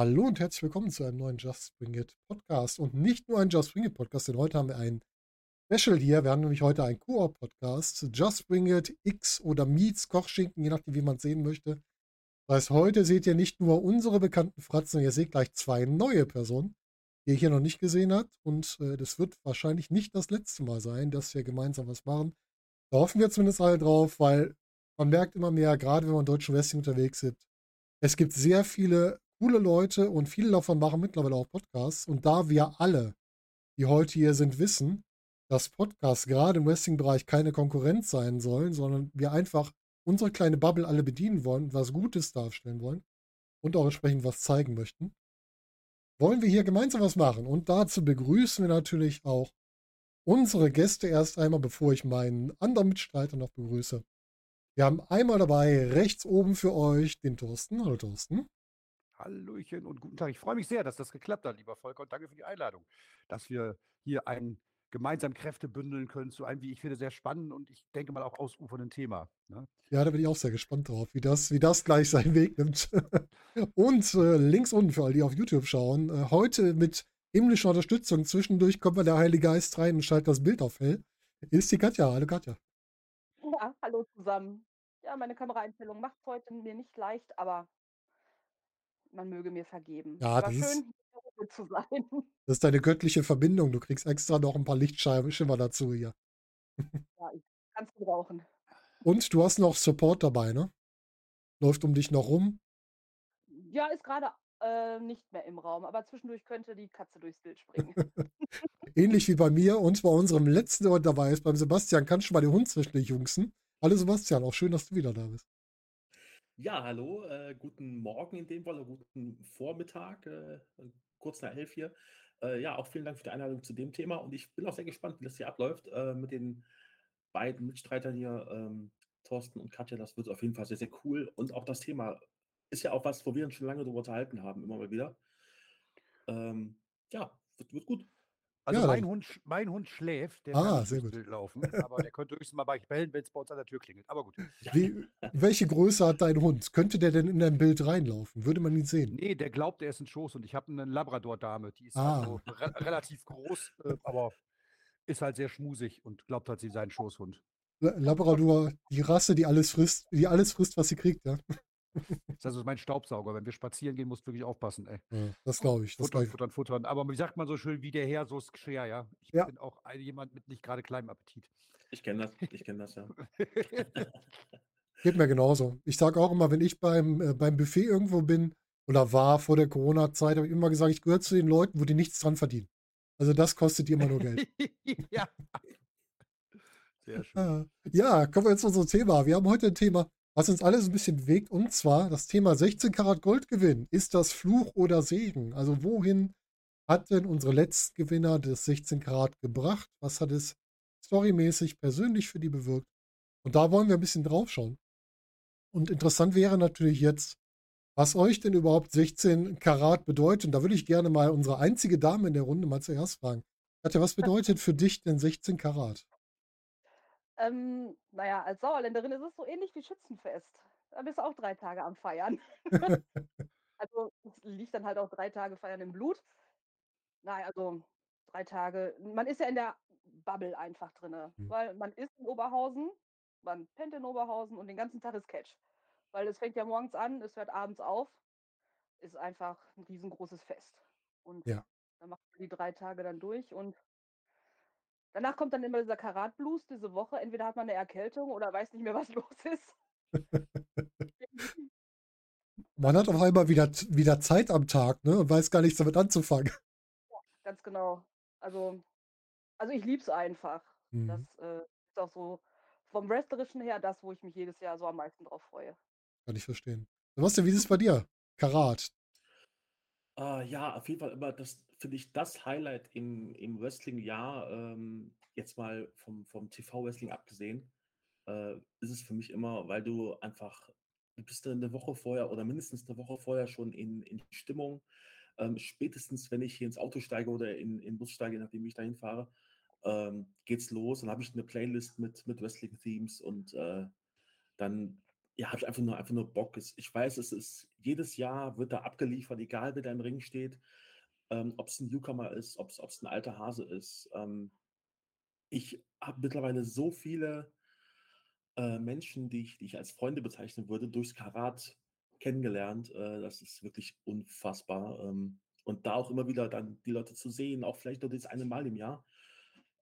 Hallo und herzlich willkommen zu einem neuen Just Bring It Podcast. Und nicht nur ein Just Bring It Podcast, denn heute haben wir ein Special hier. Wir haben nämlich heute einen Koop-Podcast. Just Bring It X oder Meets Kochschinken, je nachdem, wie man es sehen möchte. Das heißt, heute seht ihr nicht nur unsere bekannten Fratzen, ihr seht gleich zwei neue Personen, die ihr hier noch nicht gesehen habt. Und äh, das wird wahrscheinlich nicht das letzte Mal sein, dass wir gemeinsam was machen. Da hoffen wir zumindest alle drauf, weil man merkt immer mehr, gerade wenn man deutschen Wrestling unterwegs ist, es gibt sehr viele coole Leute und viele davon machen mittlerweile auch Podcasts. Und da wir alle, die heute hier sind, wissen, dass Podcasts gerade im Wrestling-Bereich keine Konkurrenz sein sollen, sondern wir einfach unsere kleine Bubble alle bedienen wollen was Gutes darstellen wollen und auch entsprechend was zeigen möchten, wollen wir hier gemeinsam was machen. Und dazu begrüßen wir natürlich auch unsere Gäste erst einmal, bevor ich meinen anderen Mitstreiter noch begrüße. Wir haben einmal dabei rechts oben für euch den Thorsten. Hallo Thorsten. Hallöchen und guten Tag. Ich freue mich sehr, dass das geklappt hat, lieber Volker, und danke für die Einladung, dass wir hier ein gemeinsam Kräfte bündeln können zu einem, wie ich finde, sehr spannenden und ich denke mal auch ausufernden Thema. Ne? Ja, da bin ich auch sehr gespannt drauf, wie das, wie das gleich seinen Weg nimmt. und äh, links unten für alle, die auf YouTube schauen, äh, heute mit himmlischer Unterstützung, zwischendurch kommt mal der Heilige Geist rein und schaltet das Bild auf hell, ist die Katja. Hallo Katja. Ja, hallo zusammen. Ja, meine Kameraeinstellung macht es heute mir nicht leicht, aber man möge mir vergeben. Ja, War das ist- schön, hier zu sein. Das ist deine göttliche Verbindung. Du kriegst extra noch ein paar Lichtschimmer dazu hier. Ja, ich kann es gebrauchen. Und du hast noch Support dabei, ne? Läuft um dich noch rum. Ja, ist gerade äh, nicht mehr im Raum, aber zwischendurch könnte die Katze durchs Bild springen. Ähnlich wie bei mir und bei unserem letzten, der dabei ist, beim Sebastian. Kannst du mal den Hund zwischendurch jungsen? Hallo Sebastian, auch schön, dass du wieder da bist. Ja, hallo, äh, guten Morgen in dem Fall, oder guten Vormittag, äh, kurz nach elf hier. Äh, ja, auch vielen Dank für die Einladung zu dem Thema und ich bin auch sehr gespannt, wie das hier abläuft äh, mit den beiden Mitstreitern hier, ähm, Thorsten und Katja. Das wird auf jeden Fall sehr, sehr cool und auch das Thema ist ja auch was, wo wir uns schon lange darüber unterhalten haben, immer mal wieder. Ähm, ja, wird, wird gut. Also Ja, mein, Hund, mein Hund schläft, der Ah, kann nicht sehr gut. Bild laufen, aber der könnte höchstens mal bei euch bellen, wenn es bei uns an der Tür klingelt. Aber gut. Wie, welche Größe hat dein Hund? Könnte der denn in dein Bild reinlaufen? Würde man ihn sehen? Nee, der glaubt, er ist ein Schoß und ich habe eine Labrador-Dame, die ist Ah. also re relativ groß, äh, aber ist halt sehr schmusig und glaubt halt, sie sei ein Schoßhund. La- Labrador, die Rasse, die alles frisst, die alles frisst, was sie kriegt, ja. Das ist also mein Staubsauger. Wenn wir spazieren gehen, musst du wirklich aufpassen, ey. ja das glaube ich. Das Futtern, ich. futtern, futtern. Aber wie sagt man so schön, wie der Herr, so ist Geschirr, ja. Ich Ja. bin auch jemand mit nicht gerade kleinem Appetit. Ich kenne das, ich kenne das, ja. Geht mir genauso. Ich sage auch immer, wenn ich beim, äh, beim Buffet irgendwo bin oder war vor der Corona-Zeit, habe ich immer gesagt, ich gehöre zu den Leuten, wo die nichts dran verdienen. Also das kostet die immer nur Geld. ja. Sehr schön. Ja, kommen wir jetzt zu unserem Thema. Wir haben heute ein Thema, was uns alles ein bisschen bewegt, und zwar das Thema 16 Karat Goldgewinn. Ist das Fluch oder Segen? Also wohin hat denn unsere letzten Gewinner des 16 Karat gebracht? Was hat es storymäßig persönlich für die bewirkt? Und da wollen wir ein bisschen drauf schauen. Und interessant wäre natürlich jetzt, was euch denn überhaupt 16 Karat bedeutet. Und da würde ich gerne mal unsere einzige Dame in der Runde mal zuerst fragen. Katja, was bedeutet für dich denn 16 Karat? Ähm, naja, als Sauerländerin ist es so ähnlich wie Schützenfest. Da bist du auch drei Tage am Feiern. also es liegt dann halt auch drei Tage Feiern im Blut. Nein, also drei Tage. Man ist ja in der Bubble einfach drin, Hm. weil man ist in Oberhausen, man pennt in Oberhausen und den ganzen Tag ist Catch. Weil es fängt ja morgens an, es hört abends auf. Ist einfach ein riesengroßes Fest. Und Ja. dann macht man die drei Tage dann durch und danach kommt dann immer dieser Karatblues diese Woche. Entweder hat man eine Erkältung oder weiß nicht mehr, was los ist. Man hat auf einmal wieder, wieder Zeit am Tag, ne? Und weiß gar nichts damit anzufangen. Ganz genau. Also, also ich liebe es einfach. Mhm. Das äh, ist auch so vom Wrestlerischen her das, wo ich mich jedes Jahr so am meisten drauf freue. Kann ich verstehen. Sebastian, wie ist es bei dir? Karat. Äh, ja, auf jeden Fall immer das, finde ich, das Highlight im, im Wrestling-Jahr, ähm, jetzt mal vom, vom TV-Wrestling abgesehen, äh, ist es für mich immer, weil du einfach, du bist dann eine Woche vorher oder mindestens eine Woche vorher schon in, in Stimmung. Ähm, spätestens, wenn ich hier ins Auto steige oder in, in den Bus steige, nachdem ich dahin fahre, ähm, geht's los. Dann habe ich eine Playlist mit, mit Wrestling-Themes und äh, dann ja, habe ich einfach nur, einfach nur Bock. Ich weiß, es ist jedes Jahr wird da abgeliefert, egal wer da im Ring steht, ähm, ob es ein Newcomer ist, ob es ein alter Hase ist. Ähm, ich habe mittlerweile so viele äh, Menschen, die ich, die ich als Freunde bezeichnen würde, durchs Karat kennengelernt. Äh, das ist wirklich unfassbar. Ähm, und da auch immer wieder dann die Leute zu sehen, auch vielleicht nur das eine Mal im Jahr.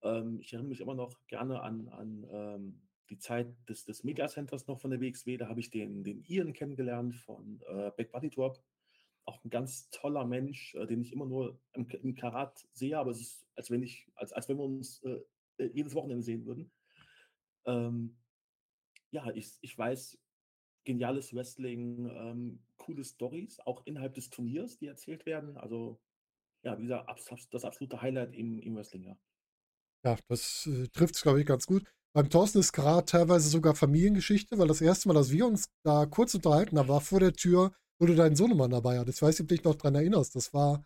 Ähm, ich erinnere mich immer noch gerne an, an ähm, die Zeit des, des Media Centers noch von der WXW. Da habe ich den, den Ian kennengelernt von äh, Back Body Drop. Auch ein ganz toller Mensch, äh, den ich immer nur im, im, Karat sehe, aber es ist, als wenn ich, als, als wenn wir uns äh, äh jedes Wochenende sehen würden. Ähm, ja, ich, ich weiß, geniales Wrestling, ähm, coole Stories, auch innerhalb des Turniers, die erzählt werden. Also, ja, gesagt, das absolute Highlight im, im Wrestling, ja. Ja, das äh, trifft es, glaube ich, ganz gut. Beim Thorsten ist gerade teilweise sogar Familiengeschichte, weil das erste Mal, dass wir uns da kurz unterhalten haben, war vor der Tür, wo du deinen Sohnemann dabei hattest. Ich weiß nicht, ob du dich noch daran erinnerst. Das war,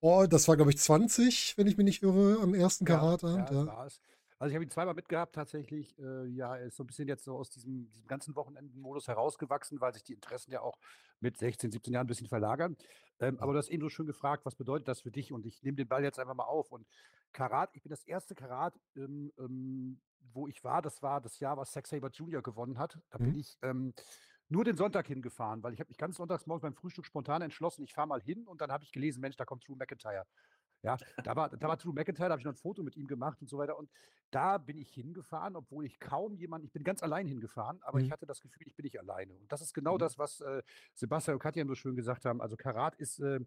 oh, das war, glaube ich, 20, wenn ich mich nicht irre, am ersten Ja, Karateabend. ja, Ja. war es. Also ich habe ihn zweimal mitgehabt tatsächlich. Äh, ja, er ist so ein bisschen jetzt so aus diesem, diesem ganzen Wochenendenmodus herausgewachsen, weil sich die Interessen ja auch mit 16, 17 Jahren ein bisschen verlagern. Ähm, aber du hast eben so schön gefragt, was bedeutet das für dich? Und ich nehme den Ball jetzt einfach mal auf. Und Karat, ich bin das erste Karat, ähm, ähm, wo ich war, das war das Jahr, was Sex Saber Junior gewonnen hat. Da bin Mhm. ich ähm, nur den Sonntag hingefahren, weil ich habe mich ganz sonntags morgens beim Frühstück spontan entschlossen, ich fahre mal hin und dann habe ich gelesen, Mensch, da kommt Drew McIntyre. Ja, da war, da war Drew McIntyre, da habe ich noch ein Foto mit ihm gemacht und so weiter. Und da bin ich hingefahren, obwohl ich kaum jemanden, ich bin ganz allein hingefahren, aber ich Mhm. hatte das Gefühl, ich bin nicht alleine. Und das ist genau Mhm. das, was äh, Sebastian und Katja so schön gesagt haben. Also Karat ist, äh, sagen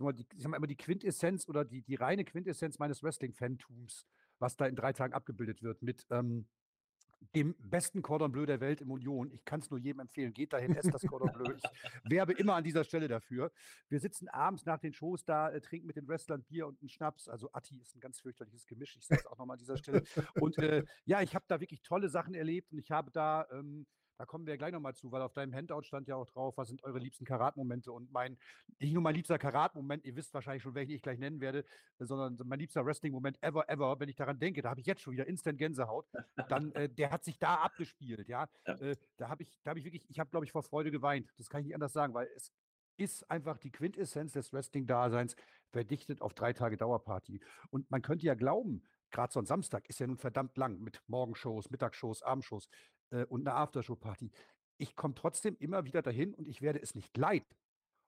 wir mal, die, ich sag mal immer die Quintessenz oder die, die reine Quintessenz meines Wrestling-Fantums, was da in drei Tagen abgebildet wird mit ähm, dem besten Cordon Bleu der Welt im Union. Ich kann es nur jedem empfehlen. Geht dahin, esst das Cordon Bleu. Ich werbe immer an dieser Stelle dafür. Wir sitzen abends nach den Shows da, äh, trinken mit den Wrestlern Bier und einen Schnaps. Also Atti ist ein ganz fürchterliches Gemisch. Ich sage es auch nochmal an dieser Stelle. Und äh, ja, ich habe da wirklich tolle Sachen erlebt und ich habe da, ähm, da kommen wir gleich nochmal zu, weil auf deinem Handout stand ja auch drauf, was sind eure liebsten Karatmomente und mein, nicht nur mein liebster Karatmoment, ihr wisst wahrscheinlich schon, welchen ich gleich nennen werde, sondern mein liebster Wrestling-Moment ever, ever, wenn ich daran denke, da habe ich jetzt schon wieder Instant Gänsehaut, dann, äh, der hat sich da abgespielt, ja. Ja. Äh, da habe ich, da habe ich wirklich, ich habe, glaube ich, vor Freude geweint. Das kann ich nicht anders sagen, weil es ist einfach die Quintessenz des Wrestling-Daseins verdichtet auf drei Tage Dauerparty. Und man könnte ja glauben, gerade so ein Samstag ist ja nun verdammt lang mit Morgenshows, Mittagsshows, Abendshows äh, und einer Aftershow-Party. Ich komme trotzdem immer wieder dahin und ich werde es nicht leid.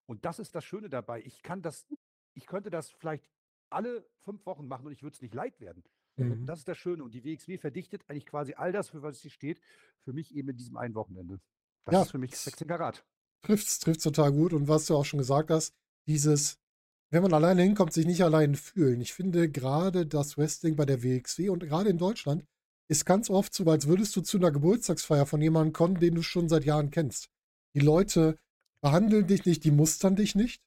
Und das ist das Schöne dabei. Ich kann das, ich könnte das vielleicht alle fünf Wochen machen und ich würde es nicht leid werden. Mhm. das ist das Schöne. Und die WXW verdichtet eigentlich quasi all das, für was sie steht, für mich eben in diesem einen Wochenende. Das Ja, ist für mich 16 Karat. Trifft's, trifft's total gut. Und was du auch schon gesagt hast, dieses, wenn man alleine hinkommt, sich nicht allein fühlen. Ich finde gerade das Wrestling bei der WXW und gerade in Deutschland ist ganz oft so, als würdest du zu einer Geburtstagsfeier von jemandem kommen, den du schon seit Jahren kennst. Die Leute behandeln dich nicht, die mustern dich nicht.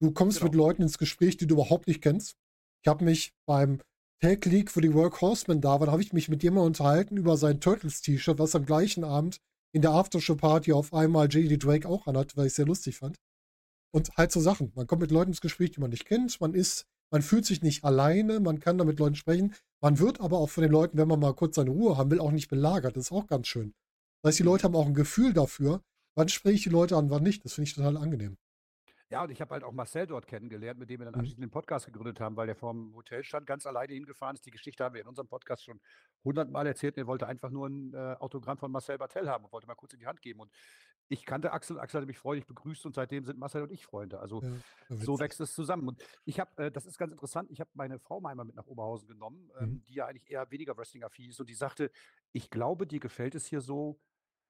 Du kommst Genau. mit Leuten ins Gespräch, die du überhaupt nicht kennst. Ich habe mich beim Tag League, wo die Work Horsemen da waren, habe ich mich mit jemandem unterhalten über sein Turtles-T-Shirt, was am gleichen Abend in der Aftershow-Party auf einmal JD Drake auch anhat, weil ich es sehr lustig fand. Und halt so Sachen. Man kommt mit Leuten ins Gespräch, die man nicht kennt. Man ist, man fühlt sich nicht alleine, man kann da mit Leuten sprechen. Man wird aber auch von den Leuten, wenn man mal kurz seine Ruhe haben will, auch nicht belagert. Das ist auch ganz schön. Das heißt, die Leute haben auch ein Gefühl dafür, wann spreche ich die Leute an, wann nicht. Das finde ich total angenehm. Ja, und ich habe halt auch Marcel dort kennengelernt, mit dem wir dann Mhm. anschließend den Podcast gegründet haben, weil der vom Hotel stand, ganz alleine hingefahren ist. Die Geschichte haben wir in unserem Podcast schon hundertmal erzählt. Er wollte einfach nur ein äh, Autogramm von Marcel Bartel haben und wollte mal kurz in die Hand geben. Und ich kannte Axel, Axel hatte mich freudig begrüßt und seitdem sind Marcel und ich Freunde. Also Ja, so wächst es zusammen. Und ich habe, äh, das ist ganz interessant, ich habe meine Frau mal einmal mit nach Oberhausen genommen, ähm, Mhm. die ja eigentlich eher weniger Wrestling-affin ist und die sagte, ich glaube, dir gefällt es hier so,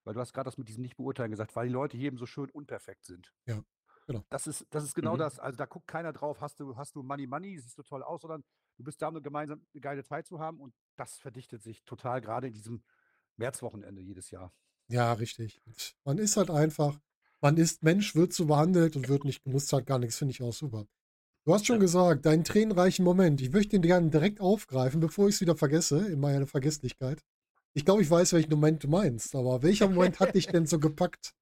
weil du hast gerade das mit diesem Nicht-Beurteilen gesagt, weil die Leute hier eben so schön unperfekt sind. Ja, genau. Das ist, das ist genau Mhm. das. Also da guckt keiner drauf, hast du, hast du Money Money, siehst du toll aus, sondern du bist da, um gemeinsam eine geile Zeit zu haben und das verdichtet sich total gerade in diesem Märzwochenende jedes Jahr. Ja, richtig. Man ist halt einfach, man ist Mensch, wird so behandelt und wird nicht gemustert, gar nichts, finde ich auch super. Du hast schon Ja. gesagt, deinen tränenreichen Moment. Ich möchte ihn gerne direkt aufgreifen, bevor ich es wieder vergesse, in meiner Vergesslichkeit. Ich glaube, ich weiß, welchen Moment du meinst, aber welcher Moment hat dich denn so gepackt?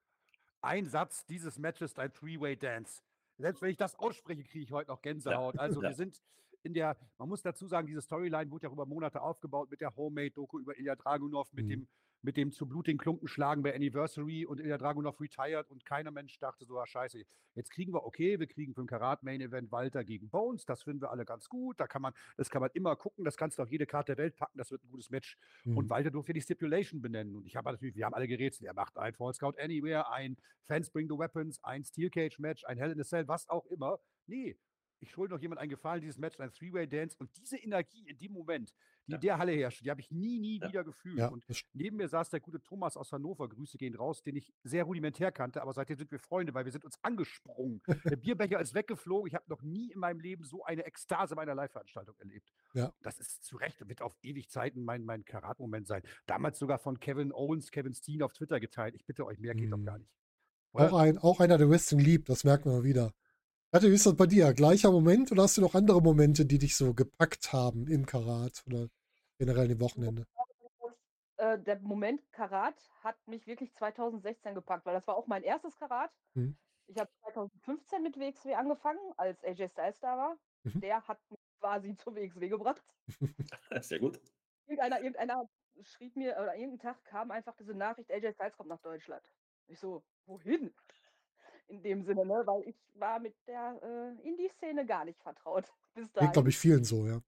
Ein Satz dieses Matches, ein Three-Way-Dance. Selbst wenn ich das ausspreche, kriege ich heute noch Gänsehaut. Also Ja. wir sind in der, man muss dazu sagen, diese Storyline wurde ja über Monate aufgebaut mit der Homemade-Doku über Ilya Dragunov, mit Mhm. dem mit dem zu blutigen Klumpen schlagen bei Anniversary und Ilya Dragunov retired und keiner Mensch dachte so, ah, scheiße, jetzt kriegen wir, okay, wir kriegen für ein Karat Main Event Walter gegen Bones, das finden wir alle ganz gut, da kann man, das kann man immer gucken, das kannst du auf jede Karte der Welt packen, das wird ein gutes Match. Mhm. Und Walter durfte die Stipulation benennen und ich habe natürlich, wir haben alle gerätselt, er macht ein Fall Scout Anywhere, ein Fans Bring the Weapons, ein Steel Cage Match, ein Hell in a Cell, was auch immer. Nee, ich schulde noch jemand einen Gefallen, dieses Match, ein Three-Way-Dance und diese Energie in dem Moment, die Ja. in der Halle herrscht, die habe ich nie, nie Ja. wieder gefühlt. Ja, Und neben mir saß der gute Thomas aus Hannover, Grüße gehen raus, den ich sehr rudimentär kannte, aber seitdem sind wir Freunde, weil wir sind uns angesprungen. der Bierbecher ist weggeflogen. Ich habe noch nie in meinem Leben so eine Ekstase bei einer Live-Veranstaltung erlebt. Ja. Das ist zu Recht, wird auf ewig Zeiten mein, mein Karat-Moment sein. Damals sogar von Kevin Owens, Kevin Steen auf Twitter geteilt. Ich bitte euch, mehr geht doch Mhm. gar nicht. auch, ein, auch einer, der Wrestling liebt, das merkt man mal wieder. Hatte, wie ist das bei dir? Gleicher Moment oder hast du noch andere Momente, die dich so gepackt haben im Karat oder generell im Wochenende? äh, der Moment Karat hat mich wirklich 2016 gepackt, weil das war auch mein erstes Karat. Mhm. Ich habe 2015 mit WXW angefangen, als AJ Styles da war. Mhm. Der hat mich quasi zur WXW gebracht. Sehr gut. Irgendeiner, irgendeiner schrieb mir, oder irgendeinen Tag kam einfach diese Nachricht, AJ Styles kommt nach Deutschland. Ich so, wohin? In dem Sinne, ne? Weil ich war mit der äh, Indie-Szene gar nicht vertraut. Bis Geht, dahin. glaube ich, vielen so, ja.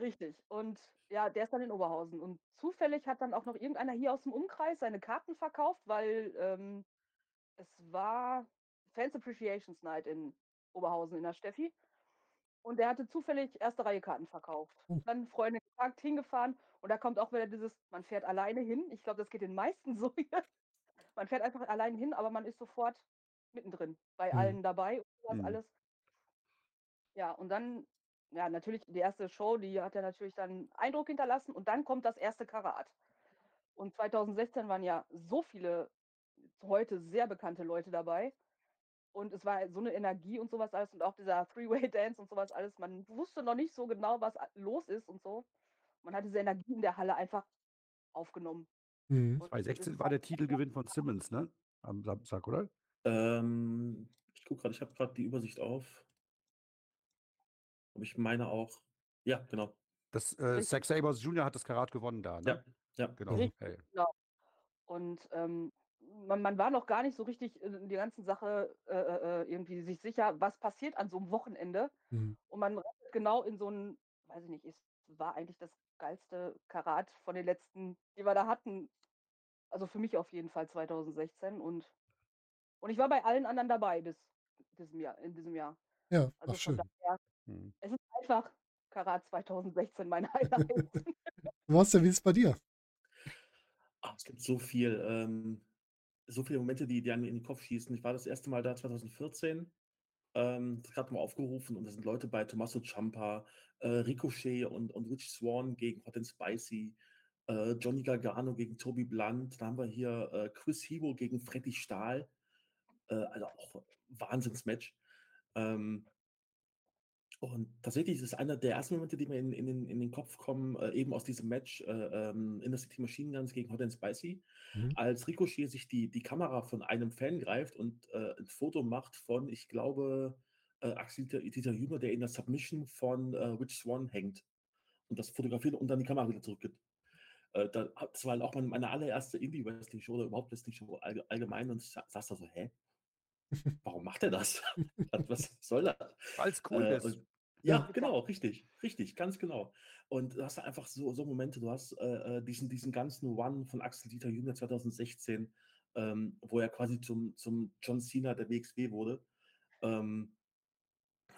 Richtig. Und ja, der ist dann in Oberhausen. Und zufällig hat dann auch noch irgendeiner hier aus dem Umkreis seine Karten verkauft, weil ähm, es war Fans Appreciations Night in Oberhausen in der Steffi. Und der hatte zufällig erste Reihe Karten verkauft. Oh. Dann Freunde gefragt, hingefahren. Und da kommt auch wieder dieses, man fährt alleine hin. Ich glaube, das geht den meisten so hier. Man fährt einfach allein hin, aber man ist sofort mittendrin, bei Mhm. allen dabei und Mhm. alles. Ja, und dann, ja, natürlich die erste Show, die hat ja natürlich dann Eindruck hinterlassen und dann kommt das erste Karat. Und 2016 waren ja so viele heute sehr bekannte Leute dabei. Und es war so eine Energie und sowas alles und auch dieser Three-Way-Dance und sowas alles. Man wusste noch nicht so genau, was los ist und so. Man hat diese Energie in der Halle einfach aufgenommen. Mhm. Und 2016 es war der Titelgewinn von Simmons, ne? Am Samstag, oder? Ähm, ich gucke gerade, ich habe gerade die Übersicht auf. Aber ich meine auch. Ja, genau. Das äh. Zack Sabers Jr. hat das Karat gewonnen da, ne? Ja, ja. Genau. Hey. Und ähm, man, man war noch gar nicht so richtig in die ganzen Sache äh, äh, irgendwie sich sicher, was passiert an so einem Wochenende. Mhm. Und man rennt genau in so ein, weiß ich nicht, es war eigentlich das geilste Karat von den letzten, die wir da hatten. Also für mich auf jeden Fall 2016. Und, und ich war bei allen anderen dabei bis diesem Jahr, in diesem Jahr. Ja, Also ach von schön. daher, Hm. es ist einfach Karat 2016 mein Highlight. Was denn, wie ist es bei dir? Ah, es gibt so viel, ähm, so viele Momente, die, die einem in den Kopf schießen. Ich war das erste Mal da 2014. Ähm, das gerade mal aufgerufen und da sind Leute bei Tommaso Ciampa, äh, Ricochet und, und Rich Swan gegen Hot and Spicy, äh, Johnny Gargano gegen Toby Blunt. Da haben wir hier äh, Chris Hero gegen Freddy Stahl. Äh, also auch Wahnsinnsmatch. Ähm, und tatsächlich ist es einer der ersten Momente, die mir in, in, den, in den Kopf kommen, äh, eben aus diesem Match äh, ähm, in der City Machine Guns gegen Hot and Spicy, Mhm. als Ricochet sich die, die Kamera von einem Fan greift und äh, ein Foto macht von, ich glaube, äh, Axel Dieter, Hümer, der in der Submission von äh, Rich Swan hängt und das fotografiert und dann die Kamera wieder zurückgibt. Äh, da, das war halt auch meine, meine allererste Indie-Wrestling-Show oder überhaupt Wrestling-Show allge- allgemein und ich sa- saß da so, hä? Warum macht er das? was, soll das? Als cool Äh, ist. und, ja, genau, richtig, richtig, ganz genau. Und du hast einfach so, so Momente, du hast äh, äh, diesen, diesen ganzen One von Axel Dieter Jünger 2016, ähm, wo er quasi zum, zum John Cena der WXW wurde. Ähm,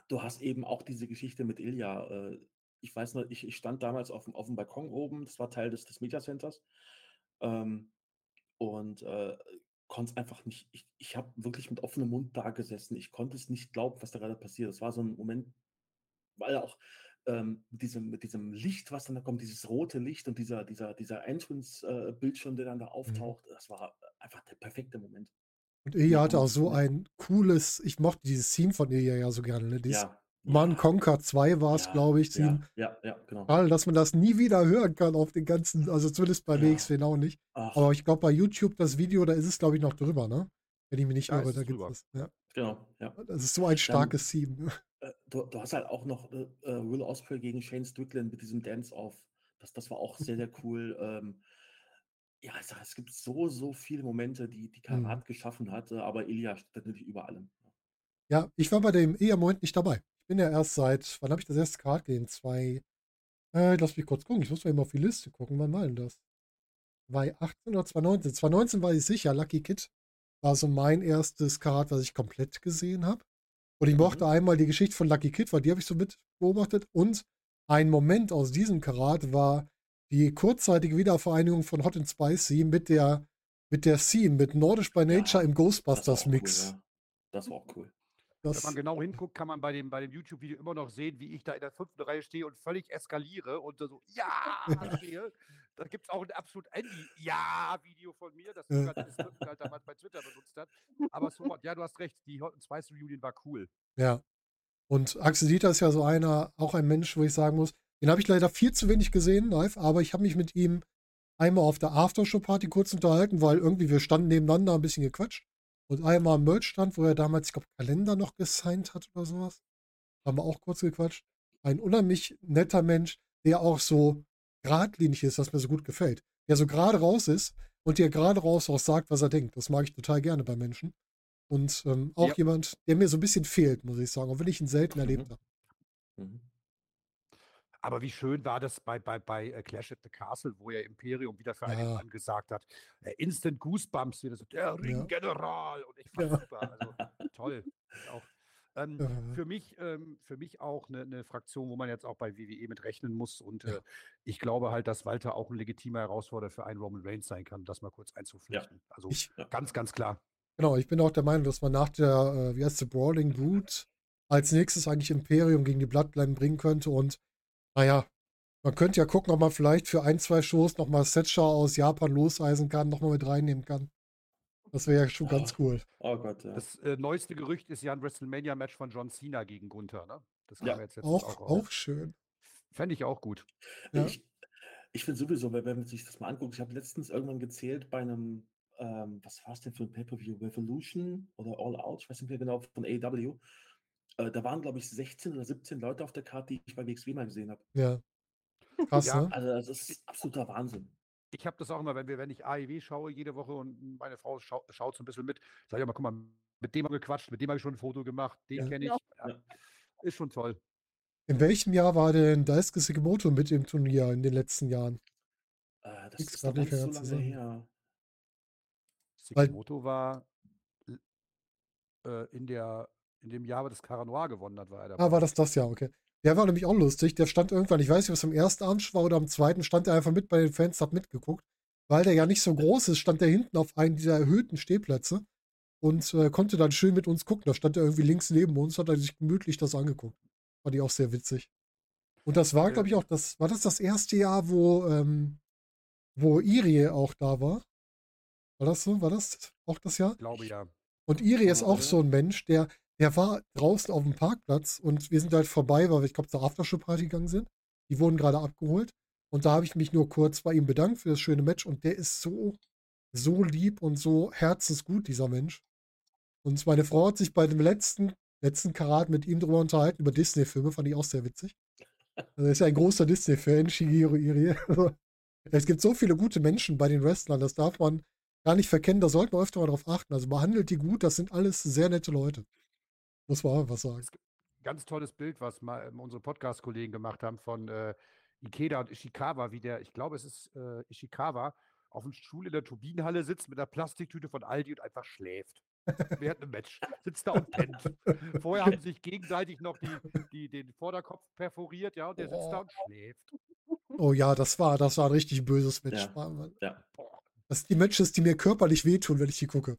du hast eben auch diese Geschichte mit Ilja. Äh, ich weiß noch, ich, ich stand damals auf, dem- auf dem Balkon oben, das war Teil des, des Media Centers. Ähm, und äh, konnte es einfach nicht, ich, ich habe wirklich mit offenem Mund da gesessen. Ich konnte es nicht glauben, was da gerade passiert. Das war so ein Moment, weil auch ähm, mit, diesem, mit diesem Licht, was dann da kommt, dieses rote Licht und dieser, dieser, dieser Entrance-Bildschirm, der dann da auftaucht, das war einfach der perfekte Moment. Und Ilya hatte auch so ein cooles, ich mochte dieses Scene von Ilya ja so gerne. Ne? Dieses Ja. Man Conquer 2 war es, ja, glaube ich. Ja, ja, ja, genau. Schade, dass man das nie wieder hören kann auf den ganzen, also zumindest bei Ja. WXW auch nicht. Ach, Aber ich glaube, bei YouTube das Video, da ist es, glaube ich, noch drüber, ne? Wenn ich mich nicht irre, da gibt es. Ja. genau, ja. Das ist so ein starkes Theme. ne? Äh, du, du hast halt auch noch äh, äh, Will Ospreay gegen Shane Strickland mit diesem Dance-Off. Das, das war auch sehr, sehr cool. Ähm, Ja, sag, es gibt so, so viele Momente, die die Mhm. Karat geschaffen hat, äh, aber Ilya steht natürlich über allem. Ja, ich war bei dem EM-Moment nicht dabei. Ich bin ja erst seit, wann habe ich das erste Karat gesehen? Zwei, äh, lass mich kurz gucken. Ich muss mal eben auf die Liste gucken. Wann war denn das? 2018 oder 2019? 2019 war ich sicher. Lucky Kid war so mein erstes Karat, was ich komplett gesehen habe. Und ich mochte Mhm. einmal die Geschichte von Lucky Kid, weil die habe ich so mit beobachtet. Und ein Moment aus diesem Karat war die kurzzeitige Wiedervereinigung von Hot and Spicy mit der, mit der Scene, mit Nordisch by Nature Ja, im Ghostbusters auch cool, Mix. ja. Das war auch cool. Wenn Das, man genau hinguckt, kann man bei dem, bei dem YouTube-Video immer noch sehen, wie ich da in der fünften Reihe stehe und völlig eskaliere und so, ja, stehe. Da gibt es auch ein absolut Andy-Ja-Video von mir, das Rückenthal damals bei Twitter benutzt hat. Aber so, ja, du hast recht, die Spice Reunion war cool. Ja. Und Axel Dieter ist ja so einer, auch ein Mensch, wo ich sagen muss, den habe ich leider viel zu wenig gesehen live, aber ich habe mich mit ihm einmal auf der Aftershow-Party kurz unterhalten, weil irgendwie wir standen nebeneinander ein bisschen gequatscht. Und einmal am Merch-Stand, wo er damals, ich glaube, Kalender noch gesigned hat oder sowas. Haben wir auch kurz gequatscht. Ein unheimlich netter Mensch, der auch so geradlinig ist, was mir so gut gefällt. Der so gerade raus ist und der gerade raus auch sagt, was er denkt. Das mag ich total gerne bei Menschen. Und ähm, auch Ja. jemand, der mir so ein bisschen fehlt, muss ich sagen, auch wenn ich ihn selten Mhm. erlebt habe. Mhm. Aber wie schön war das bei, bei, bei äh, Clash at the Castle, wo er Imperium wieder für einen Ja. Mann gesagt hat. Äh, Instant Goosebumps, wieder so, der Ringgeneral. Und ich fand Ja. super. Also toll. Auch, ähm, Ja. für, mich, ähm, für mich auch eine, eine Fraktion, wo man jetzt auch bei WWE mit rechnen muss. Und Ja. äh, ich glaube halt, dass Walter auch ein legitimer Herausforderer für einen Roman Reigns sein kann, das mal kurz einzuflechten. Also Ich, ganz, ganz klar. genau, ich bin auch der Meinung, dass man nach der, äh, wie heißt sie, Brawling Brute als nächstes eigentlich Imperium gegen die Bloodline bringen könnte. Und naja, man könnte ja gucken, ob man vielleicht für ein, zwei Shows nochmal Setcher aus Japan loseisen kann, nochmal mit reinnehmen kann. Das wäre ja schon ganz cool. Oh Gott, ja. Das äh, neueste Gerücht ist ja ein WrestleMania-Match von John Cena gegen Gunther. Ne? Das kam Ja. jetzt letztens Auch, raus. auch schön. Fände ich auch gut. Ja. Ich, ich finde sowieso, wenn wenn man sich das mal anguckt, ich habe letztens irgendwann gezählt bei einem, ähm, was war es denn für ein Pay-Per-View? Revolution oder All Out, ich weiß nicht mehr genau, von AEW. Äh, da waren, glaube ich, 16 oder 17 Leute auf der Karte, die ich bei WXW mal gesehen habe. Ja. Krass, Ja. ne? Also, das ist absoluter Wahnsinn. Ich habe das auch immer, wenn, wir, wenn ich AEW schaue jede Woche und meine Frau schau, schaut so ein bisschen mit, sage ich immer, guck mal, mit dem haben wir gequatscht, mit dem habe ich schon ein Foto gemacht, den Ja. kenne ich. Ja. Ist schon toll. In welchem Jahr war denn Daisuke Sekimoto mit im Turnier in den letzten Jahren? Äh, das Krieg's ist noch nicht so lange her. Sekimoto war äh, in, der, in dem Jahr, das Caranoir gewonnen hat, war er dabei. Ah, war das das Jahr, okay. Der war nämlich auch lustig. Der stand irgendwann, ich weiß nicht, was am ersten Abend war oder am zweiten, stand er einfach mit bei den Fans, hat mitgeguckt. Weil der ja nicht so groß ist, stand er hinten auf einem dieser erhöhten Stehplätze und äh, konnte dann schön mit uns gucken. Da stand er irgendwie links neben uns, hat er sich gemütlich das angeguckt. Fand ich auch sehr witzig. Und das war, glaube ich, auch das, war das das erste Jahr, wo, ähm, wo Irie auch da war? War das so? War das auch das Jahr? Ich glaube ja. Und Iri ist auch so ein Mensch, der, der war draußen auf dem Parkplatz und wir sind halt vorbei, weil wir, ich glaube, zur Aftershow-Party gegangen sind. Die wurden gerade abgeholt. Und da habe ich mich nur kurz bei ihm bedankt für das schöne Match. Und der ist so, so lieb und so herzensgut, dieser Mensch. Und meine Frau hat sich bei dem letzten, letzten Karat mit ihm drüber unterhalten, über Disney-Filme, fand ich auch sehr witzig. Also er ist ja ein großer Disney-Fan, Shigeru Iri. Also, es gibt so viele gute Menschen bei den Wrestlern, das darf man gar nicht verkennen, da sollte man öfter mal drauf achten. Also behandelt die gut, das sind alles sehr nette Leute. Muss man auch was sagen. Ganz tolles Bild, was mal ähm, unsere Podcast-Kollegen gemacht haben von äh, Ikeda und Ishikawa, wie der, ich glaube, es ist äh, Ishikawa, auf dem Stuhl in der Turbinenhalle sitzt mit einer Plastiktüte von Aldi und einfach schläft. Während einem Match. Sitzt da und pennt. Vorher haben sie sich gegenseitig noch die, die, den Vorderkopf perforiert, ja, und der sitzt da Oh. und schläft. Oh ja, das war, das war ein richtig böses Match. Ja. Ja. Das sind die Matches, die mir körperlich wehtun, wenn ich die gucke.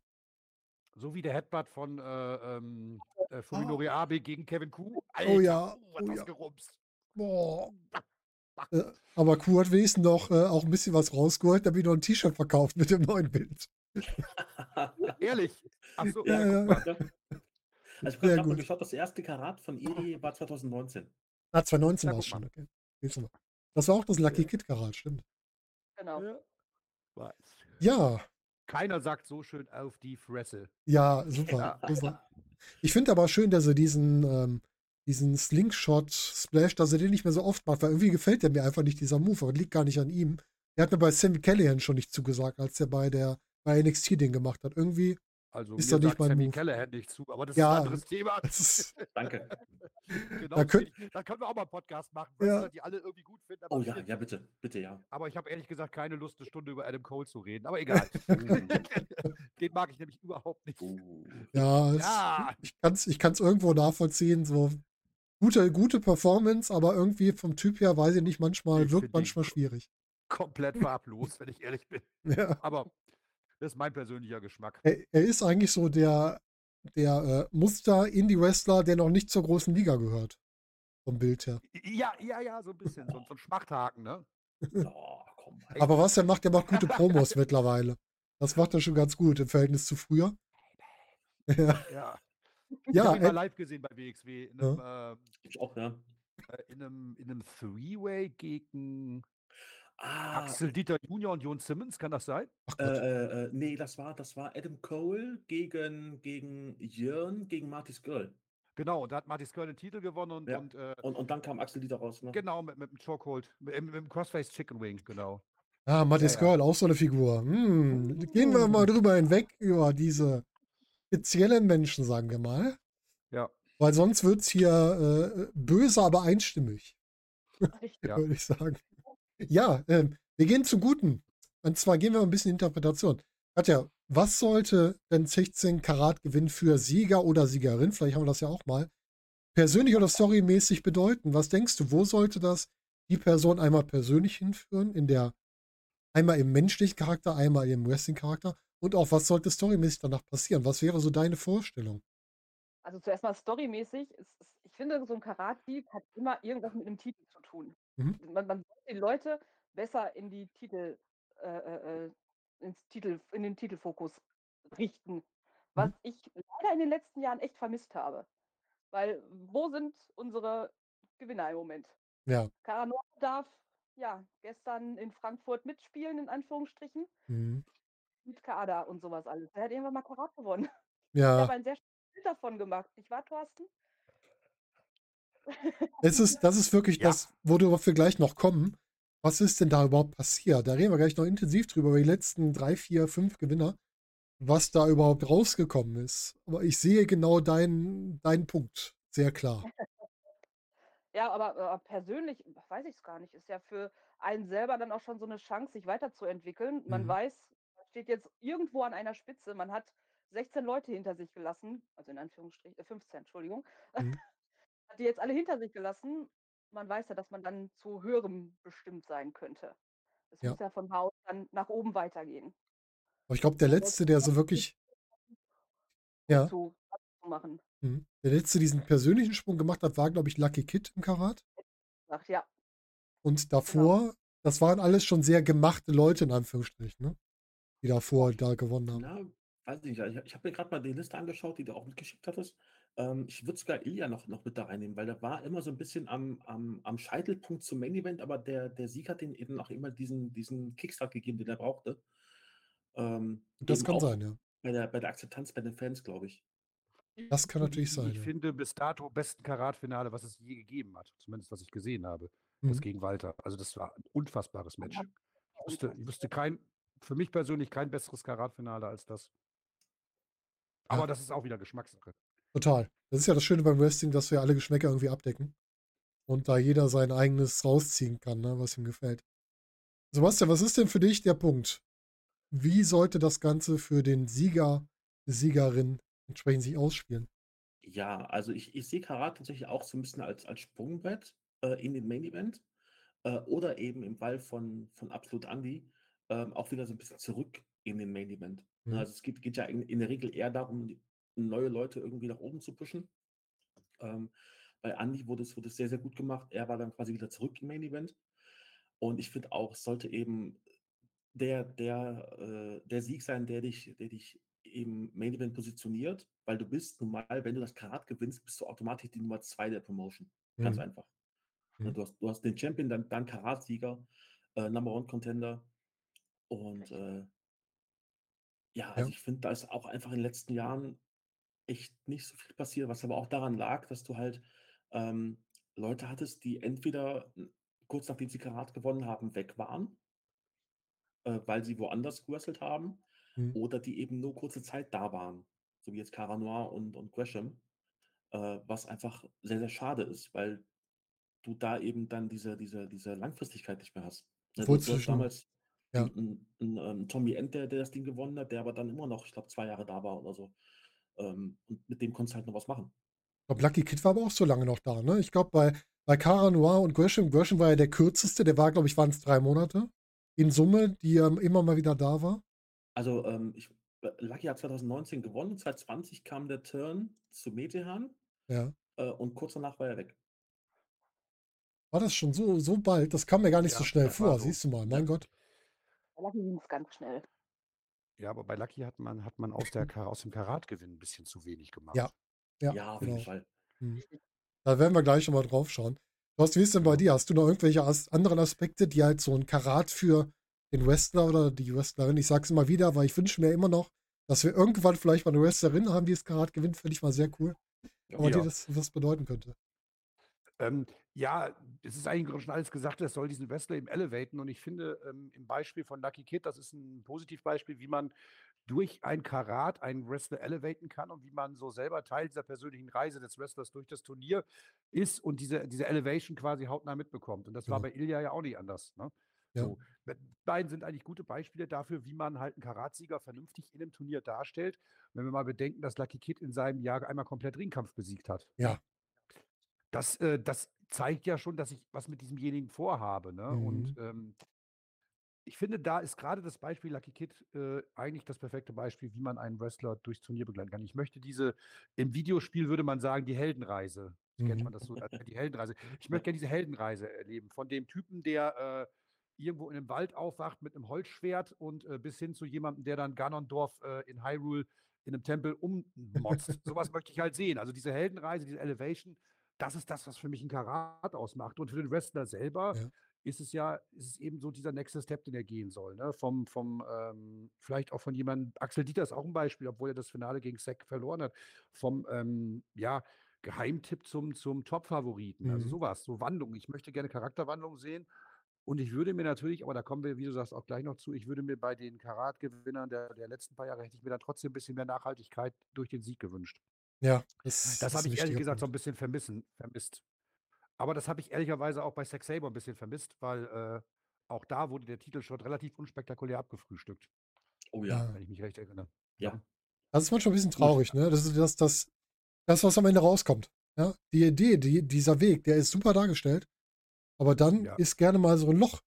So wie der Headbutt von äh, ähm, äh, Fuminori Abe gegen Kevin Kuh. Oh ja, was oh das ja. gerumst. Boah. Äh, Aber Kuh hat wenigstens noch äh, auch ein bisschen was rausgeholt, damit noch ein T-Shirt verkauft mit dem neuen Bild. Ehrlich. Achso, Ja, ja, ja. mal. Also ich habe mal geschaut, das erste Karat von Iri war 2019. Ah, 2019 Ja, war es schon. Okay. Das war auch das Lucky Kid Karat, stimmt. Genau. Ja. Weiß. Ja, Keiner sagt so schön auf die Fresse. ja, super. Ja. Ich finde aber schön, dass er diesen, ähm, diesen Slingshot-Splash, dass er den nicht mehr so oft macht, weil irgendwie gefällt der mir einfach nicht, dieser Move. Aber liegt gar nicht an ihm. Der hat mir bei Sammy Callahan schon nicht zugesagt, als er bei der bei NXT den gemacht hat. Irgendwie Also Ist mir doch nicht sagt mein Sammy Move. Callahan nicht zu, aber das Ja, ist ein anderes Thema. das ist, Danke. genau, Da könnt- da können wir auch mal einen Podcast machen, Ja. Die alle irgendwie gut finden. Aber, Oh ja, ja, bitte, bitte, ja. aber ich habe ehrlich gesagt keine Lust, eine Stunde über Adam Cole zu reden. Aber egal. Den mag ich nämlich überhaupt nicht. Uh, ja, es, Ja, ich kann es ich kann's irgendwo nachvollziehen. So gute, gute Performance, aber irgendwie vom Typ her, weiß ich nicht, manchmal Ich wirkt manchmal schwierig. komplett farblos, wenn ich ehrlich bin. Ja. Aber das ist mein persönlicher Geschmack. Er, er ist eigentlich so der, der äh, Muster-Indie-Wrestler, der noch nicht zur großen Liga gehört. Vom Bild her. Ja, ja, ja, so ein bisschen. So, so ein Schmachthaken, ne? oh, komm. Aber was er macht, er macht gute Promos mittlerweile. Das macht er schon ganz gut im Verhältnis zu früher. Ja, Ja. ja ich habe ihn mal live gesehen bei WXW in einem, ähm, Ich auch, ja. äh, in einem, in einem Three-Way gegen Ah, Axel Dieter Junior und Jon Simmons, kann das sein? ach äh, Gott. äh, äh, nee, das war, das war Adam Cole gegen, gegen Jörn gegen Marty's Girl. Genau, und da hat Marty Skirl den Titel gewonnen und, Ja. und äh, Und, und dann kam Axel Dieter raus, ne? genau mit, mit dem Chokehold, mit, mit dem Crossface Chicken Wing, genau. Ah, Mattis ja. Girl, auch so eine Figur. Hm, gehen wir mal drüber hinweg über diese speziellen Menschen, sagen wir mal. Ja. Weil sonst wird es hier äh, böse, aber einstimmig. Ja. würde ich sagen. Ja, ähm, wir gehen zum Guten. Und zwar gehen wir ein bisschen Interpretation. Katja, was sollte denn 16 Karat Gewinn für Sieger oder Siegerin, vielleicht haben wir das ja auch mal, persönlich oder storymäßig bedeuten? Was denkst du, wo sollte das die Person einmal persönlich hinführen, in der einmal im menschlichen Charakter, einmal im Wrestling-Charakter und auch was sollte storymäßig danach passieren? Was wäre so deine Vorstellung? Also zuerst mal storymäßig. Ich finde, so ein Karat-Sieg hat immer irgendwas mit einem Titel zu tun. Mhm. Man, man sollte die Leute besser in die Titel, äh, äh, äh, ins Titel, in den Titelfokus richten. Was ich leider in den letzten Jahren echt vermisst habe. Weil wo sind unsere Gewinner im Moment? Ja. Karanor darf ja gestern in Frankfurt mitspielen, in Anführungsstrichen, Mhm. mit Kader und sowas alles. Der hat irgendwann mal Karat gewonnen. Ich Ja, habe ein sehr schönes Bild davon gemacht, nicht wahr, Thorsten? Es ist, das ist wirklich Ja. das, worauf wir gleich noch kommen. Was ist denn da überhaupt passiert? Da reden wir gleich noch intensiv drüber, über die letzten drei, vier, fünf Gewinner, was da überhaupt rausgekommen ist. Aber ich sehe genau deinen, deinen Punkt. Sehr klar. Ja, aber, aber persönlich weiß ich es gar nicht. Ist ja für einen selber dann auch schon so eine Chance, sich weiterzuentwickeln. Man Mhm. weiß, man steht jetzt irgendwo an einer Spitze. Man hat 16 Leute hinter sich gelassen, also in Anführungsstrichen, äh, 15, Entschuldigung. Mhm. Die jetzt alle hinter sich gelassen. Man weiß ja, dass man dann zu höherem bestimmt sein könnte. Es Ja. muss ja von Haus dann nach oben weitergehen. Aber ich glaube, der letzte, der so wirklich, ja, Zu, machen. mhm. der letzte diesen persönlichen Sprung gemacht hat, war, glaube ich, Lucky Kid im Karat. Sagt, ja, Und davor, das waren alles schon sehr gemachte Leute, in Anführungsstrichen, ne? Die davor da gewonnen haben. Na, weiß ich nicht. Ich, ich habe mir gerade mal die Liste angeschaut, die du auch mitgeschickt hattest. Ähm, ich würde sogar Ilya noch, noch mit da reinnehmen, weil der war immer so ein bisschen am, am, am Scheitelpunkt zum Main Event, aber der, der Sieg hat ihm eben auch immer diesen, diesen Kickstart gegeben, den er brauchte. Ähm, Das kann sein, ja. Bei der, bei der Akzeptanz bei den Fans, glaube ich. Das kann natürlich sein, Ich ja. finde bis dato besten Karatfinale, was es je gegeben hat. Zumindest was ich gesehen habe. Mhm. Das gegen Walter. Also das war ein unfassbares Match. Ich wüsste, ich wüsste kein, für mich persönlich kein besseres Karatfinale als das. Aber Ja. das ist auch wieder Geschmackssache. Total. Das ist ja das Schöne beim Wrestling, dass wir alle Geschmäcker irgendwie abdecken. Und da jeder sein eigenes rausziehen kann, ne, was ihm gefällt. Sebastian, was ist denn für dich der Punkt? Wie sollte das Ganze für den Sieger, Siegerin entsprechend sich ausspielen? Ja, also ich, ich sehe Karat tatsächlich auch so ein bisschen als, als Sprungbrett äh, in den Main Event äh, oder eben im Fall von, von Absolut Andy ähm, auch wieder so ein bisschen zurück in den Main Event. Ne, Mhm. Also es geht, geht ja in, in der Regel eher darum, die- neue Leute irgendwie nach oben zu pushen. Ähm, bei Andy wurde es, wurde es sehr, sehr gut gemacht. Er war dann quasi wieder zurück im Main Event. Und ich finde auch, es sollte eben der, der, äh, der Sieg sein, der dich, der dich im Main Event positioniert, weil du bist nun mal, wenn du das Karat gewinnst, bist du automatisch die Nummer zwei der Promotion. Ganz Mhm. einfach. Mhm. Du, hast, du hast den Champion, dann, dann Karat-Sieger, äh, Number One Contender. Und äh, ja, also Ja. ich finde, da ist auch einfach in den letzten Jahren echt nicht so viel passiert, was aber auch daran lag, dass du halt ähm, Leute hattest, die entweder n- kurz nachdem sie Karat gewonnen haben, weg waren äh, weil sie woanders gewrestelt haben Mhm. oder die eben nur kurze Zeit da waren, so wie jetzt Cara Noir und und Gresham, äh, was einfach sehr, sehr schade ist, weil du da eben dann diese diese diese Langfristigkeit nicht mehr hast. Ne, Obwohl du hast damals ja. 'n 'n 'n, ähm, Tommy End, der der das Ding gewonnen hat, der aber dann immer noch, ich glaube, 2 Jahre da war oder so. Ähm, und mit dem konntest du halt noch was machen. Ich glaube, Lucky Kid war aber auch so lange noch da, ne? Ich glaube, bei bei Cara Noir und Gresham Gresham war ja der Kürzeste, der war, glaube ich waren's 3 Monate in Summe, die er immer mal wieder da war. Also, ähm, ich äh, Lucky hat 2019 gewonnen, 2020 kam der Turn zu Metehan, Ja. äh, und kurz danach war er weg. War das schon so so bald? Das kam mir gar nicht so Ja, schnell das war vor, so. siehst du mal, Ja. mein Gott. Bei Lucky ging's ganz schnell. Ja, aber bei Lucky hat man hat man aus der Ka aus dem Karatgewinn 'n bisschen zu wenig gemacht. Ja. Ja, Ja, auf jeden genau. Fall. Mhm. Da werden wir gleich noch mal drauf schauen. Thorsten, wie ist denn bei Ja. dir? Hast du noch irgendwelche as anderen Aspekte, die halt so 'n Karat für den Wrestler oder die Wrestlerin ich sage es immer wieder, weil ich wünsche mir immer noch, dass wir irgendwann vielleicht mal 'ne Wrestlerin haben, die das Karat gewinnt, finde ich mal sehr cool. Aber dir Ja. das was bedeuten könnte. Ähm, ja, es ist eigentlich schon alles gesagt, es soll diesen Wrestler eben elevaten und ich finde, ähm, im Beispiel von Lucky Kid, das ist 'n Positivbeispiel, wie man durch ein Karat einen Wrestler elevaten kann und wie man so selber Teil dieser persönlichen Reise des Wrestlers durch das Turnier ist und diese diese Elevation quasi hautnah mitbekommt. Und das war Genau. bei Ilja ja auch nicht anders, ne? Ja. So, be beiden sind eigentlich gute Beispiele dafür, wie man halt 'n Karatsieger vernünftig in 'nem Turnier darstellt. Wenn wir mal bedenken, dass Lucky Kid in seinem Jahr einmal komplett Ringkampf besiegt hat. Ja. Das äh, das zeigt ja schon, dass ich was mit diesemjenigen vorhabe, ne? Und, Mhm. ähm ich finde, da ist grade das Beispiel Lucky Kid, äh, eigentlich das perfekte Beispiel, wie man einen Wrestler durchs Turnier begleiten kann. Ich möchte diese im Videospiel würde man sagen, die Heldenreise. So kennt Mhm. man das so, als die Heldenreise. Ich möchte gerne diese Heldenreise erleben, von dem Typen, der, äh, irgendwo in 'nem Wald aufwacht mit 'nem Holzschwert und, äh, bis hin zu jemandem, der dann Ganondorf, äh, in Hyrule in 'nem Tempel ummotzt. So was möchte ich halt sehen. Also, diese Heldenreise, diese Elevation, das ist das, was für mich 'n Karat ausmacht. Und für den Wrestler selber Ja. ist es ja ist es eben so dieser nächste Step, den er gehen soll, ne? Vom vom, ähm vielleicht auch von jemandem Axel Dieter ist auch 'n Beispiel, obwohl er das Finale gegen Zack verloren hat. Vom, ähm, ja, Geheimtipp zum zum Topfavoriten. Also, Mhm. so was, so Wandlung. Ich möchte gerne Charakterwandlung sehen. Und ich würde mir natürlich aber da kommen wir, wie du sagst, auch gleich noch zu ich würde mir bei den Karatgewinnern der der letzten paar Jahre hätte ich mir dann trotzdem 'n bisschen mehr Nachhaltigkeit durch den Sieg gewünscht. Ja, das Das ist habe ich ehrlich gesagt so Punkt. 'n bisschen vermissen vermisst. Aber das habe ich ehrlicherweise auch bei Zack Sabre 'n bisschen vermisst, weil, äh, auch da wurde der Titelshot relativ unspektakulär abgefrühstückt. Oh ja. Ja. Wenn ich mich recht erinnere, Ja. Das ist manchmal 'n bisschen traurig, ne? Das ist das das das, was am Ende rauskommt, ja? Die Idee, die dieser Weg, der ist super dargestellt, aber dann Ja. ist gerne mal so 'n Loch.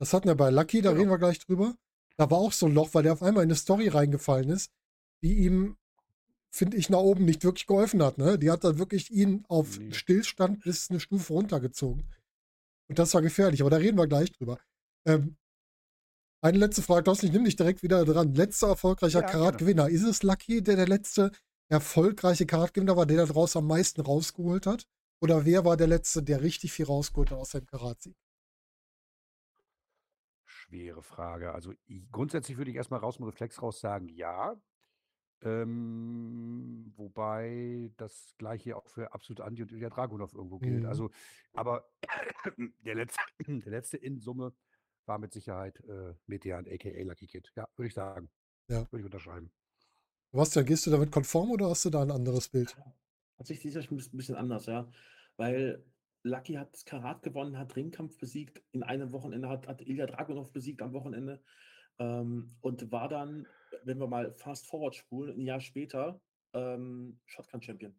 Das hatten wir bei Lucky, da reden Genau. wir gleich drüber. Da war auch so 'n Loch, weil der auf einmal in 'ne Story reingefallen ist, die ihm, finde ich, nach oben nicht wirklich geholfen hat, ne? Die hat dann wirklich ihn auf Ne. Stillstand bis 'ne Stufe runtergezogen. Und das war gefährlich, aber da reden wir gleich drüber. Ähm eine letzte Frage, Thorsten, ich nehme dich direkt wieder dran. Letzter erfolgreicher Ja. Karatgewinner. Ist es Lucky, der der letzte erfolgreiche Karatgewinner war, der da draus am meisten rausgeholt hat? Oder wer war der Letzte, der richtig viel rausgeholt hat aus seinem Karatsieg? Schwere Frage. Also, i grundsätzlich würde ich erst mal raus dem Reflex raus sagen, ja. Ähm, wobei das Gleiche auch für Absolut Anti und Ilja Dragunov irgendwo gilt. Mhm. Also, aber der letzte der letzte in Summe war mit Sicherheit, äh, Metehan aka Lucky Kid. Ja, würde ich sagen. Ja. Würde ich unterschreiben. Sebastian, gehst du damit konform oder hast du da 'n anderes Bild? Tatsächlich ich das 'n biss bisschen anders, ja. Weil Lucky hat das Karat gewonnen, hat Ringkampf besiegt. In einem Wochenende hat hat Ilja Dragunov besiegt am Wochenende, ähm, und war dann, wenn wir mal fast forward spulen, 'n Jahr später, ähm, Shotgun-Champion.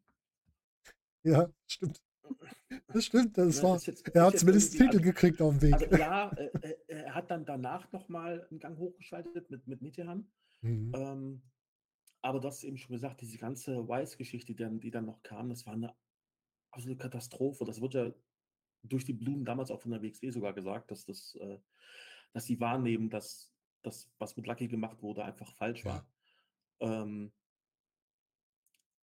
Ja, stimmt. Das stimmt, das Ne, war ist jetzt er hat zumindest Titel also gekriegt aufm Weg. also ja, äh, äh, er hat dann danach noch mal 'n Gang hochgeschaltet mit mit Metehan. Mhm. Ähm, aber du hast eben schon gesagt, diese ganze Wise-Geschichte, die dann die dann noch kam, das war 'ne absolute Katastrophe. Das wurde ja durch die Blumen damals auch von der WXW sogar gesagt, dass das äh, dass sie wahrnehmen, dass das, was mit Lucky gemacht wurde, einfach falsch Ja. war. Ähm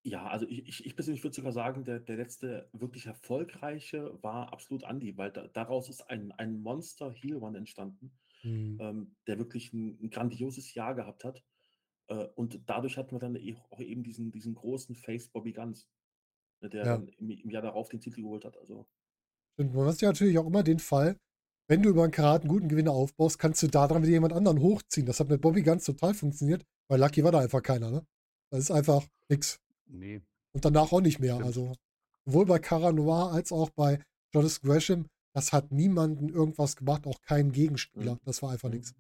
ja, also ich ich ich persönlich würde sogar sagen, der der letzte wirklich erfolgreiche war Absolut Anti, weil da daraus ist ein ein Monster-Heel-Run entstanden, Mhm. ähm, der wirklich 'n 'n grandioses Jahr gehabt hat. Äh, und dadurch hatten wir dann eh auch eben diesen diesen großen Face Bobby Guns, ne, der Ja. dann im im Jahr darauf den Titel geholt hat, also Stimmt, du hast ja natürlich auch immer den Fall, wenn du über einen Karat einen guten Gewinner aufbaust, kannst du da dran wieder jemand anderen hochziehen. Das hat mit Bobby ganz total funktioniert, weil Lucky war da einfach keiner, ne? Das ist einfach nix. Nee. Und danach auch nicht mehr. Stimmt. Also sowohl bei Cara Noir als auch bei Jonathan Gresham, das hat niemanden irgendwas gemacht, auch keinen Gegenspieler. Mhm. Das war einfach Mhm. nichts.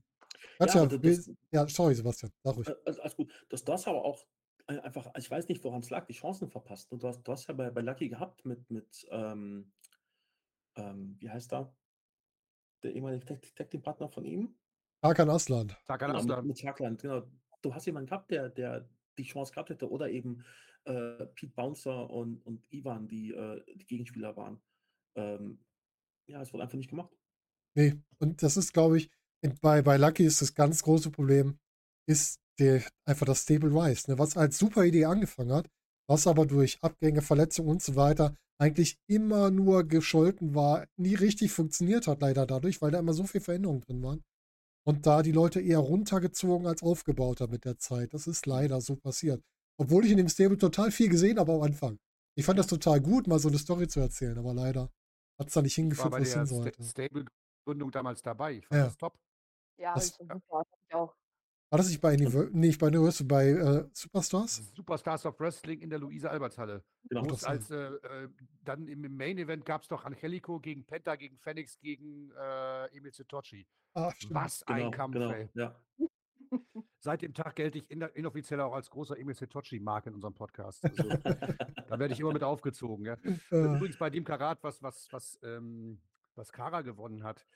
Kannst Ja, das- ja, sorry, Sebastian, sag ruhig. Äh, Also, alles gut. Das, du hast aber auch äh, einfach, ich weiß nicht, woran es lag, die Chancen verpasst. Und du hast, du hast ja bei, bei Lucky gehabt mit, mit ähm, ähm, wie heißt er? Der ehemalige Tag- Tag Team Partner von ihm? Hakan Aslan. Tarkan Genau, Aslan. mit Chuckland, genau. Du hast jemanden gehabt, der, der die Chance gehabt hätte, oder eben äh, Pete Bouncer und, und Ivan, die äh, die Gegenspieler waren. Ähm, ja, es wurde einfach nicht gemacht. Nee, und das ist, glaube ich, bei, bei Lucky ist das ganz große Problem, ist der, einfach das Stable Rise, ne? was als super Idee angefangen hat, was aber durch Abgänge, Verletzungen und so weiter eigentlich immer nur gescholten war, nie richtig funktioniert hat, leider dadurch, weil da immer so viel Veränderungen drin waren. Und da die Leute eher runtergezogen als aufgebaut haben mit der Zeit. Das ist leider so passiert. Obwohl ich in dem Stable total viel gesehen habe am Anfang. Ich fand das total gut, mal so eine Story zu erzählen, aber leider hat es da nicht Ich war hingeführt, der hin sollte. Stable-Gründung damals dabei. Ich fand Ja. das top. Ja, Das- ich super. Das hab ich auch. War das nicht bei Univer nee, nicht bei Universal, bei äh, Superstars? Superstars of Wrestling in der Luise-Alberts-Halle. Genau. Das als, äh, äh, dann im im Main-Event gab es doch Angelico gegen Penta, gegen Phoenix, gegen äh, Emil Zitochi. Ah. Was ein Genau, Kampf, genau. ey. Ja. Seit dem Tag gelte ich in, inoffiziell auch als großer Emil Zitochi-Mark in unserem Podcast. Also, da werde ich immer mit aufgezogen. Ja. Äh, Übrigens bei dem Karat, was, was, was, ähm, was Kara gewonnen hat,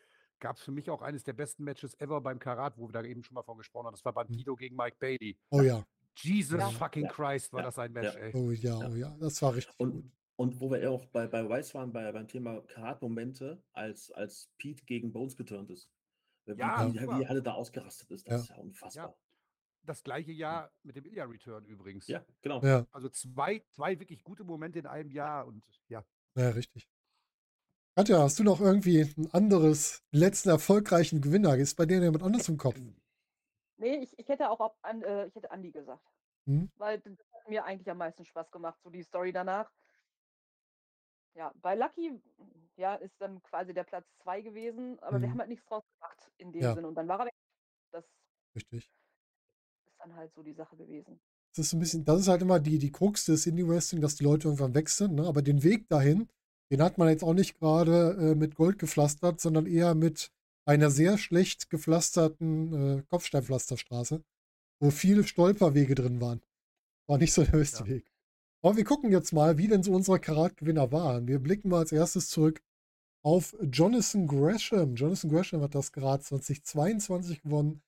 gab es für mich auch eines der besten Matches ever beim Karat, wo wir da eben schon mal von gesprochen haben. Das war Bandido gegen Mike Bailey. oh ja, Jesus Ja. fucking Ja. Christ war Ja. das ein Match, Ja. ey. oh ja, oh ja, das war richtig gut. Und, und wo wir ja auch bei, bei Rice waren, bei, beim Thema Karat-Momente, als, als Pete gegen Bones geturnt ist. Wie, Ja, wie, wie alle da ausgerastet ist, das Ja. ist ja unfassbar. Das gleiche Jahr mit dem Ilya-Return übrigens. Ja, genau. Ja, Also zwei, zwei wirklich gute Momente in einem Jahr und ja. ja, richtig. Katja, hast du noch irgendwie ein anderes, letzten erfolgreichen Gewinner? Ist bei dir jemand anders im Kopf? Nee, ich, ich hätte auch ob, an, äh, ich hätte Andi gesagt. Hm? Weil das hat mir eigentlich am meisten Spaß gemacht, so die Story danach. Ja, bei Lucky, ja, ist dann quasi der Platz 2 gewesen, aber wir Mhm. haben halt nichts draus gemacht in dem Ja. Sinne. Und dann war er weg. Das Richtig. ist dann halt so die Sache gewesen. Das ist ein bisschen, das ist halt immer die, die Krux des Indie-Wrestling, dass die Leute irgendwann weg sind, ne? Aber den Weg dahin, den hat man jetzt auch nicht gerade äh, mit Gold gepflastert, sondern eher mit einer sehr schlecht gepflasterten äh, Kopfsteinpflasterstraße, wo viele Stolperwege drin waren. War nicht so der beste Ja. Weg. Aber wir gucken jetzt mal, wie denn so unsere Karatgewinner waren. Wir blicken mal als erstes zurück auf Jonathan Gresham. Jonathan Gresham hat das Karat 2022 gewonnen,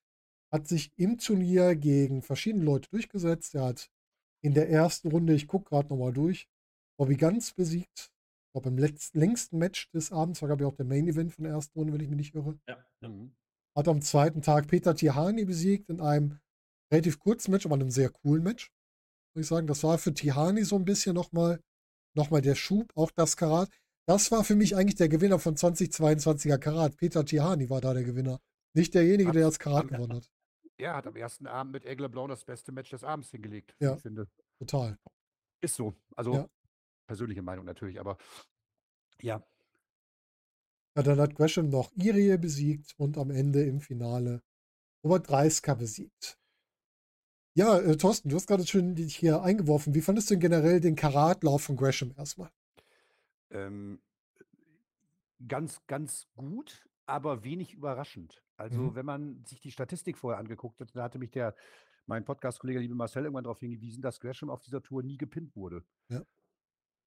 hat sich im Turnier gegen verschiedene Leute durchgesetzt. Er hat in der ersten Runde, ich gucke gerade nochmal durch, Bobby Ganz besiegt. Glaube, im letzten, längsten Match des Abends war, glaube ich, auch der Main Event von der ersten Runde, wenn ich mich nicht irre. Ja. Mhm. Hat am zweiten Tag Peter Tihani besiegt in einem relativ kurzen Match, aber einem sehr coolen Match. Muss ich sagen, das war für Tihani so ein bisschen nochmal noch mal der Schub, auch das Karat. Das war für mich eigentlich der Gewinner von 2022er Karat. Peter Tihani war da der Gewinner. Nicht derjenige, der das Karat gewonnen hat. Er hat am ersten Abend mit Aigle Blanc das beste Match des Abends hingelegt, Ja. ich finde. Total. Ist so. Also Ja. Persönliche Meinung natürlich, aber ja. Ja, dann hat Gresham noch Irie besiegt und am Ende im Finale Robert Dreisker besiegt. Ja, äh, Thorsten, du hast gerade schön dich hier eingeworfen. Wie fandest du denn generell den Karatlauf von Gresham erstmal? Ähm, ganz, ganz gut, aber wenig überraschend. Also, Mhm. wenn man sich die Statistik vorher angeguckt hat, da hatte mich der, mein Podcast-Kollege, liebe Marcel, irgendwann darauf hingewiesen, dass Gresham auf dieser Tour nie gepinnt wurde. Ja.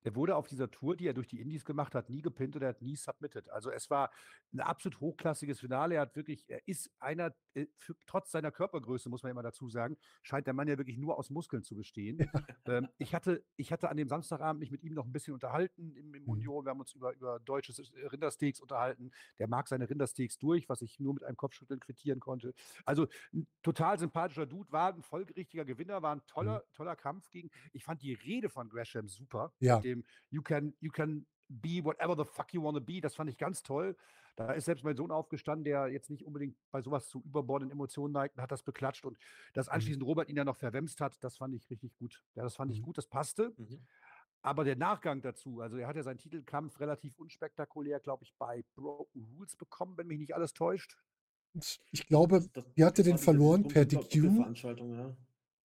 Er wurde auf dieser Tour, die er durch die Indies gemacht hat, nie gepinnt oder er hat nie submitted. Also es war ein absolut hochklassiges Finale. Er hat wirklich, er ist einer, äh, für, trotz seiner Körpergröße, muss man immer dazu sagen, scheint der Mann ja wirklich nur aus Muskeln zu bestehen. Ähm, ich, hatte, ich hatte an dem Samstagabend mich mit ihm noch ein bisschen unterhalten im, im Mhm. Union. Wir haben uns über, über deutsches äh, Rindersteaks unterhalten. Der mag seine Rindersteaks durch, was ich nur mit einem Kopfschütteln quittieren konnte. Also ein total sympathischer Dude, war ein folgerichtiger Gewinner, war ein toller, toller Kampf gegen. Ich fand die Rede von Gresham super. Ja. Dem You can, you can be whatever the fuck you wanna be. Das fand ich ganz toll. Da ist selbst mein Sohn aufgestanden, der jetzt nicht unbedingt bei sowas zu überbordenden Emotionen neigt und hat das beklatscht und dass anschließend Robert ihn ja noch verwemst hat, das fand ich richtig gut. Ja, das fand ich Mhm. gut, das passte. Mhm. Aber der Nachgang dazu, also er hat ja seinen Titelkampf relativ unspektakulär, glaube ich, bei Broken Rules bekommen, wenn mich nicht alles täuscht. Ich glaube, Das- er das den verloren? Per DQ? Ja.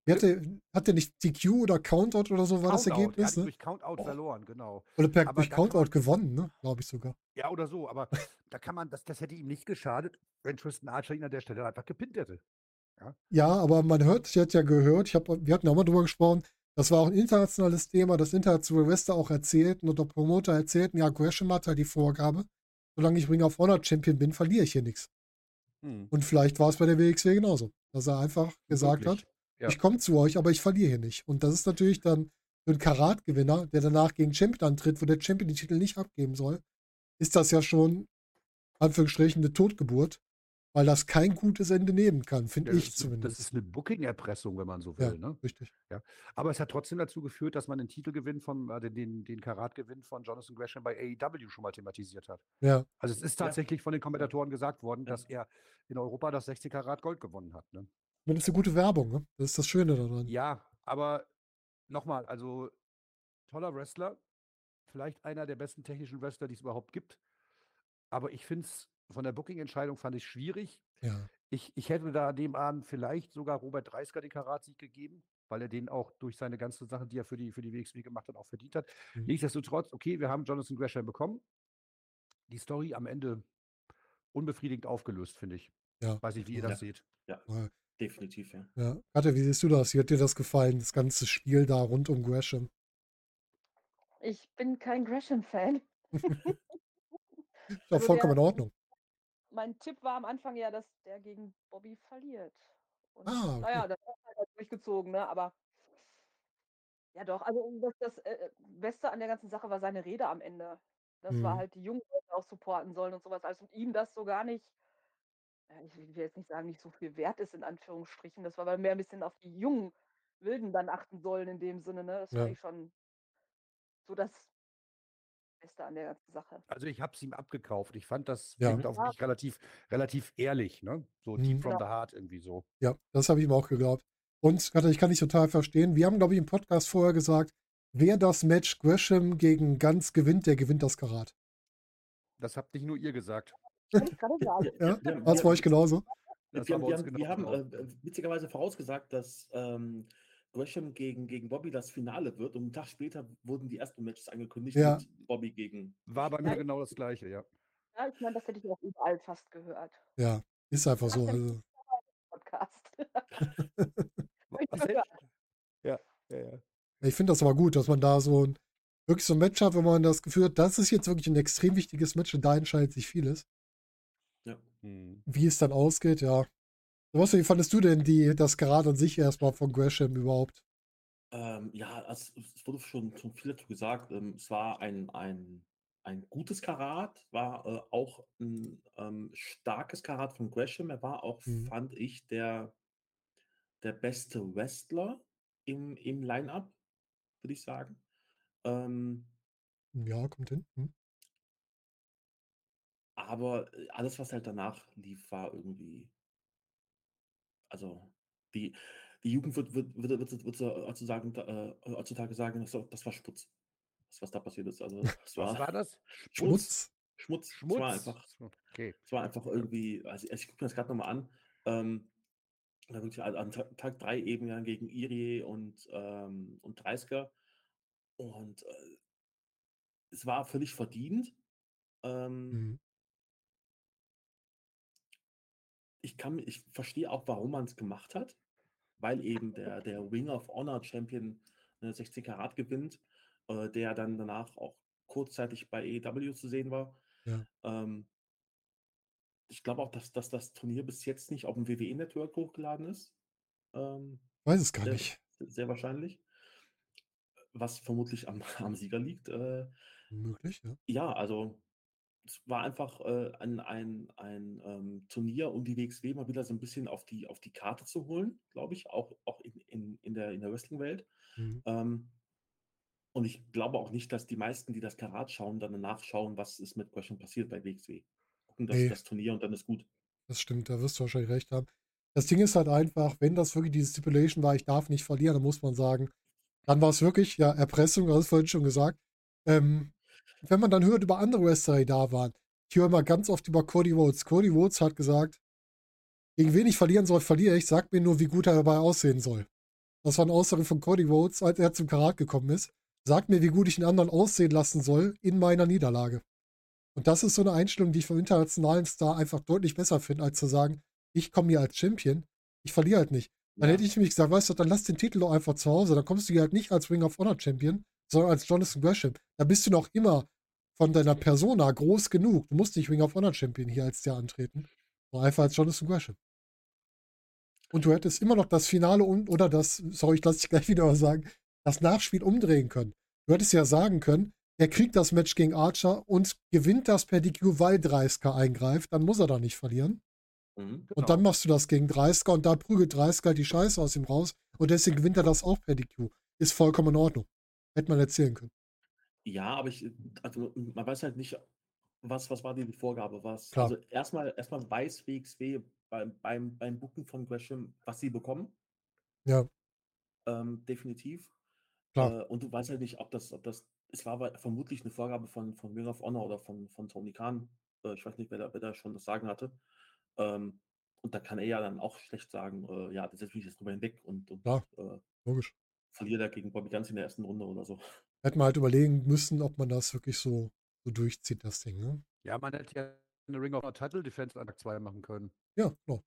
Wie hat, er, hat er nicht DQ oder Countout oder so war das Countout, er Ergebnis? hat Ne? durch Countout Oh. verloren, genau. Oder per, aber durch man- Countout gewonnen, ne? Glaube ich sogar. Ja, oder so, aber da kann man, das, das hätte ihm nicht geschadet, wenn Tristan Archer ihn an der Stelle einfach gepinnt hätte. Ja, aber man hört, ich hatte ja gehört, ich hab, wir hatten auch mal drüber gesprochen, das war auch ein internationales Thema, das internationale Wrestler auch erzählten und der Promoter erzählten, ja, Gresham hat halt die Vorgabe, solange ich Ring of Honor Champion bin, verliere ich hier nichts. Hm, Und vielleicht war es bei der WXW genauso, dass er einfach gesagt möglich. hat, Ja. ich komme zu euch, aber ich verliere hier nicht. Und das ist natürlich dann für einen Karatgewinner, der danach gegen Champion antritt, wo der Champion die Titel nicht abgeben soll, ist das ja schon, Anführungsstrichen, eine Totgeburt, weil das kein gutes Ende nehmen kann, finde Ja, ich das ist- zumindest. Das ist eine Booking-Erpressung, wenn man so ja, will. Ne? richtig. Aber es hat trotzdem dazu geführt, dass man den Titelgewinn von, äh, den- den, den Karatgewinn von Jonathan Gresham bei AEW schon mal thematisiert hat. Ja, Also es ist Ja. tatsächlich von den Kommentatoren gesagt worden, Ja. dass er in Europa das 60 Karat Gold gewonnen hat. Ne? Das ist eine gute Werbung, ne? Das ist das Schöne daran. Ja, aber nochmal, also toller Wrestler, vielleicht einer der besten technischen Wrestler, die es überhaupt gibt. Aber ich finde es von der Booking-Entscheidung fand ich schwierig. Ja. Ich, ich hätte da an dem Abend vielleicht sogar Robert Dreisker den Karatsieg gegeben, weil er den auch durch seine ganzen Sachen, die er für die, für die WXW gemacht hat, auch verdient hat. Mhm. Nichtsdestotrotz, okay, wir haben Jonathan Gresham bekommen. Die Story am Ende unbefriedigend aufgelöst, finde ich. Ja. Weiß nicht, wie ihr Ja. das seht. Definitiv, ja. Ja. Katja, wie siehst du das? Wie hat dir das gefallen, das ganze Spiel da rund um Gresham? Ich bin kein Gresham-Fan. Ist auch Also vollkommen in Ordnung. Mein Tipp war am Anfang ja, dass der gegen Bobby verliert. Und Ah, okay. naja, das hat er halt durchgezogen, ne? Aber ja doch, also das, das äh, Beste an der ganzen Sache war seine Rede am Ende. Das war Mhm. halt die jungen Leute auch supporten sollen und sowas. Also und ihm das so gar nicht, ich will jetzt nicht sagen, nicht so viel wert ist, in Anführungsstrichen. Das war aber mehr ein bisschen auf die jungen Wilden dann achten sollen in dem Sinne, ne? Das Ja. fand ich schon so das Beste an der ganzen Sache. Also ich habe es ihm abgekauft. Ich fand, das Ja. wirkt auf mich relativ, relativ ehrlich, ne? So Mhm. deep from Ja. the heart irgendwie so. Ja, das habe ich ihm auch geglaubt. Und Katja, ich kann dich total verstehen. Wir haben, glaube ich, im Podcast vorher gesagt, wer das Match Gresham gegen Ganz gewinnt, der gewinnt das Karat. Das habt nicht nur ihr gesagt. Ich sagen. Ja, Wir haben- das wir war euch haben- genauso. Das wir haben, wir haben, wir genauso haben genau. äh, witzigerweise vorausgesagt, dass ähm, Gresham gegen, gegen Bobby das Finale wird und einen Tag später wurden die ersten Matches angekündigt Ja. mit Bobby gegen. War bei mir Ja. genau das Gleiche, ja. Ja, ich meine, das hätte ich auch überall fast gehört. Ja, ist einfach so. Also, Podcast. Ich. Ja, ja, ja. ich finde das aber gut, dass man da so ein wirklich so ein Match hat, wenn man das Gefühl hat, das ist jetzt wirklich ein extrem wichtiges Match und da entscheidet sich vieles. Hm. Wie es dann ausgeht, ja. Was, wie fandest du denn die, das Karat an sich erstmal von Gresham überhaupt? Ähm, ja, also, es wurde schon, schon viel dazu gesagt. Ähm, es war ein, ein, ein gutes Karat, war äh, auch ein ähm, starkes Karat von Gresham. Er war auch, Mhm. fand ich, der, der beste Wrestler im, im Line-Up, würde ich sagen. Ähm, Ja, kommt hin. Hm. Aber äh, alles, was halt danach lief, war irgendwie. Also, die, die Jugend wird, wird, wird, wird, wird, heutzutage, äh, heutzutage sagen, das, war- das war Sputz. Das, was da passiert ist. Also, Was war das? Schmutz. Schmutz. Schmutz. Es war einfach, Okay. es war einfach irgendwie, also ich gucke mir das gerade nochmal an. Ähm, da wirklich, an Ta- Tag 3 eben ja gegen Irie und, ähm, und Dreisker. Und äh, es war völlig verdient. Ähm, Hm. Ich kann, ich verstehe auch, warum man es gemacht hat, weil eben der, der Ring of Honor Champion eine 60 Karat gewinnt, äh, der dann danach auch kurzzeitig bei AEW zu sehen war. Ja. Ähm, ich glaube auch, dass, dass das Turnier bis jetzt nicht auf dem WWE-Network hochgeladen ist. Ähm, Weiß es gar sehr, nicht. sehr wahrscheinlich. Was vermutlich am, am Sieger liegt. Äh, Möglich, ja. ja, also es war einfach äh, ein, ein, ein ähm, Turnier, um die WXW mal wieder so ein bisschen auf die, auf die Karte zu holen, glaube ich, auch, auch in, in, in der, in der Wrestling-Welt. Hm. Ähm, und ich glaube auch nicht, dass die meisten, die das Karat schauen, dann nachschauen, was ist mit Gresham passiert bei WXW. Gucken das, Nee. das Turnier und dann ist gut. Das stimmt, da wirst du wahrscheinlich recht haben. Das Ding ist halt einfach, wenn das wirklich diese Stipulation war, ich darf nicht verlieren, dann muss man sagen, Dann war es wirklich, ja, Erpressung, hast du vorhin schon gesagt. Ähm, wenn man dann hört über andere Wrestler, die da waren, ich höre mal ganz oft über Cody Rhodes. Cody Rhodes hat gesagt, gegen wen ich verlieren soll, verliere ich. Sag mir nur, wie gut er dabei aussehen soll. Das war eine Aussage von Cody Rhodes, als er zum Karat gekommen ist. Sag mir, wie gut ich einen anderen aussehen lassen soll in meiner Niederlage. Und das ist so eine Einstellung, die ich vom internationalen Star einfach deutlich besser finde, als zu sagen, ich komme hier als Champion, ich verliere halt nicht. Dann Ja. hätte ich nämlich gesagt, weißt du, dann lass den Titel doch einfach zu Hause. Dann kommst du hier halt nicht als Ring of Honor Champion, sondern als Jonathan Gresham. Da bist du noch immer von deiner Persona groß genug. Du musst nicht Ring of Honor Champion hier als der antreten, sondern einfach als Jonathan Gresham. Und du hättest immer noch das Finale um, oder das, sorry, ich lasse dich gleich wieder sagen, das Nachspiel umdrehen können. Du hättest ja sagen können, er kriegt das Match gegen Archer und gewinnt das per DQ, weil 30 eingreift, dann muss er da nicht verlieren. Mhm. Und dann machst du das gegen 30 und da prügelt 30 halt die Scheiße aus ihm raus und deswegen gewinnt er das auch per DQ. Ist vollkommen in Ordnung. Hätte man erzählen können. Ja, aber ich, also man weiß halt nicht, was, was war die Vorgabe, was. Klar. Also erstmal, erstmal weiß WXW beim, beim, beim Booken von Gresham, was sie bekommen. Ja, Ähm, definitiv. Klar. Äh, und du weißt halt nicht, ob das, ob das, es war vermutlich eine Vorgabe von, von Ring of Honor oder von, von Tony Khan. Äh, ich weiß nicht, wer da, wer da schon das Sagen hatte. Ähm, und da kann er ja dann auch schlecht sagen, äh, ja, das setze mich jetzt drüber hinweg und, und Klar. äh, logisch. Verliere da gegen Bobby ganz in der ersten Runde oder so. Hätte man halt überlegen müssen, ob man das wirklich so, so durchzieht, das Ding. Ne? Ja, man hätte ja eine Ring of Honor Title Defense an Tag 2 machen können, Ja, genau.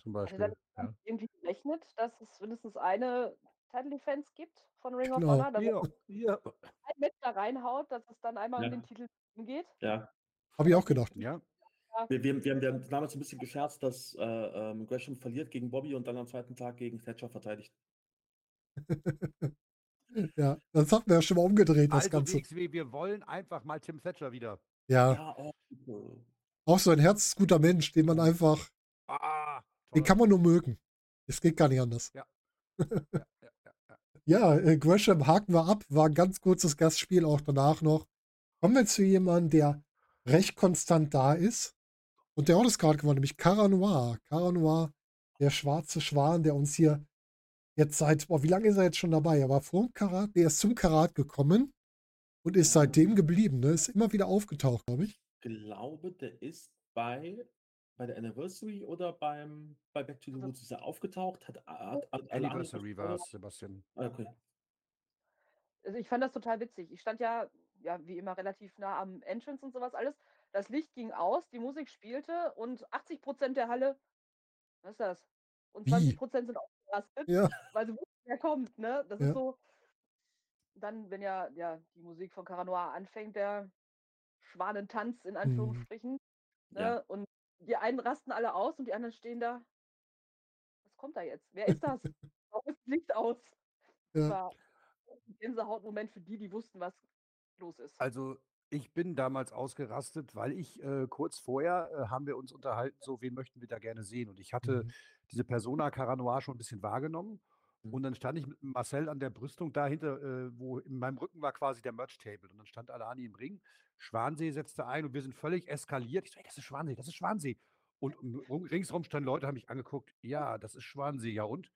zum Also Beispiel. dann Ja. irgendwie gerechnet, dass es mindestens eine Title Defense gibt von Ring of Genau. Honor, dass Ja, ja. er ein Match da reinhaut, dass es dann einmal Ja. um den Titel geht. Ja, Habe ich auch gedacht. ja. Wir, wir, wir, haben, wir haben damals ein bisschen gescherzt, dass äh, ähm, Gresham verliert gegen Bobby und dann am zweiten Tag gegen Thatcher verteidigt. Ja, das hat man ja schon mal umgedreht, das Also Ganze. WXW, wir wollen einfach mal Tim Thatcher wieder. Ja, Ja, oh, auch so ein herzensguter Mensch, den man einfach, Ah, den kann man nur mögen. Es geht gar nicht anders. Ja, ja, ja, ja. Ja, äh, Gresham haken wir ab, war ein ganz kurzes Gastspiel auch danach noch. Kommen wir zu jemandem, der recht konstant da ist und der auch das gerade gewonnen, nämlich Cara Noir. Cara Noir, der schwarze Schwan, der uns hier jetzt seit, boah, wie lange ist er jetzt schon dabei? Er war vor dem Karat, der ist zum Karat gekommen und ist seitdem geblieben, ne? Ist immer wieder aufgetaucht, glaube ich. glaube, der ist bei, bei der Anniversary oder beim, bei Back to the Roots ist er aufgetaucht, hat, hat, hat anderen Anniversary war es, Sebastian. Ah, Okay. Also ich fand das total witzig. Ich stand ja, ja, wie immer relativ nah am Entrance und sowas alles. Das Licht ging aus, die Musik spielte und 80 Prozent der Halle, was ist das? Und Wie? 20 Prozent sind ausgerastet, Ja, weil sie wussten, wer kommt, ne? Das Ja. ist so. Dann, wenn ja, ja die Musik von Caranoir anfängt, der Schwanentanz Mhm. in Anführungsstrichen. Ja. Ne? Und die einen rasten alle aus und die anderen stehen da. Was kommt da jetzt? Wer ist das? Warum ist das Licht aus? Das Ja. war ein Gänsehautmoment für die, die wussten, was los ist. Also ich bin damals ausgerastet, weil ich äh, kurz vorher äh, haben wir uns unterhalten, so wen möchten wir da gerne sehen. Und ich hatte Mhm. Diese Persona Caranoir schon ein bisschen wahrgenommen. Mhm. Und dann stand ich mit Marcel an der Brüstung dahinter, äh, wo in meinem Rücken war quasi der Merch-Table. Und dann stand Alani im Ring. Schwansee setzte ein und wir sind völlig eskaliert. Ich so, ey, das ist Schwansee, das ist Schwansee. Und um- rum- ringsherum standen Leute, haben mich angeguckt. Ja, das ist Schwansee, ja und?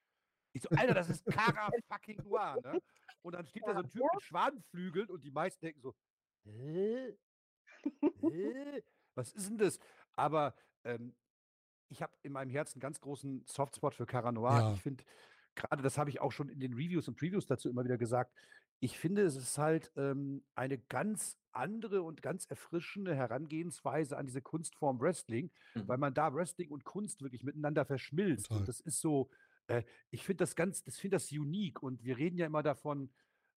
Ich so, Alter, das ist Cara fucking Noir, ne? Und dann steht da so ein Typ mit Schwanenflügeln und die meisten denken so, hä? Hä? Was ist denn das? Aber ähm, ich habe in meinem Herzen einen ganz großen Softspot für Cara Noir. Ja. Ich finde, gerade das habe ich auch schon in den Reviews und Previews dazu immer wieder gesagt. Ich finde, es ist halt ähm, eine ganz andere und ganz erfrischende Herangehensweise an diese Kunstform Wrestling, Mhm. weil man da Wrestling und Kunst wirklich miteinander verschmilzt. Total. Und das ist so, äh, ich finde das ganz, das finde das unique. Und wir reden ja immer davon,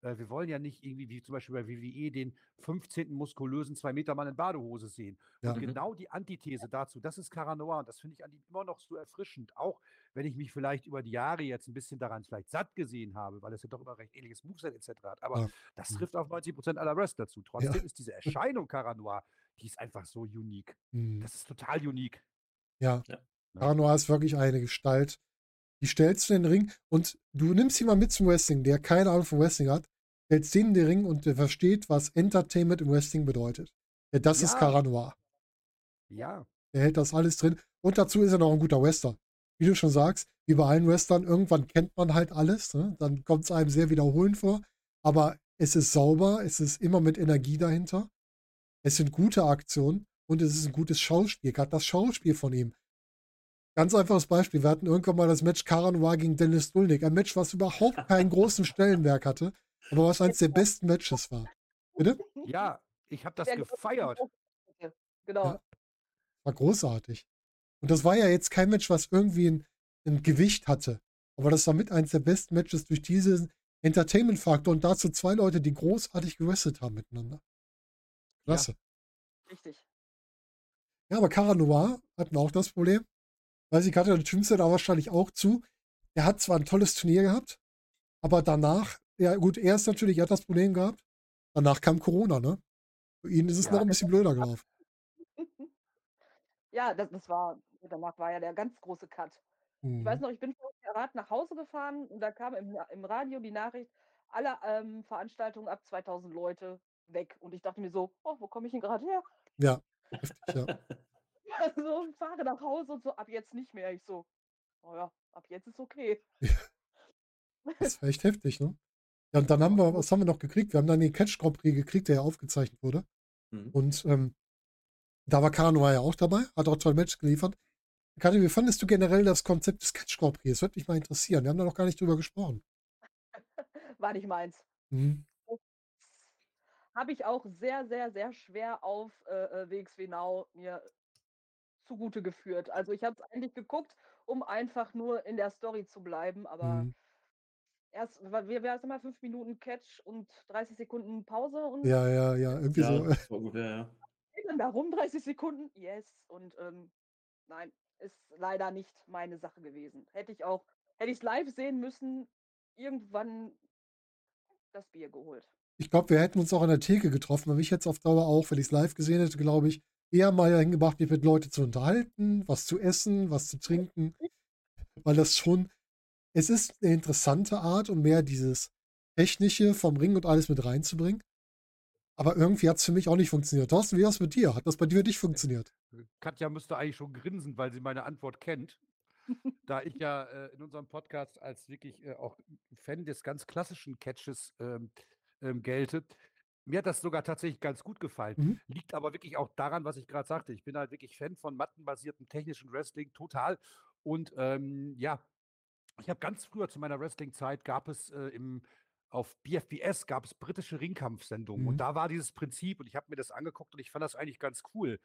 äh, wir wollen ja nicht irgendwie, wie zum Beispiel bei WWE, den 15. muskulösen 2-Meter-Mann in Badehose sehen. Ja. Und genau die Antithese dazu, das ist Cara Noir. Und das finde ich an ihm immer noch so erfrischend. Auch wenn ich mich vielleicht über die Jahre jetzt ein bisschen daran vielleicht satt gesehen habe, weil es ja doch immer recht ähnliches Moveset etc. hat. Aber Ja. das Mhm. trifft auf 90 Prozent aller Wrestler zu. Trotzdem ist diese Erscheinung Cara Noir, die ist einfach so unique. Mhm. Das ist total unique. Ja. Ja. Cara Noir ist wirklich eine Gestalt. Die stellst du in den Ring und du nimmst jemanden mit zum Wrestling, der keine Ahnung von Wrestling hat, stellst den in den Ring und der versteht, was Entertainment im Wrestling bedeutet. Ja, das ist Ja. Cara Noir. Ja. Er hält das alles drin. Und dazu ist er noch ein guter Wrestler. wie du schon sagst, wie bei allen Western, irgendwann kennt man halt alles. Ne? Dann kommt es einem sehr wiederholend vor. Aber es ist sauber, es ist immer mit Energie dahinter. Es sind gute Aktionen und es ist ein gutes Schauspiel. Gerade das Schauspiel von ihm. Ganz einfaches Beispiel. Wir hatten irgendwann mal das Match Karanoir gegen Dennis Dulnik. Ein Match, was überhaupt keinen großen Stellenwerk hatte, aber was eines der besten Matches war. Bitte? Ja, ich habe das Der gefeiert. Genau. Ja. War großartig. Und das war ja jetzt kein Match, was irgendwie ein, ein Gewicht hatte. Aber das war mit eines der besten Matches durch diesen Entertainment-Faktor und dazu zwei Leute, die großartig gewrestelt haben miteinander. Klasse. Richtig. Ja, aber Cara Noir hatten auch das Problem. Weiß ich, hatte der Tümste da wahrscheinlich auch zu. Er hat zwar ein tolles Turnier gehabt, aber danach, ja gut, er ist natürlich, er hat das Problem gehabt. Danach kam Corona, ne? Für ihn ist es Ja. noch ein bisschen blöder gelaufen. Ja, das, das war, danach war ja der ganz große Cut. Ich weiß Mhm. noch, ich bin vom Karat nach Hause gefahren und da kam im, im Radio die Nachricht, alle ähm, Veranstaltungen ab 2000 Leute weg. Und ich dachte mir so, oh, wo komme ich denn gerade her? Ja, heftig, ja. Also fahre nach Hause und so, ab jetzt nicht mehr. Ich so, oh ja, ab jetzt ist okay. Das war echt heftig, ne? Ja, und dann haben wir, was haben wir noch gekriegt? Wir haben dann den Catch Grand Prix gekriegt, der ja aufgezeichnet wurde. Mhm. Und ähm, da war Kanoa ja auch dabei, hat auch toll Match geliefert. Kathi, wie fandest du generell das Konzept des Catch Grand Prix? Das würde mich mal interessieren. Wir haben da noch gar nicht drüber gesprochen. War nicht meins. Mhm. Habe ich auch sehr, sehr, sehr schwer auf äh, äh, WXW Now mir zugute geführt. Also ich habe es eigentlich geguckt, um einfach nur in der Story zu bleiben, aber Mhm. erst, wir wären immer fünf Minuten Catch und 30 Sekunden Pause und Ja, ja, ja, irgendwie Ja, so. das war ungefähr, ja. dann darum 30 Sekunden, yes. Und ähm, nein, ist leider nicht meine Sache gewesen. Hätte ich auch, hätte ich es live sehen müssen, irgendwann das Bier geholt. Ich glaube, wir hätten uns auch an der Theke getroffen, aber mich jetzt auf Dauer auch, wenn ich es live gesehen hätte, glaube ich, eher mal hingebracht, mich mit Leuten zu unterhalten, was zu essen, was zu trinken. Weil das schon, es ist eine interessante Art, um mehr dieses Technische vom Ring und alles mit reinzubringen. Aber irgendwie hat es für mich auch nicht funktioniert. Thorsten, wie war es mit dir? Hat das bei dir nicht funktioniert? Katja müsste eigentlich schon grinsen, weil sie meine Antwort kennt. da ich ja äh, in unserem Podcast als wirklich äh, auch Fan des ganz klassischen Catches ähm, ähm, gelte. Mir hat das sogar tatsächlich ganz gut gefallen. Mhm. Liegt aber wirklich auch daran, was ich gerade sagte. Ich bin halt wirklich Fan von mattenbasiertem technischen Wrestling, total. Und ähm, ja, ich habe ganz früher zu meiner Wrestling-Zeit gab es äh, im auf BFBS gab es britische Ringkampfsendungen Mhm. und da war dieses Prinzip und ich habe mir das angeguckt und ich fand das eigentlich ganz cool.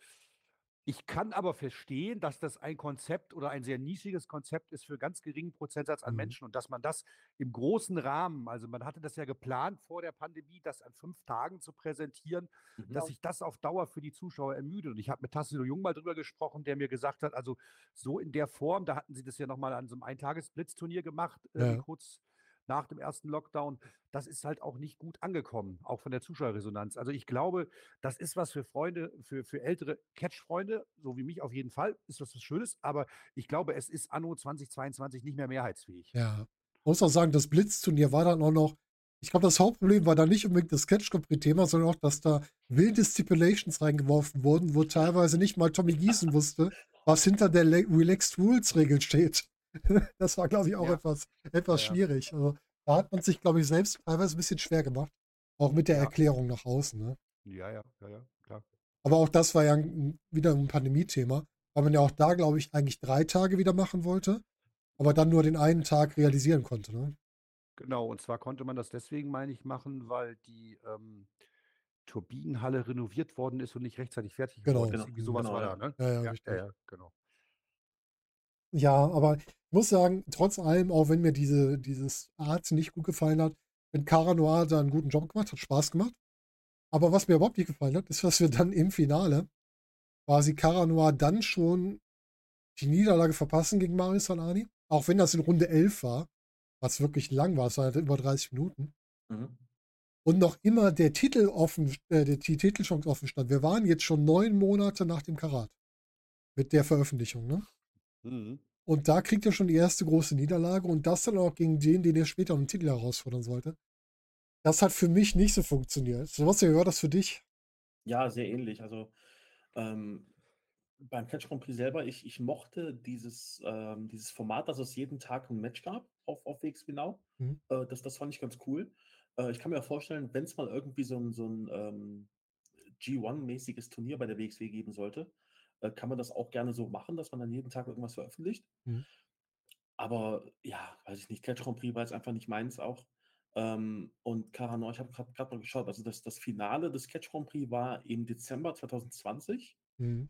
Ich kann aber verstehen, dass das ein Konzept oder ein sehr nischiges Konzept ist für ganz geringen Prozentsatz an Mhm. Menschen und dass man das im großen Rahmen, also man hatte das ja geplant vor der Pandemie, das an fünf Tagen zu präsentieren, Mhm. dass sich das auf Dauer für die Zuschauer ermüdet. Und ich habe mit Tassilo Jung mal drüber gesprochen, der mir gesagt hat, also so in der Form, da hatten sie das ja nochmal an so einem Eintagesblitzturnier gemacht, äh, Ja. kurz nach dem ersten Lockdown. Das ist halt auch nicht gut angekommen, auch von der Zuschauerresonanz. Also ich glaube, das ist was für Freunde, für, für ältere Catch-Freunde, so wie mich auf jeden Fall, ist das was Schönes, aber ich glaube, es ist anno 2022 nicht mehr mehrheitsfähig. Ja. Muss auch sagen, das Blitzturnier war dann auch noch, ich glaube, das Hauptproblem war da nicht unbedingt das Catch Grand Prix Thema, sondern auch, dass da wilde Stipulations reingeworfen wurden, wo teilweise nicht mal Tommy Gießen wusste, was hinter der Relaxed Rules Regel steht. Das war, glaube ich, auch Ja. etwas, etwas Ja, schwierig. Also, da hat man sich, glaube ich, selbst teilweise ein bisschen schwer gemacht. Auch mit der Ja. Erklärung nach außen. Ne? Ja, ja, ja, ja, klar. Aber auch das war ja ein, wieder ein Pandemie-Thema, weil man ja auch da, glaube ich, eigentlich drei Tage wieder machen wollte, aber dann nur den einen Tag realisieren konnte. Ne? Genau, und zwar konnte man das deswegen, meine ich, machen, weil die ähm, Turbinenhalle renoviert worden ist und nicht rechtzeitig fertig Genau. geworden ist. Genau, Irgendwie sowas genau, war ja. da, ne? Ja, ja, ja, ja, genau. Ja, aber ich muss sagen, trotz allem, auch wenn mir diese, dieses Art nicht gut gefallen hat, wenn Cara Noir da einen guten Job gemacht hat, Spaß gemacht. Aber was mir überhaupt nicht gefallen hat, ist, dass wir dann im Finale quasi Cara Noir dann schon die Niederlage verpassen gegen Mario Salani. Auch wenn das in Runde 11 war, was wirklich lang war, es war halt über 30 Minuten. Mhm. Und noch immer der Titel offen, äh, die die Titelchance offen stand. Wir waren jetzt schon neun Monate nach dem Karat. Mit der Veröffentlichung, ne? Mhm. Und da kriegt er schon die erste große Niederlage und das dann auch gegen den, den er später um den Titel herausfordern sollte. Das hat für mich nicht so funktioniert. Sebastian, wie war das für dich? Ja, sehr ähnlich. Also, ähm, beim Catch Grand Prix selber, ich, ich mochte dieses, ähm, dieses Format, dass es jeden Tag ein Match gab auf, auf WXW Now. Mhm. Äh, das, das fand ich ganz cool. Äh, ich kann mir auch vorstellen, wenn es mal irgendwie so ein, so ein ähm, G1-mäßiges Turnier bei der WXW geben sollte, äh, kann man das auch gerne so machen, dass man dann jeden Tag irgendwas veröffentlicht. Mhm. Aber ja, weiß ich nicht, Catch Grand Prix war jetzt einfach nicht meins auch. Ähm, und Carano, ich habe gerade mal geschaut, also das, das Finale des Catch Grand Prix war im Dezember 2020 Mhm.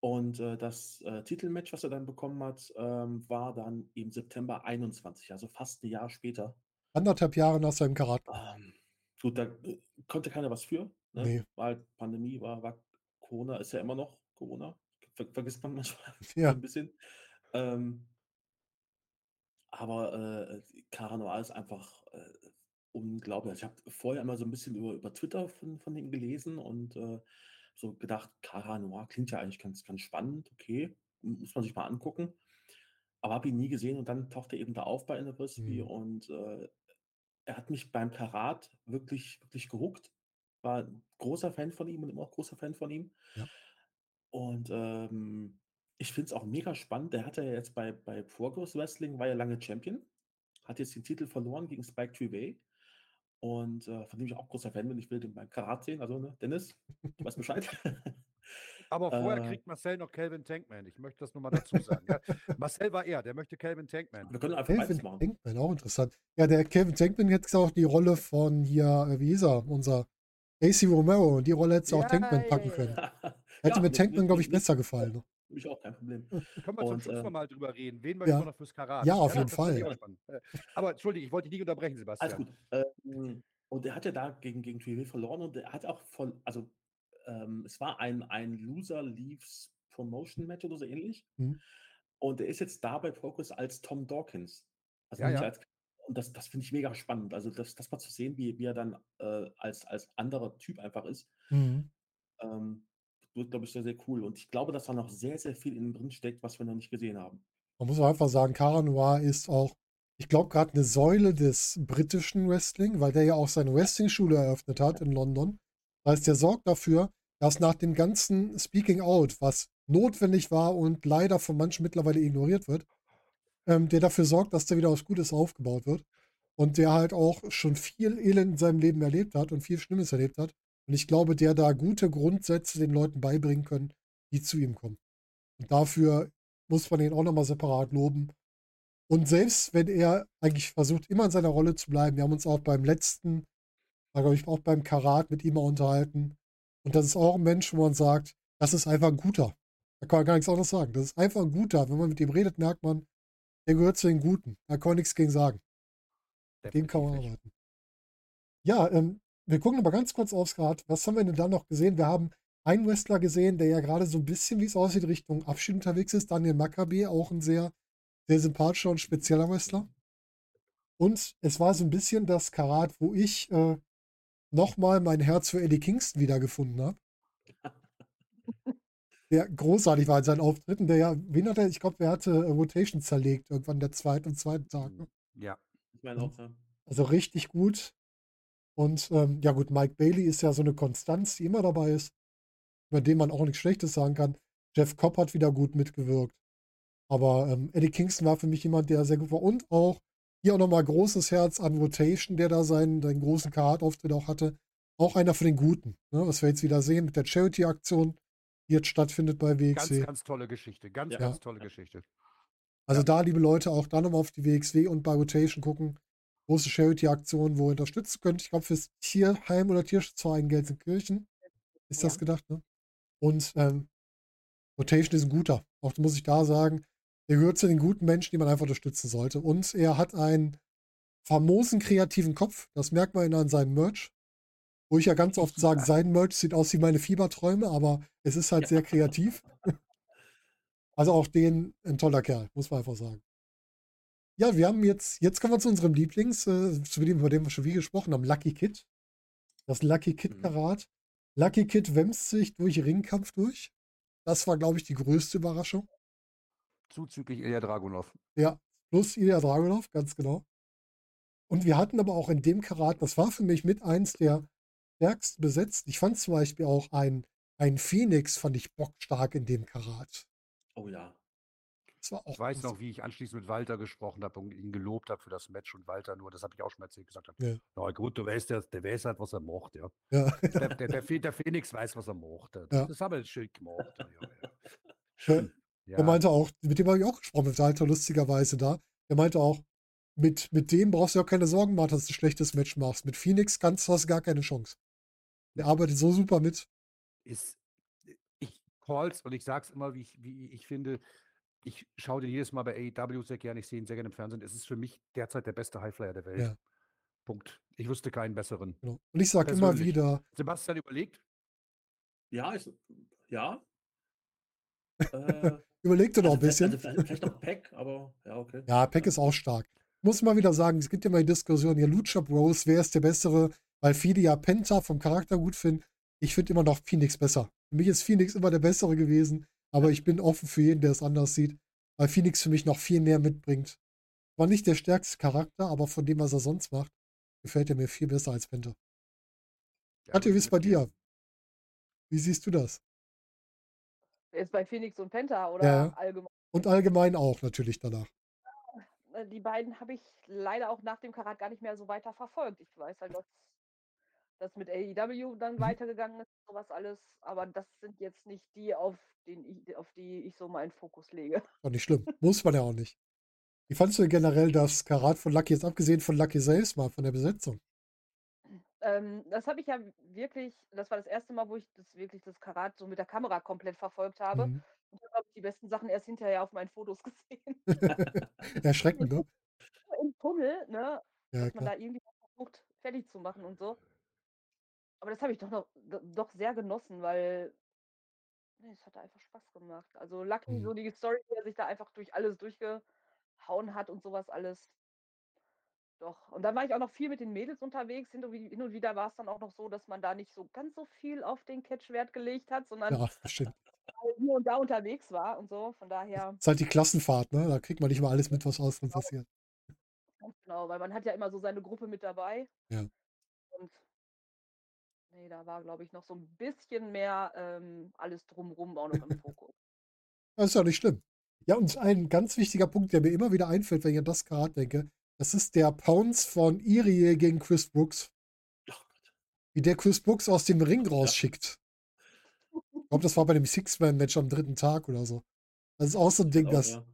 und äh, das äh, Titelmatch, was er dann bekommen hat, ähm, war dann im September 21, also fast ein Jahr später. Anderthalb Jahre nach seinem Karat. Ähm, gut, da äh, konnte keiner was für. Ne? Nee. War halt Pandemie, war, war Corona, ist ja immer noch Corona. Ver vergisst man manchmal so Ja. ein bisschen. Ähm, aber äh, Cara Noir ist einfach äh, unglaublich. Ich habe vorher immer so ein bisschen über, über Twitter von, von denen gelesen und äh, so gedacht, Cara Noir klingt ja eigentlich ganz, ganz spannend, okay, muss man sich mal angucken. Aber habe ihn nie gesehen und dann taucht er eben da auf bei Anniversary Mhm. und äh, er hat mich beim Karat wirklich, wirklich gehuckt. War ein großer Fan von ihm und immer auch großer Fan von ihm. Ja. Und ähm, ich finde es auch mega spannend. Der hatte ja jetzt bei, bei Progress Wrestling, war ja lange Champion, hat jetzt den Titel verloren gegen Spike Trivey. Und äh, von dem ich auch großer Fan bin. Ich will den beim Karat sehen. Also, ne, Dennis, du weißt Bescheid. Aber vorher Äh. kriegt Marcel noch Calvin Tankman. Ich möchte das nur mal dazu sagen. Ja. Marcel war er, der möchte Calvin Tankman. Wir können einfach beides Kelvin machen. Tankman, auch interessant. Ja, der Kelvin Tankman hat jetzt auch die Rolle von hier, äh, wie hieß er, unser AC Romero. Und die Rolle hätte auch Ja, Tankman ja, packen können. ja. Hätte Ja, mir Tankman, glaube ich, besser gefallen. Ne? Mich auch kein Problem. Können wir zum Schluss äh, noch mal drüber reden. Wen möchten ja. wir noch fürs Karat? Ja, auf jeden finde ich Fall. Äh, Aber Entschuldige, ich wollte dich nicht unterbrechen, Sebastian. Alles gut. Ähm, und er hat ja da gegen, gegen Trivey verloren und er hat auch von, also ähm, es war ein, ein Loser Leaves Promotion Match oder so ähnlich. Mhm. Und er ist jetzt da bei Progress als Tom Dawkins. Also Ja, nicht ja. als und das, das finde ich mega spannend. Also das, das mal zu sehen, wie, wie er dann äh, als, als anderer Typ einfach ist, Mhm. ähm, wird, glaube ich, sehr, sehr cool. Und ich glaube, dass da noch sehr, sehr viel in ihm drin steckt, was wir noch nicht gesehen haben. Man muss auch einfach sagen, Cara Noir ist auch, ich glaube, gerade eine Säule des britischen Wrestling, weil der ja auch seine Wrestling-Schule eröffnet hat in London. Das heißt, der sorgt dafür, dass nach dem ganzen Speaking Out, was notwendig war und leider von manchen mittlerweile ignoriert wird, ähm, der dafür sorgt, dass da wieder was Gutes aufgebaut wird. Und der halt auch schon viel Elend in seinem Leben erlebt hat und viel Schlimmes erlebt hat. Und ich glaube, der da gute Grundsätze den Leuten beibringen können, die zu ihm kommen. Und dafür muss man ihn auch nochmal separat loben. Und selbst wenn er eigentlich versucht, immer in seiner Rolle zu bleiben, wir haben uns auch beim letzten, glaube ich, auch beim Karat mit ihm mal unterhalten. Und das ist auch ein Mensch, wo man sagt, das ist einfach ein guter. Da kann man gar nichts anderes sagen. Das ist einfach ein guter. Wenn man mit ihm redet, merkt man, der gehört zu den Guten. Da kann man nichts gegen sagen. Mit dem kann man Definitiv arbeiten. Ja, ähm, wir gucken aber ganz kurz aufs Rad. Was haben wir denn da noch gesehen? Wir haben einen Wrestler gesehen, der ja gerade so ein bisschen, wie es aussieht, Richtung Abschied unterwegs ist. Daniel Maccabi, auch ein sehr, sehr sympathischer und spezieller Wrestler. Und es war so ein bisschen das Karat, wo ich äh, nochmal mein Herz für Eddie Kingston wiedergefunden habe. Der großartig war in seinen Auftritten. Der ja, wen hat er? Ich glaube, er hatte äh, Rotation zerlegt, irgendwann der zweite und zweiten Tag. Ne? Ja. Ich meine auch, ja. Also richtig gut. Und ähm, ja gut, Mike Bailey ist ja so eine Konstanz, die immer dabei ist, über den man auch nichts Schlechtes sagen kann. Jeff Cobb hat wieder gut mitgewirkt. Aber ähm, Eddie Kingston war für mich jemand, der sehr gut war. Und auch hier auch nochmal großes Herz an Rotation, der da seinen, seinen großen Card-Auftritt auch hatte. Auch einer von den Guten, ne, was wir jetzt wieder sehen mit der Charity-Aktion, die jetzt stattfindet bei Ganz, WXW. ganz tolle Geschichte. Ganz, Ja. ganz tolle Geschichte. Also Ja. da, liebe Leute, auch da nochmal auf die WXW und bei Rotation gucken. Große Charity-Aktion, wo ihr unterstützen könnt. Ich glaube, fürs Tierheim oder Tierschutzverein Gelsenkirchen ist das Ja. gedacht. Ne? Und ähm, Rotation ist ein guter. Auch muss ich da sagen, er gehört zu den guten Menschen, die man einfach unterstützen sollte. Und er hat einen famosen kreativen Kopf. Das merkt man an seinem Merch. Wo ich ja ganz oft sage, sein Merch sieht aus wie meine Fieberträume, aber es ist halt sehr kreativ. Also auch den ein toller Kerl, muss man einfach sagen. Ja, wir haben jetzt, jetzt kommen wir zu unserem Lieblings, äh, zu dem, über den wir schon wie gesprochen haben, Lucky Kid. Das Lucky Kid Mhm. Karat. Lucky Kid wämst sich durch Ringkampf durch. Das war, glaube ich, die größte Überraschung. Zuzüglich Ilya Dragunov. Ja, plus Ilya Dragunov, ganz genau. Und wir hatten aber auch in dem Karat, das war für mich mit eins der stärksten besetzt. Ich fand zum Beispiel auch einen ein Phoenix fand ich bockstark in dem Karat. Oh ja. Das war auch Ich weiß noch, wie ich anschließend mit Walter gesprochen habe und ihn gelobt habe für das Match und Walter nur, das habe ich auch schon mal erzählt, gesagt hat, Ja. na gut, du weißt ja, der weiß halt, was er macht, ja. Ja. Der, der, der, der Phoenix weiß, was er macht. Ja. Das haben wir schön gemacht. Ja, ja, ja. Schön. Ja. Er meinte auch, mit dem habe ich auch gesprochen, mit Walter lustigerweise da. Er meinte auch, mit, mit dem brauchst du auch keine Sorgen machen, dass du ein schlechtes Match machst. Mit Phoenix kannst, hast du gar keine Chance. Der arbeitet so super mit. ist, ich call's und ich sag's immer, wie ich, wie ich finde, ich schaue den jedes Mal bei AEW sehr gerne, ich sehe ihn sehr gerne im Fernsehen. Es ist für mich derzeit der beste Highflyer der Welt. Ja. Punkt. Ich wüsste keinen besseren. Genau. Und ich sage immer wieder, Sebastian überlegt, Ja, ist, ja. äh, überleg dir noch also ein bisschen. vielleicht- Also vielleicht, vielleicht noch Pack, aber ja, okay. Ja, Peck ist auch stark. Muss mal wieder sagen, es gibt ja immer die Diskussion, ja, Lucha Bros, wer ist der Bessere? Weil viele ja Penta vom Charakter gut finden. Ich finde immer noch Phoenix besser. Für mich ist Phoenix immer der Bessere gewesen, aber ich bin offen für jeden, der es anders sieht, weil Phoenix für mich noch viel mehr mitbringt. War nicht der stärkste Charakter, aber von dem, was er sonst macht, gefällt er mir viel besser als Penta. ja, Katja, wie ist bei dir? Wie siehst du das? Ist bei Phoenix und Penta oder Ja, allgemein? Und allgemein auch natürlich danach. Äh, Die beiden habe ich leider auch nach dem Karat gar nicht mehr so weiter verfolgt. Ich weiß halt, dass das mit AEW dann Mhm. weitergegangen ist, sowas alles. Aber das sind jetzt nicht die, auf, den ich, auf die ich so meinen Fokus lege. War nicht schlimm. Muss man ja auch nicht. Wie fandest du denn generell das Karat von Lucky, jetzt abgesehen von Lucky selbst mal, von der Besetzung? Ähm, das habe ich ja wirklich, das war das erste Mal, wo ich das wirklich das Karat so mit der Kamera komplett verfolgt habe. Mhm. Und habe hab ich die besten Sachen erst hinterher auf meinen Fotos gesehen. Erschreckend, ne? Im Tunnel, ne? Ja, dass man klar. da irgendwie versucht, fertig zu machen und so. Aber das habe ich doch noch doch sehr genossen, weil nee, es hat einfach Spaß gemacht. Also Lucky, Mhm. so die Story, wie er sich da einfach durch alles durchgehauen hat und sowas alles. Doch. Und dann war ich auch noch viel mit den Mädels unterwegs. Hin und, wie- hin und wieder war es dann auch noch so, dass man da nicht so ganz so viel auf den Catch Wert gelegt hat, sondern Ja, bestimmt. hier und da unterwegs war und so. Von daher, ist halt die Klassenfahrt, ne? Da kriegt man nicht mal alles mit, was außen passiert. ganz genau, weil man hat ja immer so seine Gruppe mit dabei. Ja. Und nee, da war, glaube ich, noch so ein bisschen mehr ähm, alles drumrum auch noch im Fokus. Das ist ja nicht schlimm. Ja, und ein ganz wichtiger Punkt, der mir immer wieder einfällt, wenn ich an das Karat denke, das ist der Pounce von Irie gegen Chris Brooks. Wie der Chris Brooks aus dem Ring rausschickt. Ich glaube, das war bei dem Six-Man-Match am dritten Tag oder so. Das ist auch so ein Ding, Auch, das, ja.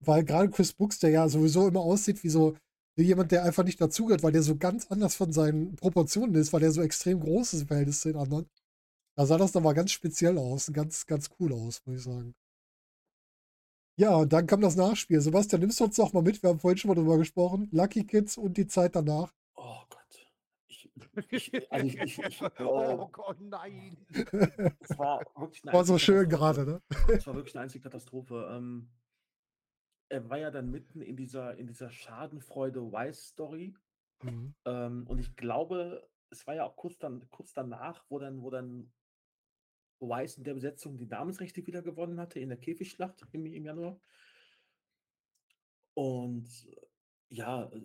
weil gerade Chris Brooks, der ja sowieso immer aussieht wie so jemand, der einfach nicht dazugehört, weil der so ganz anders von seinen Proportionen ist, weil der so extrem groß ist im Verhältnis zu den anderen. Da sah das nochmal ganz speziell aus und ganz, ganz cool aus, muss ich sagen. Ja, und dann kam das Nachspiel. Sebastian, nimmst du uns doch mal mit? Wir haben vorhin schon mal drüber gesprochen. Lucky Kids und die Zeit danach. Oh Gott. Ich, ich, also ich, ich, ich, oh äh, Gott, nein. es war wirklich eine War so schön gerade, ne? Es war wirklich eine einzige Katastrophe. Ähm, er war ja dann mitten in dieser, in dieser Schadenfreude-Wise-Story. Mhm. Ähm, und ich glaube, es war ja auch kurz, dann, kurz danach, wo dann, wo dann Wise in der Besetzung die Namensrechte wieder gewonnen hatte in der Käfigschlacht im, im Januar. Und äh, ja, äh,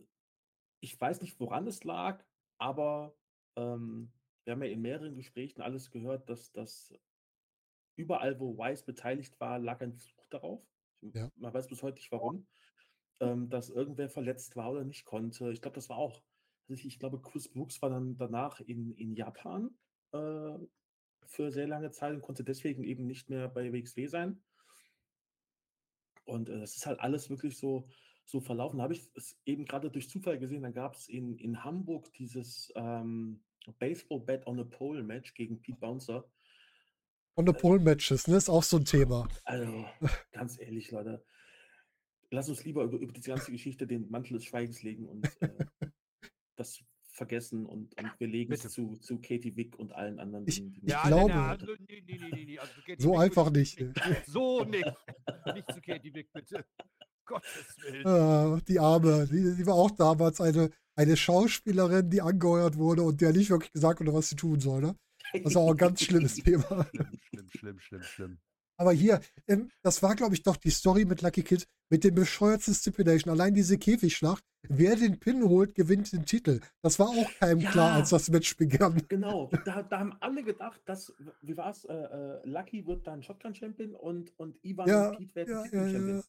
ich weiß nicht, woran es lag, aber ähm, wir haben ja in mehreren Gesprächen alles gehört, dass das überall, wo Wise beteiligt war, lag ein Fluch darauf. Ja. Man weiß bis heute nicht warum. Ähm, dass irgendwer verletzt war oder nicht konnte. Ich glaube, das war auch. also Ich, ich glaube, Chris Brooks war dann danach in, in Japan äh, für sehr lange Zeit und konnte deswegen eben nicht mehr bei WXW sein. Und äh, das ist halt alles wirklich so, so verlaufen. Da habe ich es eben gerade durch Zufall gesehen. Dann gab es in, in Hamburg dieses ähm, Baseball Bet on a Pole Match gegen Pete Bouncer. Und the Pole Matches, ne? Ist auch so ein Thema. Also, ganz ehrlich, Leute. Lass uns lieber über, über diese ganze Geschichte den Mantel des Schweigens legen und äh, das vergessen und, und wir legen es zu, zu Katie Wick und allen anderen. Ich- die glaube- also, nee, nee, nee. Also, So Wick einfach nicht. ich nicht. So nicht. Nicht zu Katie Wick, bitte. Gottes Willen. Ah, die Arme, die, die war auch damals eine, eine Schauspielerin, die angeheuert wurde und der nicht wirklich gesagt wurde, was sie tun soll. Ne? Das ist auch ein ganz schlimmes Thema. Schlimm, schlimm, schlimm, schlimm, schlimm. Aber hier, ähm, das war, glaube ich, doch die Story mit Lucky Kid, mit dem bescheuertsten Stipulation. Allein diese Käfigschlacht. Wer den Pin holt, gewinnt den Titel. Das war auch keinem Ja. klar, als das Match begann. Genau, da, da haben alle gedacht, dass, wie war es, äh, äh, Lucky wird dann Shotgun-Champion und, und Ivan Ja, und Pete werden ja, ja, Titelchampion. ja.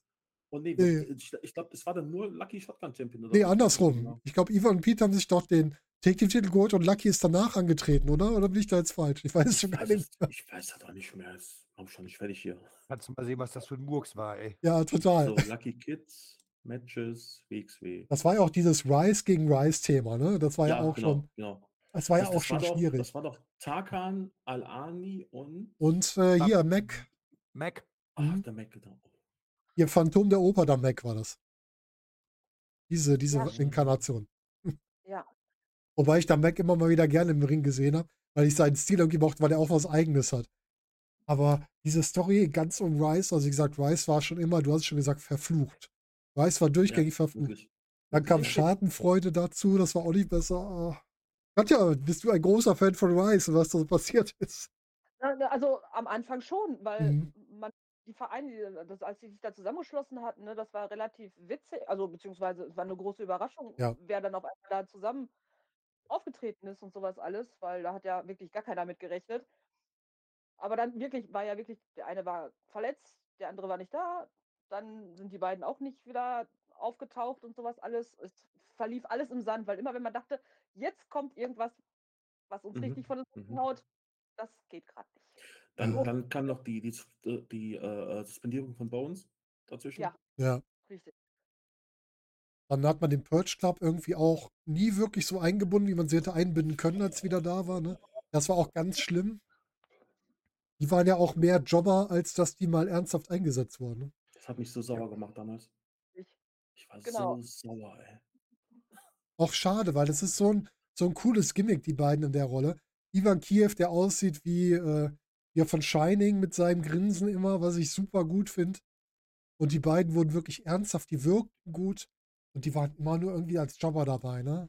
Und nee, Nee. ich, ich glaube, es war dann nur Lucky Shotgun-Champion. oder Nee, andersrum. Genau. Ich glaube, Ivan und Pete haben sich doch den Take-Team-Titel geholt und Lucky ist danach angetreten, oder? Oder bin ich da jetzt falsch? Ich weiß es schon Ich gar weiß, nicht. es- ich weiß das auch nicht mehr. Ich bin schon nicht fertig hier. Kannst du mal sehen, was das für ein Murks war, ey. Ja, total. So, Lucky Kids, Matches, WXW. Das war ja auch dieses Rice gegen Rice-Thema, ne? Das war ja, auch genau, schon, Genau. das war ja Das- auch das schon doch, schwierig. Das war doch Tarkan, Al-Ani und. Und äh, hier, Mac, Mac. Ach, Mhm. der Mac, genau. Hier Phantom der Oper, der Mac war das. Diese, diese Ja. Inkarnation. Ja. Wobei ich da Mac immer mal wieder gerne im Ring gesehen habe, weil ich seinen Stil irgendwie mochte, weil er auch was Eigenes hat. Aber diese Story ganz um Rice, also wie gesagt, Rice war schon immer, du hast es schon gesagt, verflucht. Rice war durchgängig verflucht. Wirklich. Dann kam. Schadenfreude dazu, das war auch nicht besser. Ah. Katja, bist du ein großer Fan von Rice und was da so passiert ist? Also am Anfang schon, weil Mhm. man die Vereine, das, als die sich da zusammengeschlossen hatten, ne, das war relativ witzig, also beziehungsweise es war eine große Überraschung, Ja. wer dann auf einmal da zusammen aufgetreten ist und sowas alles, weil da hat ja wirklich gar keiner mit gerechnet. Aber dann wirklich, war ja wirklich, der eine war verletzt, der andere war nicht da, dann sind die beiden auch nicht wieder aufgetaucht und sowas alles. Es verlief alles im Sand, weil immer wenn man dachte, jetzt kommt irgendwas, was uns Mhm, richtig von den Socken mhm. haut, das geht gerade nicht. Dann, Ja. dann kam noch die, die, die, die äh, Suspendierung von Bones dazwischen. Ja. Ja. Richtig. Dann hat man den Purge Club irgendwie auch nie wirklich so eingebunden, wie man sie hätte einbinden können, als wieder da war. Ne? Das war auch ganz schlimm. Die waren ja auch mehr Jobber, als dass die mal ernsthaft eingesetzt wurden. Ne? Das hat mich so sauer gemacht damals. Ich, Ich war Genau. so sauer, ey. Auch schade, weil das ist so ein, so ein cooles Gimmick, die beiden in der Rolle. Ivan Kiev, der aussieht wie, äh, er von Shining mit seinem Grinsen immer, was ich super gut finde. Und die beiden wurden wirklich ernsthaft, die wirkten gut. Und die waren immer nur irgendwie als Jobber dabei, ne?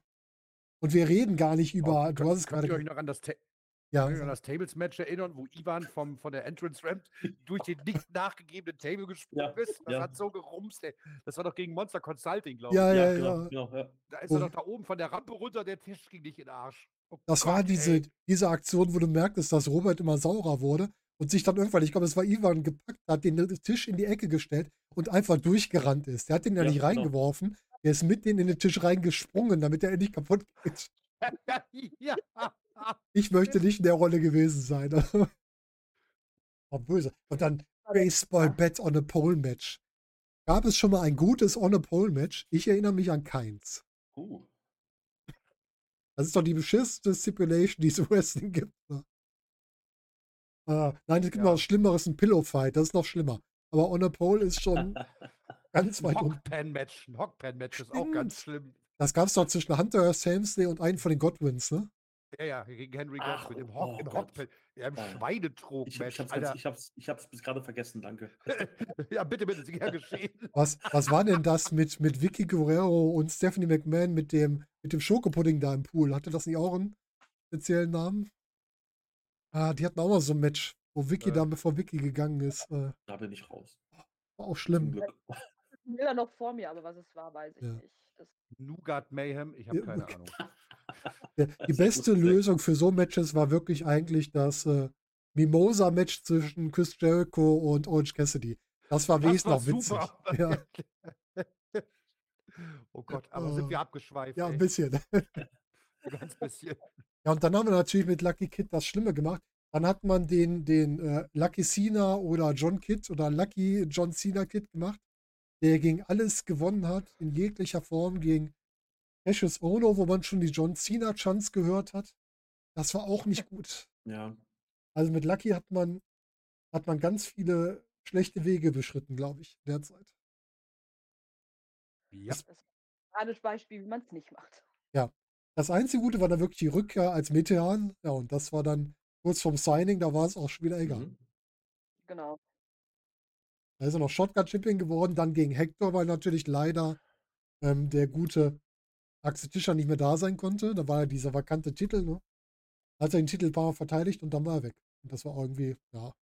Und wir reden gar nicht über, Oh, du hast es könnt ihr gerade, euch noch an das, Ta ja, könnt an das Tables-Match erinnern, wo Ivan vom, von der Entrance Ramp durch den nicht nachgegebenen Table gesprungen Ja, ist? Das ja. hat so gerumst, ey. Das war doch gegen Monster Consulting, glaube ich. ja, ja, genau, ja. genau, ja. Da ist er doch da oben von der Rampe runter, der Tisch ging nicht in den Arsch. Oh Das war diese, ey. diese Aktion, wo du merktest, dass Robert immer saurer wurde und sich dann irgendwann, ich glaube, es war Ivan, gepackt hat, den Tisch in die Ecke gestellt und einfach durchgerannt ist. Der hat den ja, Ja, nicht genau. reingeworfen, der ist mit denen in den Tisch reingesprungen, damit er endlich kaputt geht. ja. Ich möchte nicht in der Rolle gewesen sein. War böse. Und dann Baseball Bet on a Pole Match. Gab es schon mal ein gutes On a Pole Match? Ich erinnere mich an keins. Uh. Das ist doch die beschissenste Stipulation, die es im Wrestling gibt. Ne? Ah, nein, es gibt Ja. noch was Schlimmeres, ein Pillow Fight, das ist noch schlimmer. Aber On a Pole ist schon ganz Ein weit um. Hockpan-Match. Ein Hockpan-Match ist auch ganz schlimm. Das gab es doch zwischen Hunter Samsley und einem von den Godwins, ne? Ja, ja, gegen Henry Ach, Godwin im, oh Hock, im Gott. Hockpan. Ja, im Ja. Ich, ich, Schweinetrog-Match. hab's Alter. ganz, ich, hab's, ich hab's bis gerade vergessen, danke. ja, bitte, bitte, sehr geschehen. Was, was war denn das mit, mit Vicky Guerrero und Stephanie McMahon mit dem, mit dem Schokopudding da im Pool? Hatte das nicht auch einen speziellen Namen? Ah, die hatten auch mal so ein Match, wo Vicky Äh. dann, bevor Vicky gegangen ist. Äh, Da bin ich raus. war auch schlimm. Bilder noch vor mir, aber was es war, weiß ich Ja. nicht. Das, Nougat Mayhem, ich habe Ja, keine okay. Ahnung. Die beste. Lösung für so Matches war wirklich eigentlich das äh, Mimosa-Match zwischen Chris Jericho und Orange Cassidy. Das war Das wenigstens war noch witzig. super. Ja, oh Gott, aber Oh. sind wir abgeschweift. ja, ey. ein bisschen. Ein ganz bisschen. Ja, und dann haben wir natürlich mit Lucky Kid das Schlimme gemacht. Dann hat man den, den äh, Lucky Cena oder John Kid oder Lucky John Cena Kid gemacht, der gegen alles gewonnen hat, in jeglicher Form, gegen Cassius Ono, wo man schon die John Cena Chance gehört hat. Das war auch nicht gut. Ja. Also mit Lucky hat man, hat man ganz viele schlechte Wege beschritten, glaube ich, derzeit. Ja. das ist ein Beispiel, wie man es nicht macht. Das einzige Gute war dann wirklich die Rückkehr als Metean. Ja, und das war dann kurz vorm Signing, da war es auch schon wieder egal. Mhm. Genau. Da ist er noch Shotgun-Champion geworden, dann gegen Hector, weil natürlich leider ähm, der gute Axel Tischer nicht mehr da sein konnte. Da war ja dieser vakante Titel, ne? Hat er den Titel ein paar Mal verteidigt und dann war er weg. Und das war irgendwie, ja.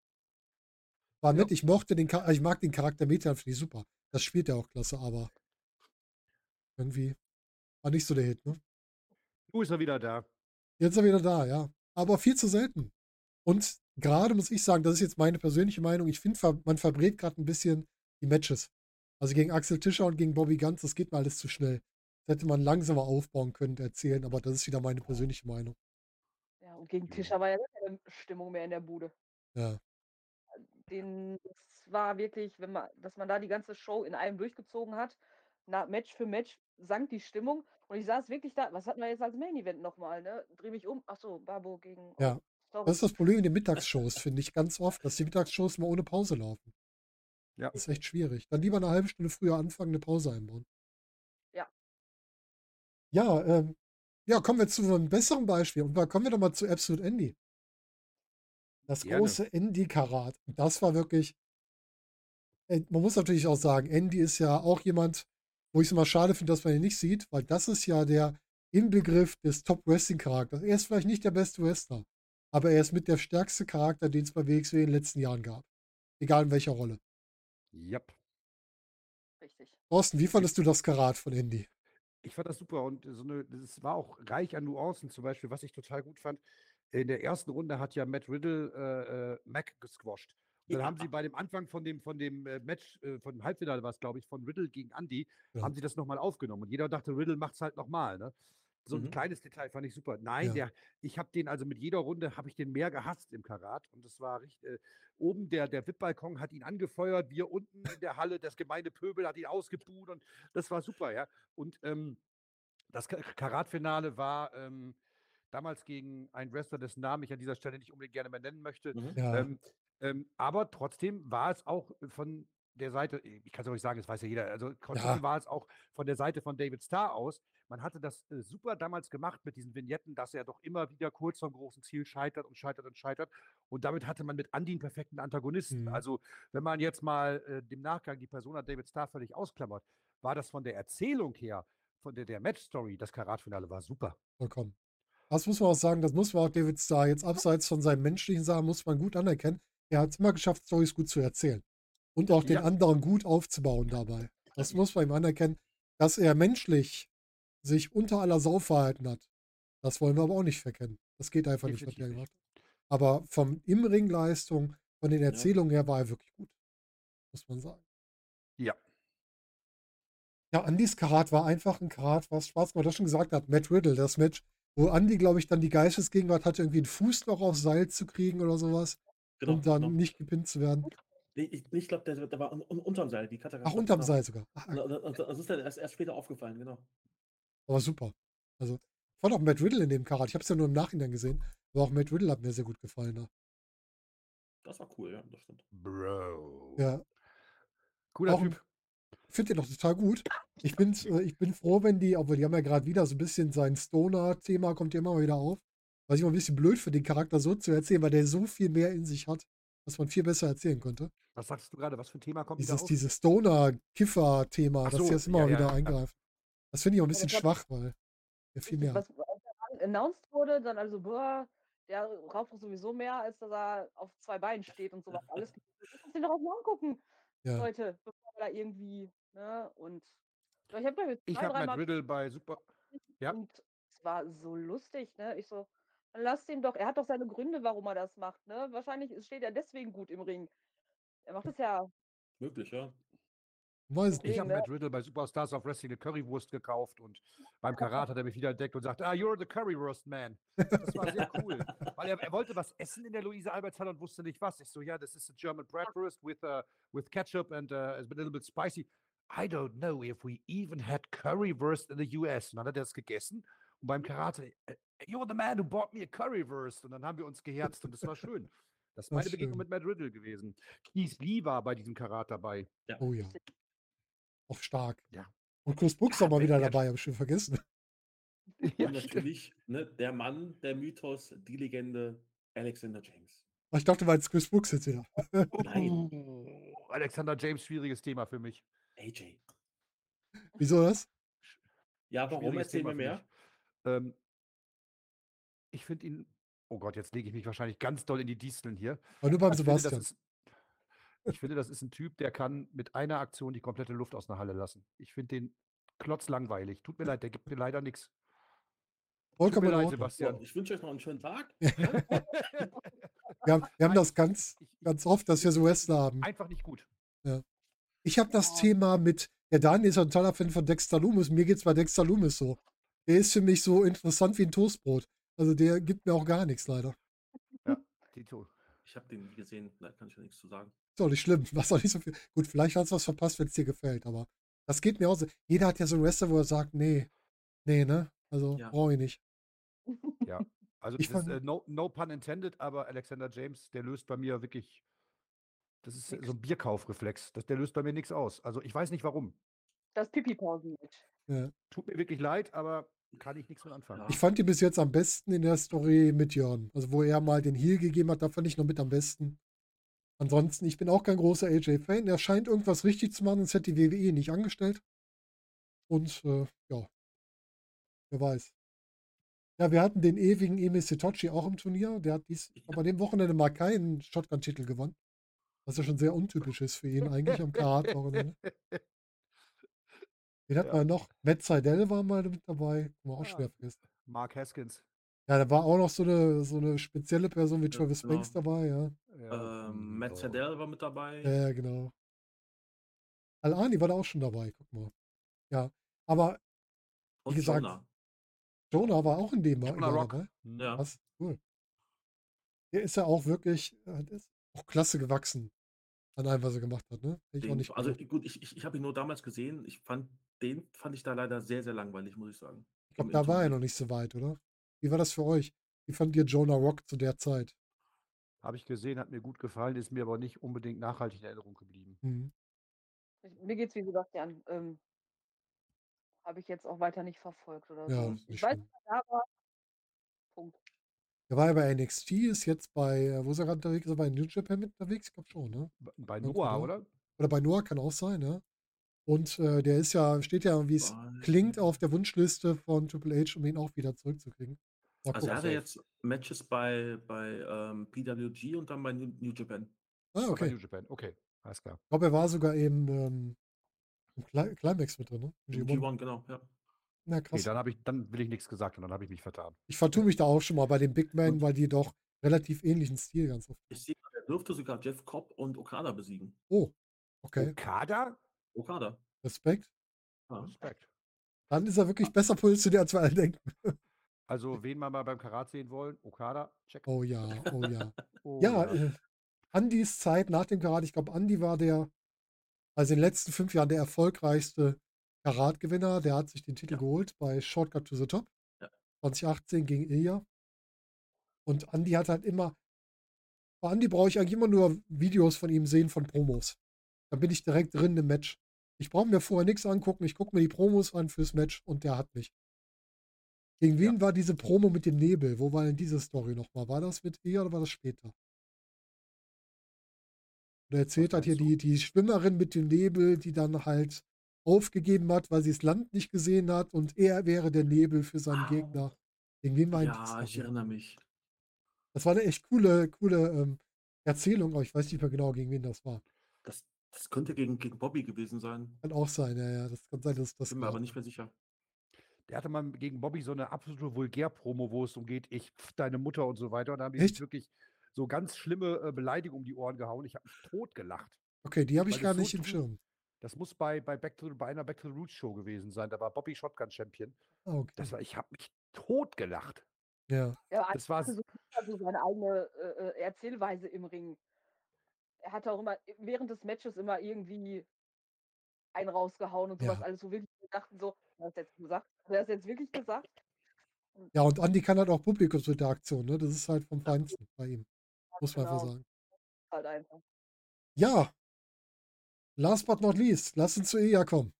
War Ja. nett, ich mochte den, ich mag den Charakter Metean, finde ich super. Das spielt er auch klasse, aber irgendwie war nicht so der Hit, ne? Du ist er wieder da. Jetzt ist er wieder da, ja. Aber viel zu selten. Und gerade muss ich sagen, das ist jetzt meine persönliche Meinung, ich finde, man verbrät gerade ein bisschen die Matches. Also gegen Axel Tischer und gegen Bobby Ganz, das geht mir alles zu schnell. Das hätte man langsamer aufbauen können, erzählen, aber das ist wieder meine persönliche Meinung. Ja, und gegen. Tischer war ja gar keine Stimmung mehr in der Bude. Ja. Den, das war wirklich, wenn man, dass man da die ganze Show in einem durchgezogen hat, na, Match für Match sank die Stimmung und ich saß wirklich da, was hatten wir jetzt als Main Event nochmal, ne? Dreh mich um, achso, Babo gegen. Ja. Oh, sorry. Das ist das Problem in den Mittagsshows, finde ich ganz oft, dass die Mittagsshows immer ohne Pause laufen. Ja. Das ist echt schwierig. Dann lieber eine halbe Stunde früher anfangen, eine Pause einbauen. Ja. Ja, ähm, ja, kommen wir zu einem besseren Beispiel. Und zwar kommen wir doch mal zu Absolute Andy. Das Gerne. große Andy-Karat. Das war wirklich. Äh, Man muss natürlich auch sagen, Andy ist ja auch jemand, wo ich es immer schade finde, dass man ihn nicht sieht, weil das ist ja der Inbegriff des Top-Wrestling-Charakters. Er ist vielleicht nicht der beste Wrestler, aber er ist mit der stärkste Charakter, den es bei WXW in den letzten Jahren gab. Egal in welcher Rolle. Yep. Richtig. Thorsten, wie fandest du das Karat von Andy? Ich fand das super und so eine, das war auch reich an Nuancen. Zum Beispiel, was ich total gut fand, in der ersten Runde hat ja Matt Riddle äh, äh, Mac gesquasht. Dann Ja. haben sie bei dem Anfang von dem, von dem äh, Match, äh, von dem Halbfinale war es, glaube ich, von Riddle gegen Andy, Ja. haben sie das nochmal aufgenommen. Und jeder dachte, Riddle macht es halt nochmal. Ne? So ein Mhm. kleines Detail fand ich super. Nein, Ja. der, ich habe den also mit jeder Runde, habe ich den mehr gehasst im Karat. Und das war richtig, äh, oben der, der VIP-Balkon hat ihn angefeuert, wir unten in der Halle, das gemeine Pöbel hat ihn ausgebuht und das war super, ja. Und ähm, das Ka- Karatfinale war ähm, damals gegen einen Wrestler, dessen Namen ich an dieser Stelle nicht unbedingt gerne mehr nennen möchte. Mhm. Ja, Ähm, ähm, aber trotzdem war es auch von der Seite, ich kann es euch sagen, das weiß ja jeder, also trotzdem Ja. war es auch von der Seite von David Starr aus. Man hatte das äh, super damals gemacht mit diesen Vignetten, dass er doch immer wieder kurz vom großen Ziel scheitert und scheitert und scheitert. Und damit hatte man mit Andy einen perfekten Antagonisten. Mhm. Also, wenn man jetzt mal äh, dem Nachgang die Persona David Starr völlig ausklammert, war das von der Erzählung her, von der, der Match-Story, das Karatfinale war super. vollkommen. Das muss man auch sagen, das muss man auch David Starr jetzt abseits von seinen menschlichen Sachen, muss man gut anerkennen. Er hat es immer geschafft, Storys gut zu erzählen. Und auch den Ja. anderen gut aufzubauen dabei. Das muss man ihm anerkennen, dass er menschlich sich unter aller Sau verhalten hat. Das wollen wir aber auch nicht verkennen. Das geht einfach nicht, was Definitiv er gemacht hat. Aber vom Im-Ring-Leistung, von den Erzählungen her war er wirklich gut. Muss man sagen. Ja. Ja, Andys Karat war einfach ein Karat, was Spaß gemacht. Das schon gesagt hat, Matt Riddle, das Match, wo Andy, glaube ich, dann die Geistesgegenwart hatte, irgendwie einen Fuß noch aufs Seil zu kriegen oder sowas Genau, und dann genau. nicht gepinnt zu werden. Ich, ich, ich glaube, der, der war un, un, unterm Seil. Die Katze Ach, unterm Seil sogar. Ach, Das, das ist dann erst, erst später aufgefallen, genau. aber super. Also, ich fand auch Matt Riddle in dem Karat. Ich habe es ja nur im Nachhinein gesehen, aber auch Matt Riddle hat mir sehr gut gefallen. Ne? Das war cool, ja, das stimmt. Bro. Ja, Cooler auch Typ. ich finde den auch total gut. Ich bin, äh, ich bin froh, wenn die, obwohl die haben ja gerade wieder so ein bisschen sein Stoner-Thema, kommt ja immer mal wieder auf. Was ich immer ein bisschen blöd für den Charakter so zu erzählen, weil der so viel mehr in sich hat, was man viel besser erzählen könnte. Was sagst du gerade? Was für ein Thema kommt Dieses, auf? dieses Stoner-Kiffer-Thema, dass so, das immer ja, mal wieder ja. eingreifen. Das finde ich auch ein Ja, bisschen schwach, weil der viel mehr. Was er announced wurde, dann also, boah, der raucht doch sowieso mehr, als dass er auf zwei Beinen steht und sowas. Alles. Ich muss den doch auch mal angucken, Ja. Leute, bevor wir da irgendwie, ne? Und ich habe da jetzt Ich zwei, habe Matt dreimal Riddle bei Super. Ja. und es war so lustig, ne? Ich so, lass den doch, er hat doch seine Gründe, warum er das macht, ne? Wahrscheinlich steht er deswegen gut im Ring. Er macht es ja. Möglich, ja. Weiß. Ich habe ne? Matt Riddle bei Superstars of Wrestling eine Currywurst gekauft und beim Karat hat er mich wieder entdeckt und sagt, ah, you're the Currywurst Man. Das war sehr cool. Weil er, er wollte was essen in der Luise Albertshalle und wusste nicht was. Ich so, ja, das ist a German Bratwurst with, uh, with ketchup and uh, a little bit spicy. I don't know if we even had Currywurst in the US. Und dann hat er das gegessen und beim Karate, äh, you're the man who bought me a Currywurst. Und dann haben wir uns geherzt und das war schön. Das ist meine Begegnung schön. mit Matt Riddle gewesen. Keith Lee war bei diesem Karat dabei. Oh ja. Auch stark. Ja. Und Chris Brooks Ja, auch mal wieder der- dabei, habe ich schon vergessen. Ja, Und natürlich ne, der Mann, der Mythos, die Legende, Alexander James. Ich dachte, weil es Chris Brooks jetzt wieder. Nein. Oh, Alexander James, schwieriges Thema für mich. AJ. Wieso das? Ja, warum? Erzähl Thema mir mehr. Ähm, ich finde ihn, oh Gott, jetzt lege ich mich wahrscheinlich ganz doll in die Disteln hier. Aber nur beim Ich finde, das Sebastian. ist, Ich finde, das ist ein Typ, der kann mit einer Aktion die komplette Luft aus einer Halle lassen. Ich finde den klotzlangweilig. Tut mir leid, der gibt mir leider nichts. Vollkommen leid. Sebastian. Ich wünsche euch noch einen schönen Tag. Wir haben, wir haben das ganz, ganz oft, dass wir so Wrestler haben. Einfach nicht gut. Ich habe das Ja. Thema mit, der Daniel ist ein toller Fan von Dexter Loomis. Mir geht's bei Dexter Loomis so. Der ist für mich so interessant wie ein Toastbrot. Also der gibt mir auch gar nichts leider. Tito. Ich habe den nie gesehen, da kann ich ja nichts zu sagen. Ist auch nicht schlimm. Was auch nicht so viel. Gut, vielleicht hast du was verpasst, wenn es dir gefällt, aber das geht mir auch so. Jeder hat ja so einen Wrestler, wo er sagt, nee, nee, ne? Also Ja. brauche ich nicht. Ja. Also Ich das ist, fand- äh, no, no pun intended, aber Alexander James, der löst bei mir wirklich. Das ist Nix. so ein Bierkaufreflex. Das, der löst bei mir nichts aus. Also ich weiß nicht warum. Das Pipi-Pausen-Match. Ja. Tut mir wirklich leid, aber kann ich nichts mit anfangen. Ich fand ihn bis jetzt am besten in der Story mit Jörn. Also wo er mal den Heal gegeben hat, da fand ich noch mit am besten. Ansonsten, ich bin auch kein großer AJ-Fan. Er scheint irgendwas richtig zu machen, sonst hätte die WWE nicht angestellt. Und äh, ja, wer weiß. Ja, wir hatten den ewigen Emi Sitochi auch im Turnier. Der hat dies aber dem Wochenende mal keinen Shotgun-Titel gewonnen. Was ja schon sehr untypisch ist für ihn eigentlich am Karat-Wochenende. Den hatten Ja. wir noch. Matt Seidel war mal mit dabei. Man auch Ah. schwer vergessen. Mark Haskins. Ja, da war auch noch so eine, so eine spezielle Person wie Ja, Travis genau. Banks dabei, ja. Ja, Ähm, Matt so. Sedell war mit dabei. Ja, ja, genau. Al-Ani war da auch schon dabei, guck mal. Ja, aber und gesagt, Jonah. Jonah war auch in dem Jonah Rock. dabei. Ja. Was? Cool. Der ist ja auch wirklich, äh, ist auch klasse gewachsen an allem, was er gemacht hat, ne? Ich Den, nicht also gut, ich, ich, ich habe ihn nur damals gesehen. Ich fand den fand ich da leider sehr, sehr langweilig, muss ich sagen. Ich glaube, da war er noch nicht so weit, oder? Wie war das für euch? Wie fand ihr Jonah Rock zu der Zeit? Habe ich gesehen, hat mir gut gefallen, ist mir aber nicht unbedingt nachhaltig in Erinnerung geblieben. Hm. Ich- Mir geht's wie Sebastian. Ähm, Habe ich jetzt auch weiter nicht verfolgt oder Ja, so. Ich weiß, er da war. Punkt. Der war ja bei NXT, ist jetzt bei, äh, wo ist er gerade unterwegs? Ist er bei New Japan mit unterwegs? Ich glaube schon, ne? Bei- Bei Noah, oder? Oder bei Noah kann auch sein, ja. Und äh, der ist ja, steht ja, wie es Bei- klingt, auf der Wunschliste von Triple H, um ihn auch wieder zurückzukriegen. Mal Also er hatte jetzt Matches bei, bei ähm, PWG und dann bei New, Japan. Ah, Bei okay. New Japan. Okay, alles klar. Ich glaube, er war sogar im, ähm, im Cli Climax mit drin, ne? Im G1. G1, genau, ja. Na Okay, krass. dann, habe ich, dann will ich nichts gesagt und dann habe ich mich vertan. Ich vertue mich da auch schon mal bei den Big Men, Und- weil die doch relativ ähnlichen Stil ganz oft. Ich sehe, er dürfte sogar Jeff Cobb und Okada besiegen. Oh, okay. Okada? Okada. Respekt. Ja. Respekt. Dann ist er wirklich besser positioniert, als wir alle denken. Also, wen wir mal beim Karat sehen wollen, Okada, check. Oh ja, oh ja. Oh, Ja, äh, Andys Zeit nach dem Karat, ich glaube, Andy war der, also in den letzten fünf Jahren der erfolgreichste Karat-Gewinner. Der hat sich den Titel Ja. geholt bei Shortcut to the Top. Ja. 2018 gegen Ilya. Und Andy hat halt immer, bei Andy brauche ich eigentlich immer nur Videos von ihm sehen von Promos. Dann bin ich direkt drin im Match. Ich brauche mir vorher nichts angucken. Ich gucke mir die Promos an fürs Match und der hat mich. Gegen wen war diese Promo mit dem Nebel? Wo war denn diese Story nochmal? War das mit Ilya oder war das später? Er erzählt halt hier meinst die, die Schwimmerin mit dem Nebel, die dann halt aufgegeben hat, weil sie das Land nicht gesehen hat und er wäre der Nebel für seinen Ah. Gegner. Gegen wen war Ja, ich erinnere mich. Das war eine echt coole, coole ähm, Erzählung, aber ich weiß nicht mehr genau, gegen wen das war. Das, könnte gegen, gegen Bobby gewesen sein. Kann auch sein, ja, ja. Das kann sein, dass das Bin mir aber nicht mehr sicher. Der hatte mal gegen Bobby so eine absolute Vulgär-Promo, wo es umgeht, ich pf deine Mutter und so weiter. Und da haben die Echt? sich wirklich so ganz schlimme äh, Beleidigungen um die Ohren gehauen. Ich habe mich tot gelacht. Okay, die habe ich gar so nicht im Schirm. Das muss bei, bei, Back to, bei einer Back to the Roots Show gewesen sein. Da war Bobby Shotgun Champion. Ah, okay. Das war, ich habe mich tot gelacht. Ja. Ja, Das war hatte so, also seine eigene äh, äh, Erzählweise im Ring. Er hat auch immer während des Matches immer irgendwie einen rausgehauen und sowas Ja. alles so wirklich wir dachten so, hat er jetzt gesagt? Hat er das jetzt wirklich gesagt? ja, und Andi kann halt auch Publikumsinteraktion, ne? Das ist halt vom Feinsten bei ihm. Muss man einfach Genau. sagen. Halt einfach. Ja. Last but not least, lass uns zu Ilya kommen.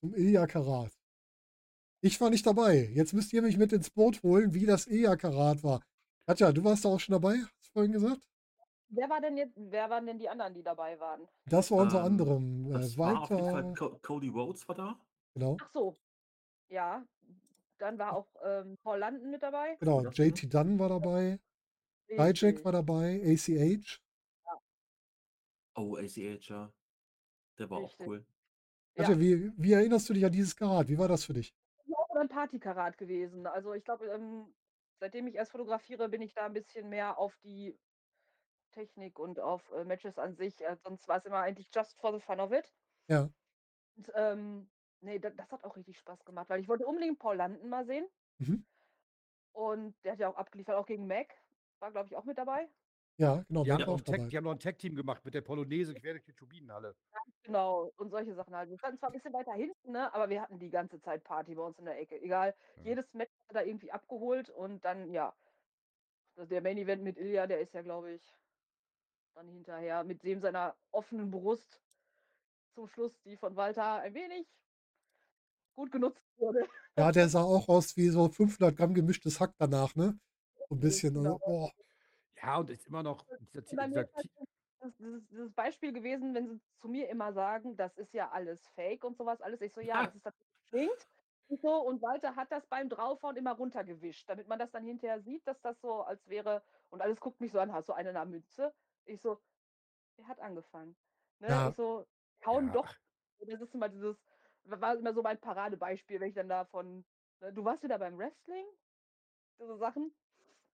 Zum Ilya Karat. Ich war nicht dabei. Jetzt müsst ihr mich mit ins Boot holen, wie das Ilya Karat war. Katja, du warst da auch schon dabei, hast du vorhin gesagt? Wer war denn jetzt, wer waren denn die anderen, die dabei waren? Das war unter Ähm, anderem äh, Das war Walter. Co Cody Rhodes war da. Genau, Ach so. Ja. Dann war auch ähm, Paul Landen mit dabei. genau. das, JT Dunn war dabei. Dijak war dabei. ACH. Oh, ACH, ja. Der war auch Richtig. cool. Ja. Katja, wie, wie erinnerst du dich an dieses Karat? Wie war das für dich? Ja, auch ein Partykarat gewesen. Also ich glaube, ähm, seitdem ich erst fotografiere, bin ich da ein bisschen mehr auf die Technik und auf äh, Matches an sich. Äh, sonst war es immer eigentlich just for the fun of it. Ja. Und ähm, nee, da, das hat auch richtig Spaß gemacht, weil ich wollte unbedingt Paul Landen mal sehen. Mhm. Und der hat ja auch abgeliefert, auch gegen Mac. War, glaube ich, auch mit dabei. Ja, genau. Die haben, auch ein Tag, die haben noch ein Tag-Team gemacht mit der Polonaise quer durch die Turbinenhalle. Genau, und solche Sachen halt. Wir standen zwar ein bisschen weiter hinten, ne, aber wir hatten die ganze Zeit Party bei uns in der Ecke. Egal, Ja. jedes Match hat er da irgendwie abgeholt und dann, ja, also der Main Event mit Ilya, der ist ja, glaube ich, dann hinterher mit dem seiner offenen Brust zum Schluss, die von Walter ein wenig gut genutzt wurde. Ja, der sah auch aus wie so 500 Gramm gemischtes Hack danach, ne? So ein bisschen. Genau. Also. Ja, und ist immer noch dieser, dieser halt das, dieses, Beispiel gewesen, wenn sie zu mir immer sagen, das ist ja alles Fake und sowas alles. Ich so, ja, Ja. das ist das klingt. Und so, und Walter hat das beim Draufhauen immer runtergewischt, damit man das dann hinterher sieht, dass das so als wäre, und alles guckt mich so an, hast du eine in der Mütze? Ich so, er hat angefangen. Ne? Ja. Ich so, hauen Ja. doch. Das ist immer dieses, war immer so mein Paradebeispiel, wenn ich dann davon, ne, du warst wieder beim Wrestling? Diese Sachen?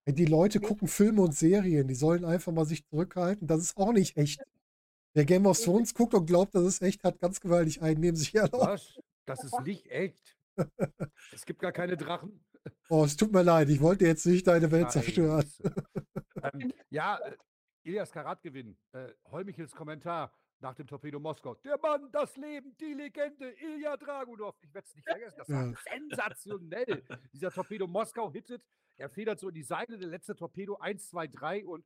Die Leute Nee. gucken Filme und Serien, die sollen einfach mal sich zurückhalten. Das ist auch nicht echt. Wer Game of. Thrones guckt und glaubt, das ist echt, hat ganz gewaltig einen neben sich herlaufen. Was? Das ist nicht echt. Es gibt gar keine Drachen. Oh, es tut mir leid, ich wollte jetzt nicht deine Welt zerstören. Scheiße. ähm, ja, äh, Ilias Karat gewinnen. Äh, Holmichels Kommentar nach dem Torpedo Moskau. Der Mann, das Leben, die Legende, Ilya Dragunov. Ich werde es nicht vergessen. Das war sensationell. Dieser Torpedo Moskau hittet. Er federt so in die Seile, der letzte Torpedo 1, 2, 3 und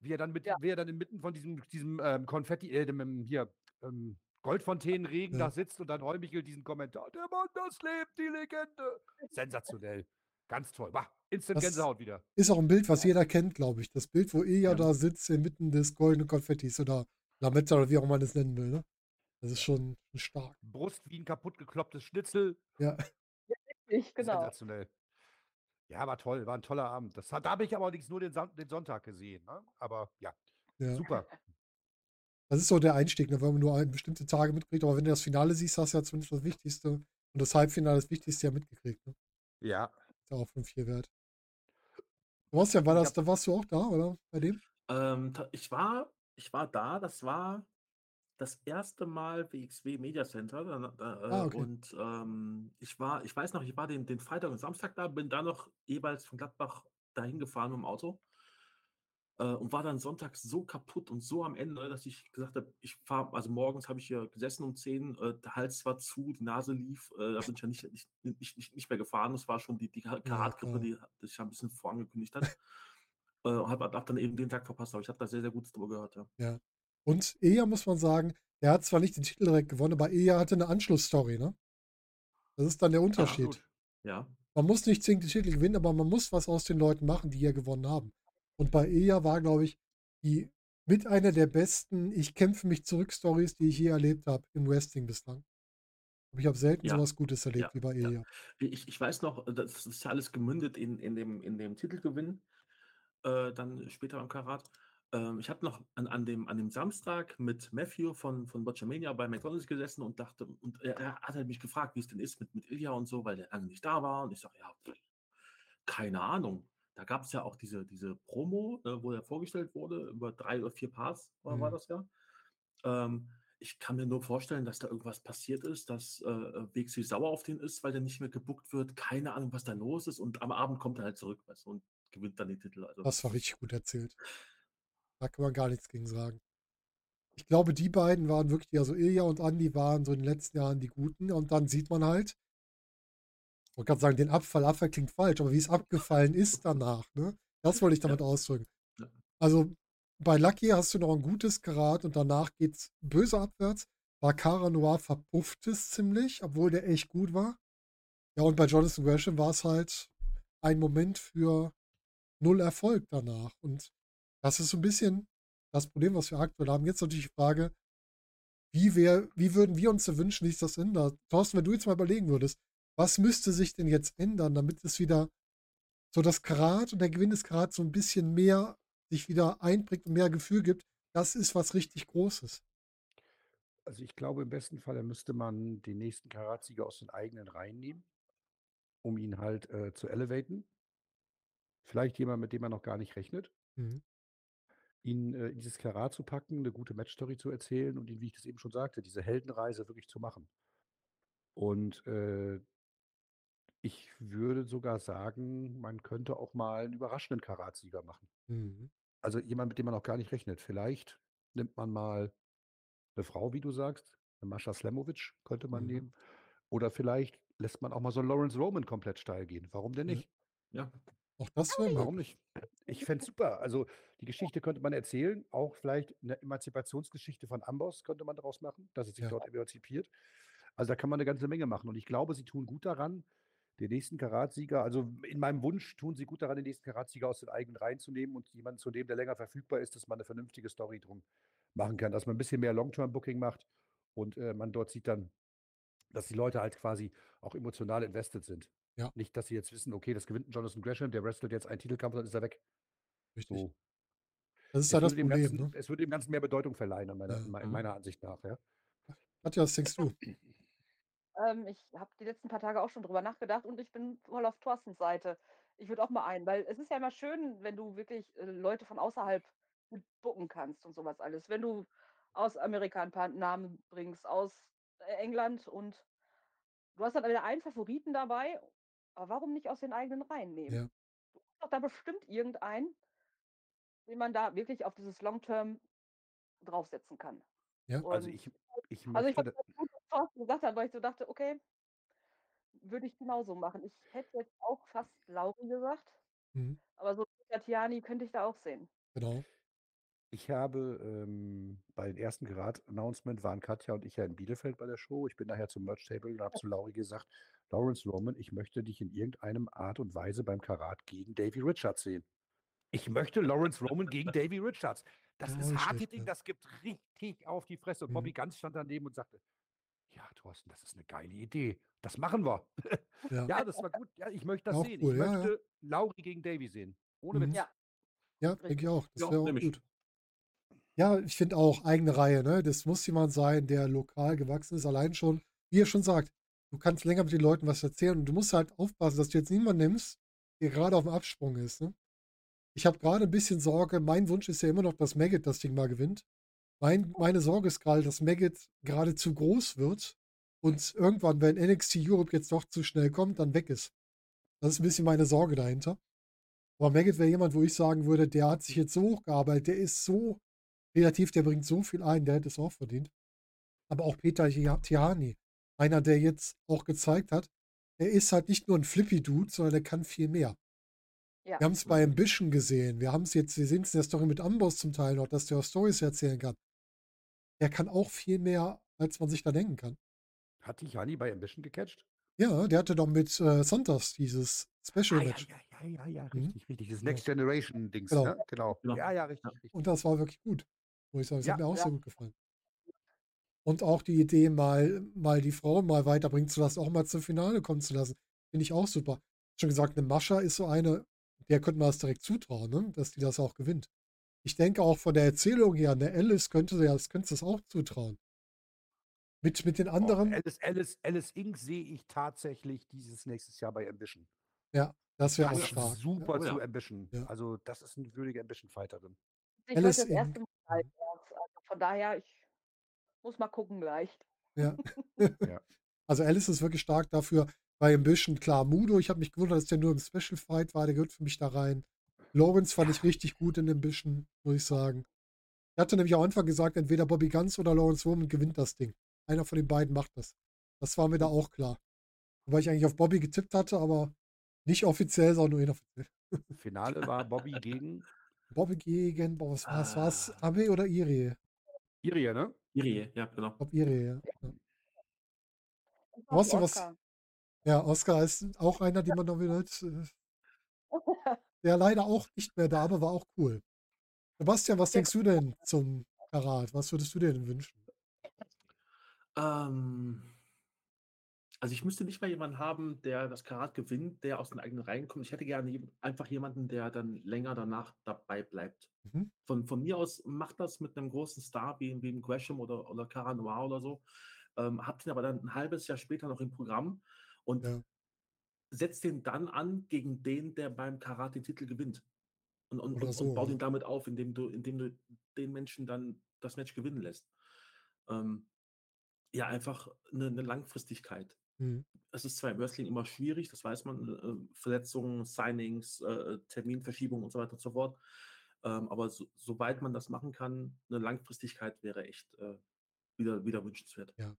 wie er dann mit, Ja. wie er dann inmitten von diesem, diesem ähm, Konfetti, äh, dem, ähm, hier, ähm, Goldfontänenregen Ja. da sitzt und dann Holmichel diesen Kommentar. Der Mann, das Leben, die Legende. Sensationell. Ganz toll. Bah, instant Das- Gänsehaut wieder. Ist auch ein Bild, was jeder kennt, glaube ich. Das Bild, wo Ilya Ja. da sitzt, inmitten des goldenen Konfettis oder Lametta oder wie auch man es nennen will. Ne? Das ist schon stark. Brust wie ein kaputt geklopptes Schnitzel. Ja. Ich, genau. Sensationell. Ja, war toll, war ein toller Abend. Das, hat- da habe ich aber allerdings nur den, den Sonntag gesehen. Ne? Aber ja, ja. super. Das ist so der Einstieg, ne, wenn man nur ein, bestimmte Tage mitkriegt. Aber wenn du das Finale siehst, hast du ja zumindest das Wichtigste. Und das Halbfinale das Wichtigste ja mitgekriegt. Ne? Ja. Ist ja auch 5-4 wert. Sebastian, war Ich das, da warst du auch da, oder? Bei dem? Ähm, ich war, ich war da, das war das erste Mal WXW Media Center. Äh, Ah, okay. Und ähm, ich war, ich weiß noch, ich war den, den Freitag und Samstag da, bin da noch jeweils von Gladbach dahin gefahren mit dem Auto. Äh, und war dann sonntags so kaputt und so am Ende, dass ich gesagt habe, ich fahre, also morgens habe ich hier gesessen um 10, äh, der Hals war zu, die Nase lief, äh, da bin ich ja nicht, nicht, nicht, nicht, mehr gefahren. Das war schon die, die Karatgrippe, die, die sich ja ein bisschen vorangekündigt hat. Äh, habe hab dann eben den Tag verpasst, aber ich habe da sehr, sehr Gutes drüber gehört. Ja. Ja. Und Eja muss man sagen, der hat zwar nicht den Titel direkt gewonnen, aber Eja hatte eine Anschlussstory, ne? Das ist dann der Unterschied. Absolut. Ja, Man muss nicht zwingend den Titel gewinnen, aber man muss was aus den Leuten machen, die ja gewonnen haben. Und bei Eja war, glaube ich, die mit einer der besten Ich kämpfe mich zurück Stories, die ich je erlebt habe im Wrestling bislang. Aber ich habe selten Ja. sowas Gutes erlebt Ja. wie bei Ja. Eja. ich, ich weiß noch, das ist ja alles gemündet in, in, dem, in dem Titelgewinn, äh, dann später beim Karat. Ähm, ich habe noch an, an, dem, an dem Samstag mit Matthew von, von Botchamania bei McDonalds gesessen und dachte, und er, er hat halt mich gefragt, wie es denn ist mit, mit Ilya und so, weil der lange nicht da war. Und ich sage, ja, keine Ahnung. Da gab es ja auch diese, diese Promo, äh, wo er vorgestellt wurde, über drei oder vier Parts war, war Mhm. das ja. Ähm, ich kann mir nur vorstellen, dass da irgendwas passiert ist, dass äh, WXW sauer auf den ist, weil der nicht mehr gebuckt wird. Keine Ahnung, was da los ist. Und am Abend kommt er halt zurück weißt, und gewinnt dann den Titel. Also, Das war richtig gut erzählt. Da kann man gar nichts gegen sagen. Ich glaube, die beiden waren wirklich, also Ilja und Andi waren so in den letzten Jahren die Guten. Und dann sieht man halt, wollte gerade sagen, den Abfall, Abfall klingt falsch, aber wie es abgefallen ist danach, ne? Das wollte ich damit ausdrücken. Ja. Also bei Lucky hast du noch ein gutes Karat und danach geht's böse abwärts. Bei Cara Noir verpufft es ziemlich, obwohl der echt gut war. Ja, und bei Jonathan Gresham war es halt ein Moment für null Erfolg danach. Und das ist so ein bisschen das Problem, was wir aktuell haben. Jetzt natürlich die Frage, wie, wär, wie würden wir uns wünschen, wie sich das ändert? Thorsten, wenn du jetzt mal überlegen würdest, was müsste sich denn jetzt ändern, damit es wieder so das Karat und der Gewinn des Karats so ein bisschen mehr sich wieder einbringt und mehr Gefühl gibt, das ist was richtig Großes. Also ich glaube, im besten Fall müsste man den nächsten Karatsieger aus den eigenen Reihen nehmen, um ihn halt äh, zu elevaten. Vielleicht jemand, mit dem man noch gar nicht rechnet. Mhm. Ihn äh, in dieses Karat zu packen, eine gute Matchstory zu erzählen und ihn, wie ich das eben schon sagte, diese Heldenreise wirklich zu machen. Und äh, ich würde sogar sagen, man könnte auch mal einen überraschenden Karatsieger machen. Mhm. Also jemand, mit dem man noch gar nicht rechnet. Vielleicht nimmt man mal eine Frau, wie du sagst, eine Mascha Slamovic könnte man Mhm. nehmen. Oder vielleicht lässt man auch mal so einen Lawrence Roman komplett steil gehen. Warum denn Ja. nicht? Ja. Auch das wäre Warum möglich. nicht? Ich fände es super. Also die Geschichte könnte man erzählen, auch vielleicht eine Emanzipationsgeschichte von Amboss könnte man daraus machen, dass es sich Ja. dort emanzipiert. Also da kann man eine ganze Menge machen. Und ich glaube, sie tun gut daran, den nächsten Karatsieger, also in meinem Wunsch tun sie gut daran, den nächsten Karatsieger aus den eigenen Reihen zu nehmen und jemanden zu nehmen, der länger verfügbar ist, dass man eine vernünftige Story drum machen kann, dass man ein bisschen mehr Long-Term-Booking macht und äh, man dort sieht dann, dass die Leute halt quasi auch emotional invested sind. Ja. Nicht, dass sie jetzt wissen, okay, das gewinnt ein Jonathan Gresham, der wrestelt jetzt einen Titelkampf, dann ist er weg. Richtig. So. Das ist Es ja das würde, dem Problem. Ganzen, Ne? es würde dem Ganzen mehr Bedeutung verleihen, meiner, Ja. in me- in meiner Ansicht nach. Ja. Katja, was denkst du? Ähm, ich habe die letzten paar Tage auch schon drüber nachgedacht und ich bin voll auf Thorstens Seite. Ich würde auch mal ein, weil es ist ja immer schön, wenn du wirklich äh, Leute von außerhalb gut booken kannst und sowas alles. Wenn du aus Amerika ein paar Namen bringst, aus äh, England und du hast dann wieder einen Favoriten dabei, aber warum nicht aus den eigenen Reihen nehmen? Ja. Du hast doch da bestimmt irgendeinen, den man da wirklich auf dieses Long-Term draufsetzen kann. Ja. Also Und ich, ich also ich Thorsten gesagt hat, weil ich so dachte, okay, würde ich genauso machen. Ich hätte jetzt auch fast Lauri gesagt, Mhm. aber so Tatiani könnte ich da auch sehen. Genau. Ich habe ähm, bei den ersten Grad-Announcement waren Katja und ich ja in Bielefeld bei der Show. Ich bin nachher zum Merch-Table und habe zu Lauri gesagt, Lawrence Roman, ich möchte dich in irgendeinem Art und Weise beim Karat gegen Davy Richards sehen. Ich möchte Lawrence Roman gegen Davy Richards. Das Ja, ist nicht schlecht, Hard-Hitting, das gibt richtig auf die Fresse. Und Mhm. Bobby Ganz stand daneben und sagte, ja, Thorsten, das ist eine geile Idee. Das machen wir. Ja. Ja, das war gut. Ja, ich möchte das Auch sehen. cool, ich ja, ja. möchte Lauri gegen Davy sehen. Ohne Mhm. Witz. Ja. Ja, denke ich auch. Das Ja, wäre auch gut. Ja, ich finde auch eigene Reihe, ne? Das muss jemand sein, der lokal gewachsen ist. Allein schon, wie ihr schon sagt, du kannst länger mit den Leuten was erzählen und du musst halt aufpassen, dass du jetzt niemanden nimmst, der gerade auf dem Absprung ist. Ne? Ich habe gerade ein bisschen Sorge. Mein Wunsch ist ja immer noch, dass Maggot das Ding mal gewinnt. Mein, meine Sorge ist gerade, dass Maggot gerade zu groß wird und irgendwann, wenn NXT Europe jetzt doch zu schnell kommt, dann weg ist. Das ist ein bisschen meine Sorge dahinter. Aber Maggot wäre jemand, wo ich sagen würde, der hat sich jetzt so hochgearbeitet, der ist so kreativ, der bringt so viel ein, der hätte es auch verdient. Aber auch Peter Tihani, einer, der jetzt auch gezeigt hat, er ist halt nicht nur ein Flippy-Dude, sondern der kann viel mehr. Ja. Wir haben es bei Ambition gesehen. Wir haben es jetzt, wir sehen es in der Story mit Amboss zum Teil noch, dass der auch Stories erzählen kann. Der kann auch viel mehr, als man sich da denken kann. Hat dich Hani bei Ambition gecatcht? Ja, der hatte doch mit äh, Santos dieses Special Ah, ja, Match. ja, ja, ja, ja, Mhm. richtig, richtig. Das Genau. Next Generation Dings, Genau. ne? Genau. Genau. Ja, ja, richtig, richtig. Und das war wirklich gut. Muss ich sagen, das Ja, hat mir auch ja. sehr gut gefallen. Und auch die Idee, mal, mal die Frauen mal weiterbringen zu lassen, auch mal zum Finale kommen zu lassen, finde ich auch super. Schon gesagt, eine Mascha ist so eine, der könnte man das direkt zutrauen, ne? dass die das auch gewinnt. Ich denke auch von der Erzählung her, eine Alice könnte ja, das könnte das auch zutrauen. Mit, mit den anderen, Oh, Alice, Alice, Alice Inc. sehe ich tatsächlich dieses nächstes Jahr bei Ambition. ja, das wäre auch stark. super Oh ja. zu Ambition. Ja. Also, das ist eine würdige Ambition-Fighterin. Ich Alice das erste. Mal erst. Also von daher, ich muss mal gucken gleich. Ja. Ja. Also Alice ist wirklich stark dafür. Bei Ambition, klar, Mudo, ich habe mich gewundert, dass der nur im Special Fight war, der gehört für mich da rein. Lawrence fand ich richtig gut in Ambition, muss ich sagen. Er hatte nämlich am Anfang gesagt, entweder Bobby Guns oder Lawrence Roman gewinnt das Ding. Einer von den beiden macht das. Das war mir da auch klar. Wobei ich eigentlich auf Bobby getippt hatte, aber nicht offiziell, sondern nur inoffiziell. Finale war Bobby gegen Bobby gegen, boah, was war es? War es Ah. Abe oder Irie? Irie, ne? Irie, ja, genau. Glaube Irie, ja. ja. Du, was- Oscar. Ja, Oscar ist auch einer, den man noch wieder. äh, Der leider auch nicht mehr da, aber war auch cool. Sebastian, was denkst du denn zum Karat? Was würdest du dir denn wünschen? Ähm, Also ich müsste nicht mal jemanden haben, der das Karat gewinnt, der aus den eigenen Reihen kommt. Ich hätte gerne einfach jemanden, der dann länger danach dabei bleibt. Mhm. Von, von mir aus macht das mit einem großen Star wie, wie Gresham oder, oder Cara Noir oder so. Ähm, habt ihn aber dann ein halbes Jahr später noch im Programm und Ja. Setzt den dann an gegen den, der beim Karat den Titel gewinnt. Und, und, und, so, und baut ihn damit auf, indem du, indem du den Menschen dann das Match gewinnen lässt. Ähm, ja, einfach eine, eine Langfristigkeit. Mhm. Es ist zwar im Wrestling immer schwierig, das weiß man, äh, Verletzungen, Signings, äh, Terminverschiebungen und so weiter und so fort. Ähm, aber so, soweit man das machen kann, eine Langfristigkeit wäre echt äh, wieder, wieder wünschenswert. Ja.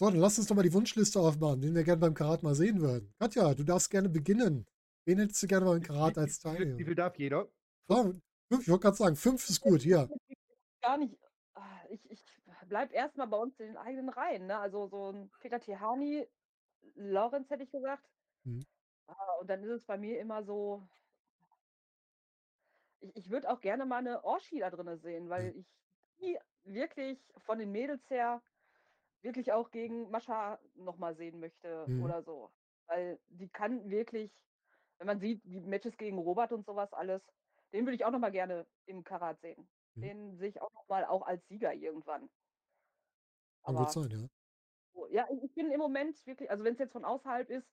So, dann lass uns doch mal die Wunschliste aufmachen, den wir gerne beim Karat mal sehen würden. Katja, du darfst gerne beginnen. Wen hättest du gerne beim Karat als wie, wie, Teilnehmer? viel darf jeder? So, fünf, ich wollte gerade sagen, fünf ist gut, hier. Gar nicht. ah, Ich, ich bleib erstmal bei uns in den eigenen Reihen. Ne? Also so ein Peter Tihani, Lorenz hätte ich gesagt. Mhm. Und dann ist es bei mir immer so, ich, ich würde auch gerne mal eine Orshi da drin sehen, weil ich die wirklich von den Mädels her wirklich auch gegen Mascha nochmal sehen möchte Mhm. oder so. Weil die kann wirklich, wenn man sieht, die Matches gegen Robert und sowas alles, den würde ich auch nochmal gerne im Karat sehen. Mhm. Den sehe ich auch nochmal auch als Sieger irgendwann. Kann Aber gut sein, ja. so, ja, ich bin im Moment wirklich, also wenn es jetzt von außerhalb ist,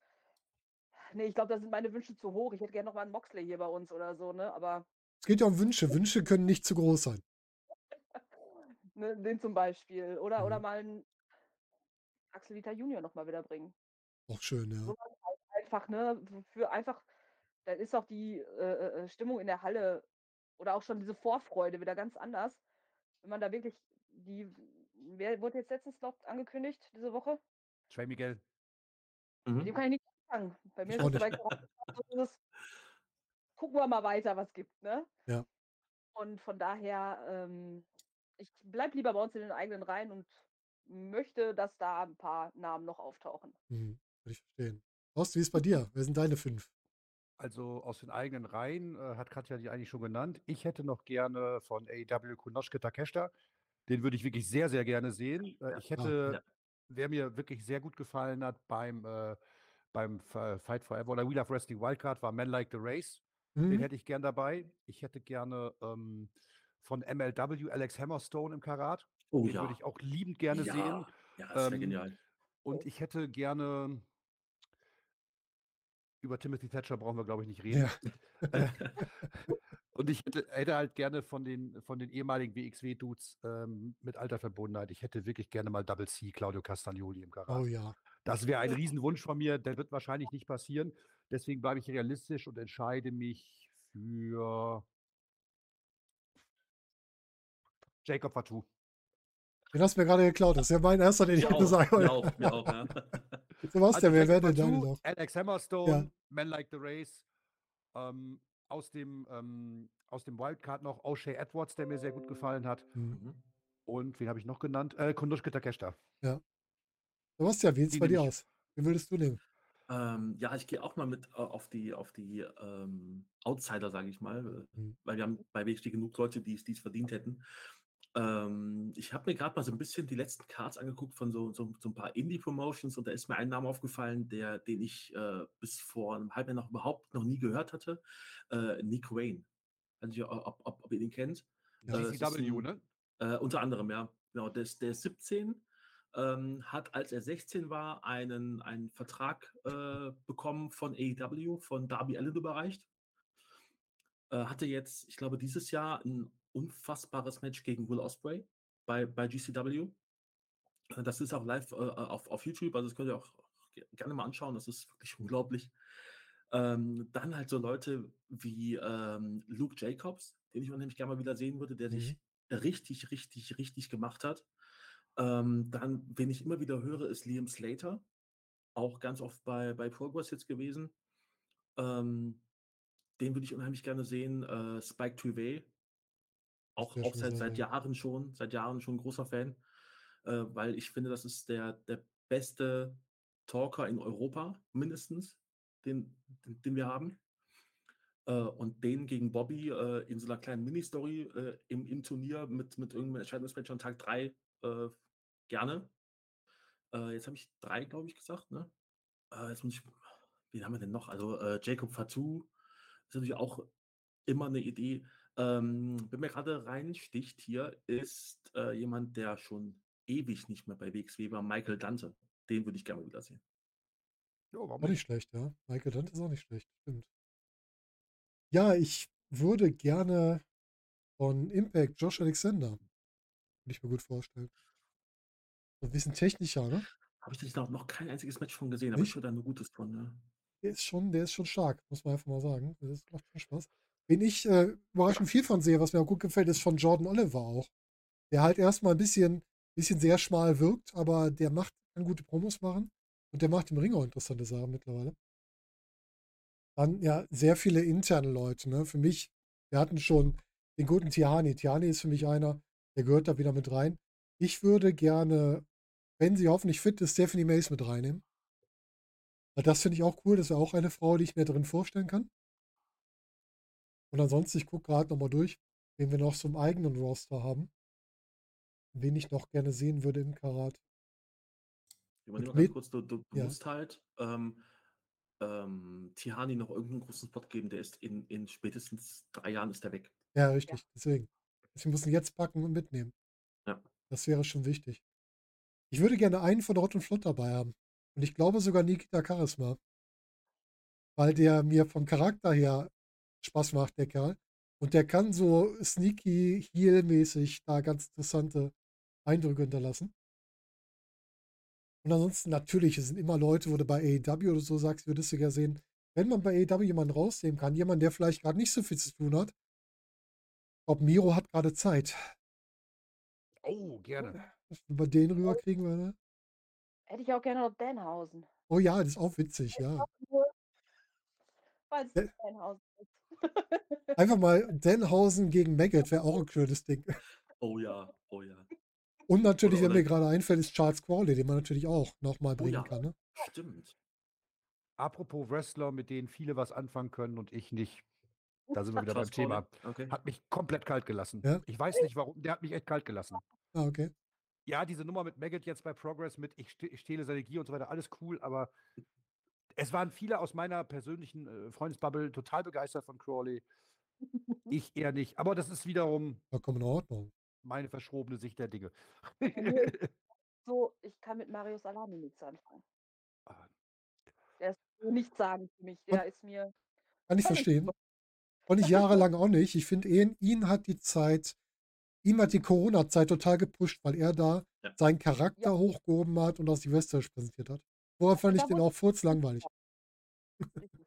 nee, ich glaube, da sind meine Wünsche zu hoch. Ich hätte gerne nochmal einen Moxley hier bei uns oder so, ne? Aber Es geht ja um Wünsche. Wünsche können nicht zu groß sein. ne, den zum Beispiel. Oder, oder Mhm. mal einen Axel Dieter Junior nochmal wieder bringen. Auch schön, ja. So halt einfach, ne, für einfach, dann ist auch die äh, äh, Stimmung in der Halle oder auch schon diese Vorfreude wieder ganz anders. Wenn man da wirklich die, wer wurde jetzt letztens noch angekündigt, diese Woche? Trey Miguel. Mhm. Mit dem kann ich nicht anfangen. Bei mir Ich ist auch das so bei nicht. Karate so dieses, gucken wir mal weiter, was gibt, ne? Ja. Und von daher, ähm, ich bleib lieber bei uns in den eigenen Reihen und möchte, dass da ein paar Namen noch auftauchen. Mhm. Würde ich verstehen. Horst, wie ist bei dir? Wer sind deine fünf? Also aus den eigenen Reihen äh, hat Katja die eigentlich schon genannt. Ich hätte noch gerne von AEW Kunoshke Takeshita. Den würde ich wirklich sehr, sehr gerne sehen. Äh, ich hätte, Ja. wer mir wirklich sehr gut gefallen hat beim, äh, beim Fight Forever oder We Love Wrestling Wildcard war Man Like the Race. Den Mhm. hätte ich gern dabei. Ich hätte gerne ähm, von MLW Alex Hammerstone im Karat. Oh Den ja. würde ich auch liebend gerne ja. sehen. Ja, das wäre Ähm, genial. Und ich hätte gerne. Über Timothy Thatcher brauchen wir, glaube ich, nicht reden. Ja. Äh, und ich hätte, hätte halt gerne von den, von den ehemaligen WXW-Dudes ähm, mit alter Verbundenheit, ich hätte wirklich gerne mal Double C, Claudio Castagnoli im Karat. Oh ja. Das wäre ein Riesenwunsch von mir, der wird wahrscheinlich nicht passieren. Deswegen bleibe ich realistisch und entscheide mich für Jacob Fatou. Den hast du mir gerade geklaut. Das ist ja mein erster, den ich hätte auch, sagen mir wollte. auch, mir auch, ja. Sebastian, wer wäre denn Fatou, noch? Alex Hammerstone, Man Like the Race. Ähm, aus, dem, ähm, aus dem Wildcard noch O'Shea Edwards, der mir sehr gut gefallen hat. Mhm. Mhm. Und wen habe ich noch genannt? Äh, Kundushke Takeshita. Sebastian, wie sieht es bei dir ich. aus? Wen würdest du nehmen? Ähm, ja, ich gehe auch mal mit äh, auf die, auf die ähm, Outsider, sage ich mal, Mhm. weil wir haben bei WXW genug Leute, die es die es verdient hätten. Ähm, ich habe mir gerade mal so ein bisschen die letzten Cards angeguckt von so, so, so ein paar Indie-Promotions und da ist mir ein Name aufgefallen, der, den ich äh, bis vor einem halben Jahr noch überhaupt noch nie gehört hatte. Äh, Nick Wayne. Weiß nicht, ob, ob, ob ihr den kennt. Ja. Äh, ein- ne? Äh, unter anderem, ja. Genau, der ist, der ist 17, ähm, hat, als er 16 war, einen, einen Vertrag äh, bekommen von AEW, von Darby Allen überreicht. Äh, hatte jetzt, ich glaube, dieses Jahr ein unfassbares Match gegen Will Ospreay bei, bei GCW. Äh, Das ist auch live äh, auf, auf YouTube, also das könnt ihr auch ge- gerne mal anschauen, das ist wirklich unglaublich. Ähm, dann halt so Leute wie ähm, Luke Jacobs, den ich unheimlich gerne mal wieder sehen würde, der sich richtig, richtig, richtig gemacht hat. Ähm, dann, wen ich immer wieder höre, ist Liam Slater, auch ganz oft bei, bei Progress jetzt gewesen. Ähm, den würde ich unheimlich gerne sehen. Äh, Spike Trivet, auch, auch seit, seit. Jahren schon, seit Jahren schon ein großer Fan, äh, weil ich finde, das ist der, der beste Talker in Europa, mindestens, den, den, den wir haben. Äh, und den gegen Bobby äh, in so einer kleinen Mini-Story äh, im, im Turnier mit, mit irgendeinem Entscheidungsmatch an Tag 3 äh, gerne. Äh, jetzt habe ich drei, glaube ich, gesagt, ne? Jetzt muss ich, wen haben wir denn noch? Also Jacob Fatou ist natürlich auch immer eine Idee. Ähm, wer mir gerade reinsticht hier, ist äh, jemand, der schon ewig nicht mehr bei WXW war, Michael Dante. Den würde ich gerne mal wiedersehen. Jo, warum Auch nicht schlecht, ja. Michael Dante ist auch nicht schlecht, stimmt. Ja, ich würde gerne von Impact Josh Alexander. Würde ich mir gut vorstellen. Ein bisschen technischer, ne? Habe ich noch, noch kein einziges Match von gesehen, aber Nicht? ich höre da nur Gutes von. Ne? Der ist schon, der ist schon stark, muss man einfach mal sagen. Das macht schon Spaß. Wen ich äh, überraschend viel von sehe, was mir auch gut gefällt, ist von Jordan Oliver auch. Der halt erstmal ein bisschen, bisschen sehr schmal wirkt, aber der macht, kann gute Promos machen und der macht im Ring auch interessante Sachen mittlerweile. Dann ja sehr viele interne Leute, ne? Für mich, wir hatten schon den guten Tiani. Tiani ist für mich einer, der gehört da wieder mit rein. Ich würde gerne, wenn sie hoffentlich fit ist, Stephanie Mace mit reinnehmen. Weil das finde ich auch cool. Das wäre auch eine Frau, die ich mir drin vorstellen kann. Und ansonsten, ich gucke gerade nochmal durch, wen wir noch so im eigenen Roster haben. Wen ich noch gerne sehen würde im Karat. Mit- ganz kurz, du, du, du ja. musst halt ähm, ähm, Tihani noch irgendeinen großen Spot geben, der ist in, in spätestens drei Jahren ist der weg. Ja, richtig. Deswegen. Sie müssen jetzt packen und mitnehmen. Ja. Das wäre schon wichtig. Ich würde gerne einen von Rott und Flott dabei haben. Und ich glaube sogar Nikita Charisma. Weil der mir vom Charakter her Spaß macht, der Kerl. Und der kann so sneaky, heel-mäßig da ganz interessante Eindrücke hinterlassen. Und ansonsten natürlich, es sind immer Leute, wo du bei AEW oder so sagst, würdest du ja sehen, wenn man bei AEW jemanden rausnehmen kann, jemand, der vielleicht gerade nicht so viel zu tun hat, ich glaube, Miro hat gerade Zeit. Oh, gerne. Dass wir bei denen rüberkriegen würde. Hätte ich auch gerne noch Danhausen. Oh ja, das ist auch witzig, ja. Weil es Ja. Danhausen ist. Einfach mal Denhausen gegen Maggot wäre auch ein schönes Ding. Oh ja, oh ja. Und natürlich, Oder- wer mir oder- gerade einfällt, ist Charles Crawley, den man natürlich auch nochmal Oh bringen ja. kann. Ne? Stimmt. Apropos Wrestler, mit denen viele was anfangen können und ich nicht. Da sind wir wieder beim Charles Thema. Okay. Hat mich komplett kalt gelassen. Ja? Ich weiß nicht warum, der hat mich echt kalt gelassen. Ah, okay. Ja, diese Nummer mit Maggot jetzt bei Progress mit ich, ste ich stehle seine Gier und so weiter, alles cool, aber es waren viele aus meiner persönlichen äh, Freundesbubble total begeistert von Crawley. Ich eher nicht. Aber das ist wiederum Vollkommen in Ordnung. meine verschrobene Sicht der Dinge. So, ich kann mit Mario Salami nichts anfangen. Ah, Der ist so nichts sagen für mich. Der ist mir. Kann ich verstehen. Und ich jahrelang auch nicht. Ich finde, ihn, ihn hat die Zeit, ihm hat die Corona-Zeit total gepusht, weil er da Ja. seinen Charakter Ja. hochgehoben hat und aus die Western präsentiert hat. Vorher fand ich Da den wurde- auch furzlangweilig.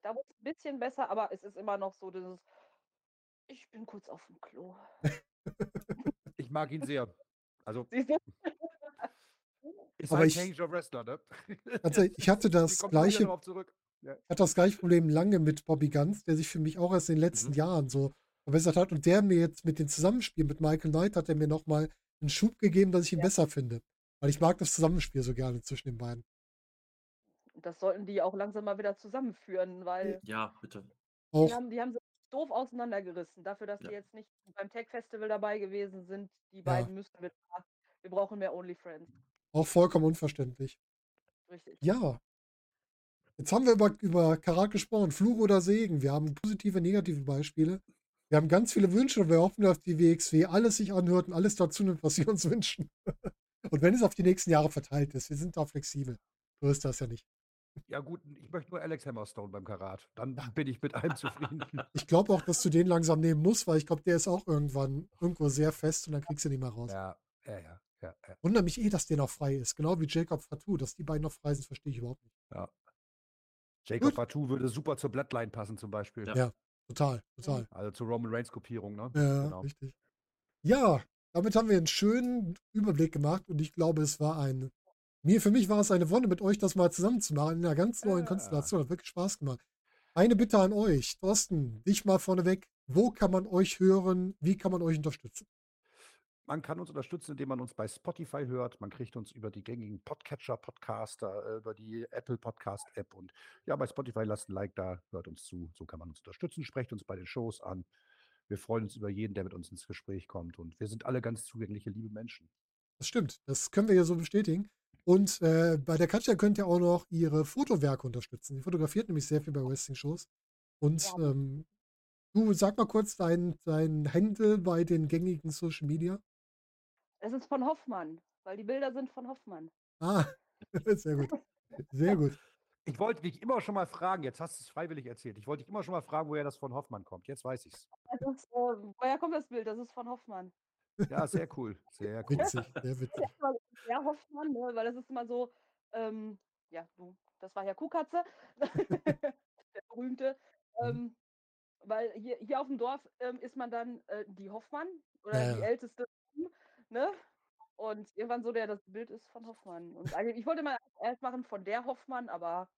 Da wurde es ein bisschen besser, aber es ist immer noch so dieses. Ich bin kurz auf dem Klo. Ich mag ihn sehr. Also Siehst du? ist Aber ein ich- Change of Wrestler, ne? Also ich hatte das gleiche. Ja. Ich hatte das gleiche Problem lange mit Bobby Guns, der sich für mich auch erst in den letzten Mhm. Jahren so verbessert hat. Und der mir jetzt mit dem Zusammenspiel mit Michael Knight hat er mir nochmal einen Schub gegeben, dass ich ihn Ja. besser finde. Weil ich mag das Zusammenspiel so gerne zwischen den beiden. Das sollten die auch langsam mal wieder zusammenführen, weil Ja, bitte. die haben, die haben sich doof auseinandergerissen. Dafür, dass Ja. die jetzt nicht beim Tech Festival dabei gewesen sind. Die beiden müssen mit. Wir brauchen mehr Only Friends. auch vollkommen unverständlich. Richtig. Ja. Jetzt haben wir über, über Karat gesprochen. Fluch oder Segen. Wir haben positive, negative Beispiele. Wir haben ganz viele Wünsche und wir hoffen, dass die WXW alles sich anhört und alles dazu nimmt, was sie uns wünschen. Und wenn es auf die nächsten Jahre verteilt ist, wir sind da flexibel. So ist das ja nicht. Ja, gut, ich möchte nur Alex Hammerstone beim Karat. Dann bin ich mit allem zufrieden. Ich glaube auch, dass du den langsam nehmen musst, weil ich glaube, der ist auch irgendwann irgendwo sehr fest und dann kriegst du ihn nicht mehr raus. ja, ja, ja, ja, ja. Wundert mich eh, dass der noch frei ist. Genau wie Jacob Fatou. Dass die beiden noch frei sind, verstehe ich überhaupt nicht. Jacob Gut. Fatou würde super zur Bloodline passen zum Beispiel. Ja. Ja. Total, total. Also zur Roman Reigns Kopierung, ne? Ja, Genau. richtig. Ja, damit haben wir einen schönen Überblick gemacht und ich glaube, es war ein. Mir, für mich war es eine Wonne, mit euch das mal zusammen zu machen, in einer ganz neuen Ja. Konstellation. Hat wirklich Spaß gemacht. Eine Bitte an euch, Thorsten, dich mal vorneweg. Wo kann man euch hören? Wie kann man euch unterstützen? Man kann uns unterstützen, indem man uns bei Spotify hört. Man kriegt uns über die gängigen Podcatcher, Podcaster, äh, über die Apple Podcast App und ja, bei Spotify lasst ein Like da, hört uns zu. So kann man uns unterstützen. Sprecht uns bei den Shows an. Wir freuen uns über jeden, der mit uns ins Gespräch kommt und wir sind alle ganz zugängliche, liebe Menschen. Das stimmt. Das können wir ja so bestätigen. Und äh, bei der Katja könnt ihr auch noch ihre Fotowerke unterstützen. Die fotografiert nämlich sehr viel bei Wrestling-Shows. Und Ja. ähm, du sag mal kurz dein, dein Handle bei den gängigen Social Media. Es ist von Hoffmann, weil die Bilder sind von Hoffmann. Ah, sehr gut. Sehr gut. Ich wollte dich immer schon mal fragen, jetzt hast du es freiwillig erzählt. Ich wollte dich immer schon mal fragen, woher das von Hoffmann kommt. Jetzt weiß ich's. Das ist, äh, woher kommt das Bild? Das ist von Hoffmann. Ja, sehr cool. Sehr cool. Witzig, sehr witzig. Der Hoffmann, ne? weil das ist immer so, ähm, ja, du, das war ja Kuhkatze, der berühmte. Mhm. Ähm, weil hier, hier auf dem Dorf ähm, ist man dann äh, die Hoffmann oder Ja, die ja. älteste, ne? Und irgendwann so der, das Bild ist von Hoffmann. Und eigentlich, ich wollte mal erst machen von der Hoffmann, aber.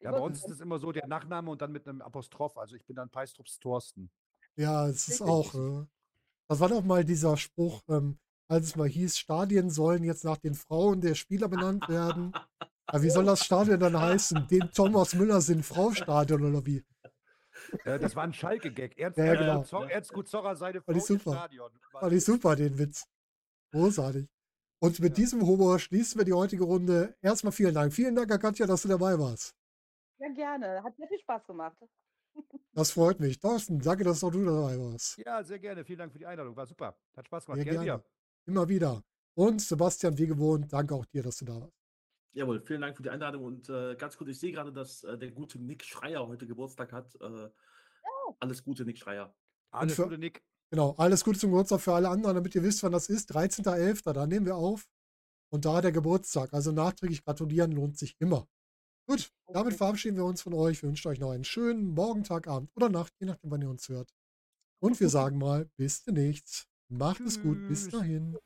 Ja, bei uns ist es immer so der Nachname und dann mit einem Apostroph. Also ich bin dann Peistrups Thorsten. Ja, es ist auch. Äh, das war doch mal dieser Spruch, ähm, als es mal hieß, Stadien sollen jetzt nach den Frauen der Spieler benannt werden. Aber wie soll das Stadion dann heißen? Den Thomas Müller sind Frau Stadion oder wie? Äh, das war ein Schalke-Gag. Ernst, Ja, ja, genau. Zor- Ernst Gut Zorrer, seine Frau Fand ich im super. Stadion. War Fand ich super, den Witz. Großartig. Und mit Ja. diesem Humor schließen wir die heutige Runde. Erstmal vielen Dank. Vielen Dank, Katja, dass du dabei warst. Ja, gerne. Hat sehr viel Spaß gemacht. Das freut mich. Thorsten, danke, dass auch du dabei warst. Ja, sehr gerne. Vielen Dank für die Einladung. War super. Hat Spaß gemacht. Sehr Gerne gerne. Immer wieder. Und Sebastian, wie gewohnt, danke auch dir, dass du da warst. Jawohl, vielen Dank für die Einladung und äh, ganz kurz, ich sehe gerade, dass äh, der gute Nick Schreier heute Geburtstag hat. Äh, Alles Gute, Nick Schreier. Alles für- Gute, Nick. Genau, alles Gute zum Geburtstag für alle anderen, damit ihr wisst, wann das ist. 13.11., da nehmen wir auf. Und da der Geburtstag. Also nachträglich gratulieren lohnt sich immer. Gut, damit verabschieden wir uns von euch. Wir wünschen euch noch einen schönen Morgen, Tag, Abend oder Nacht, je nachdem, wann ihr uns hört. Und wir sagen mal, bis demnächst. Macht es gut. Bis Tschüss. dahin.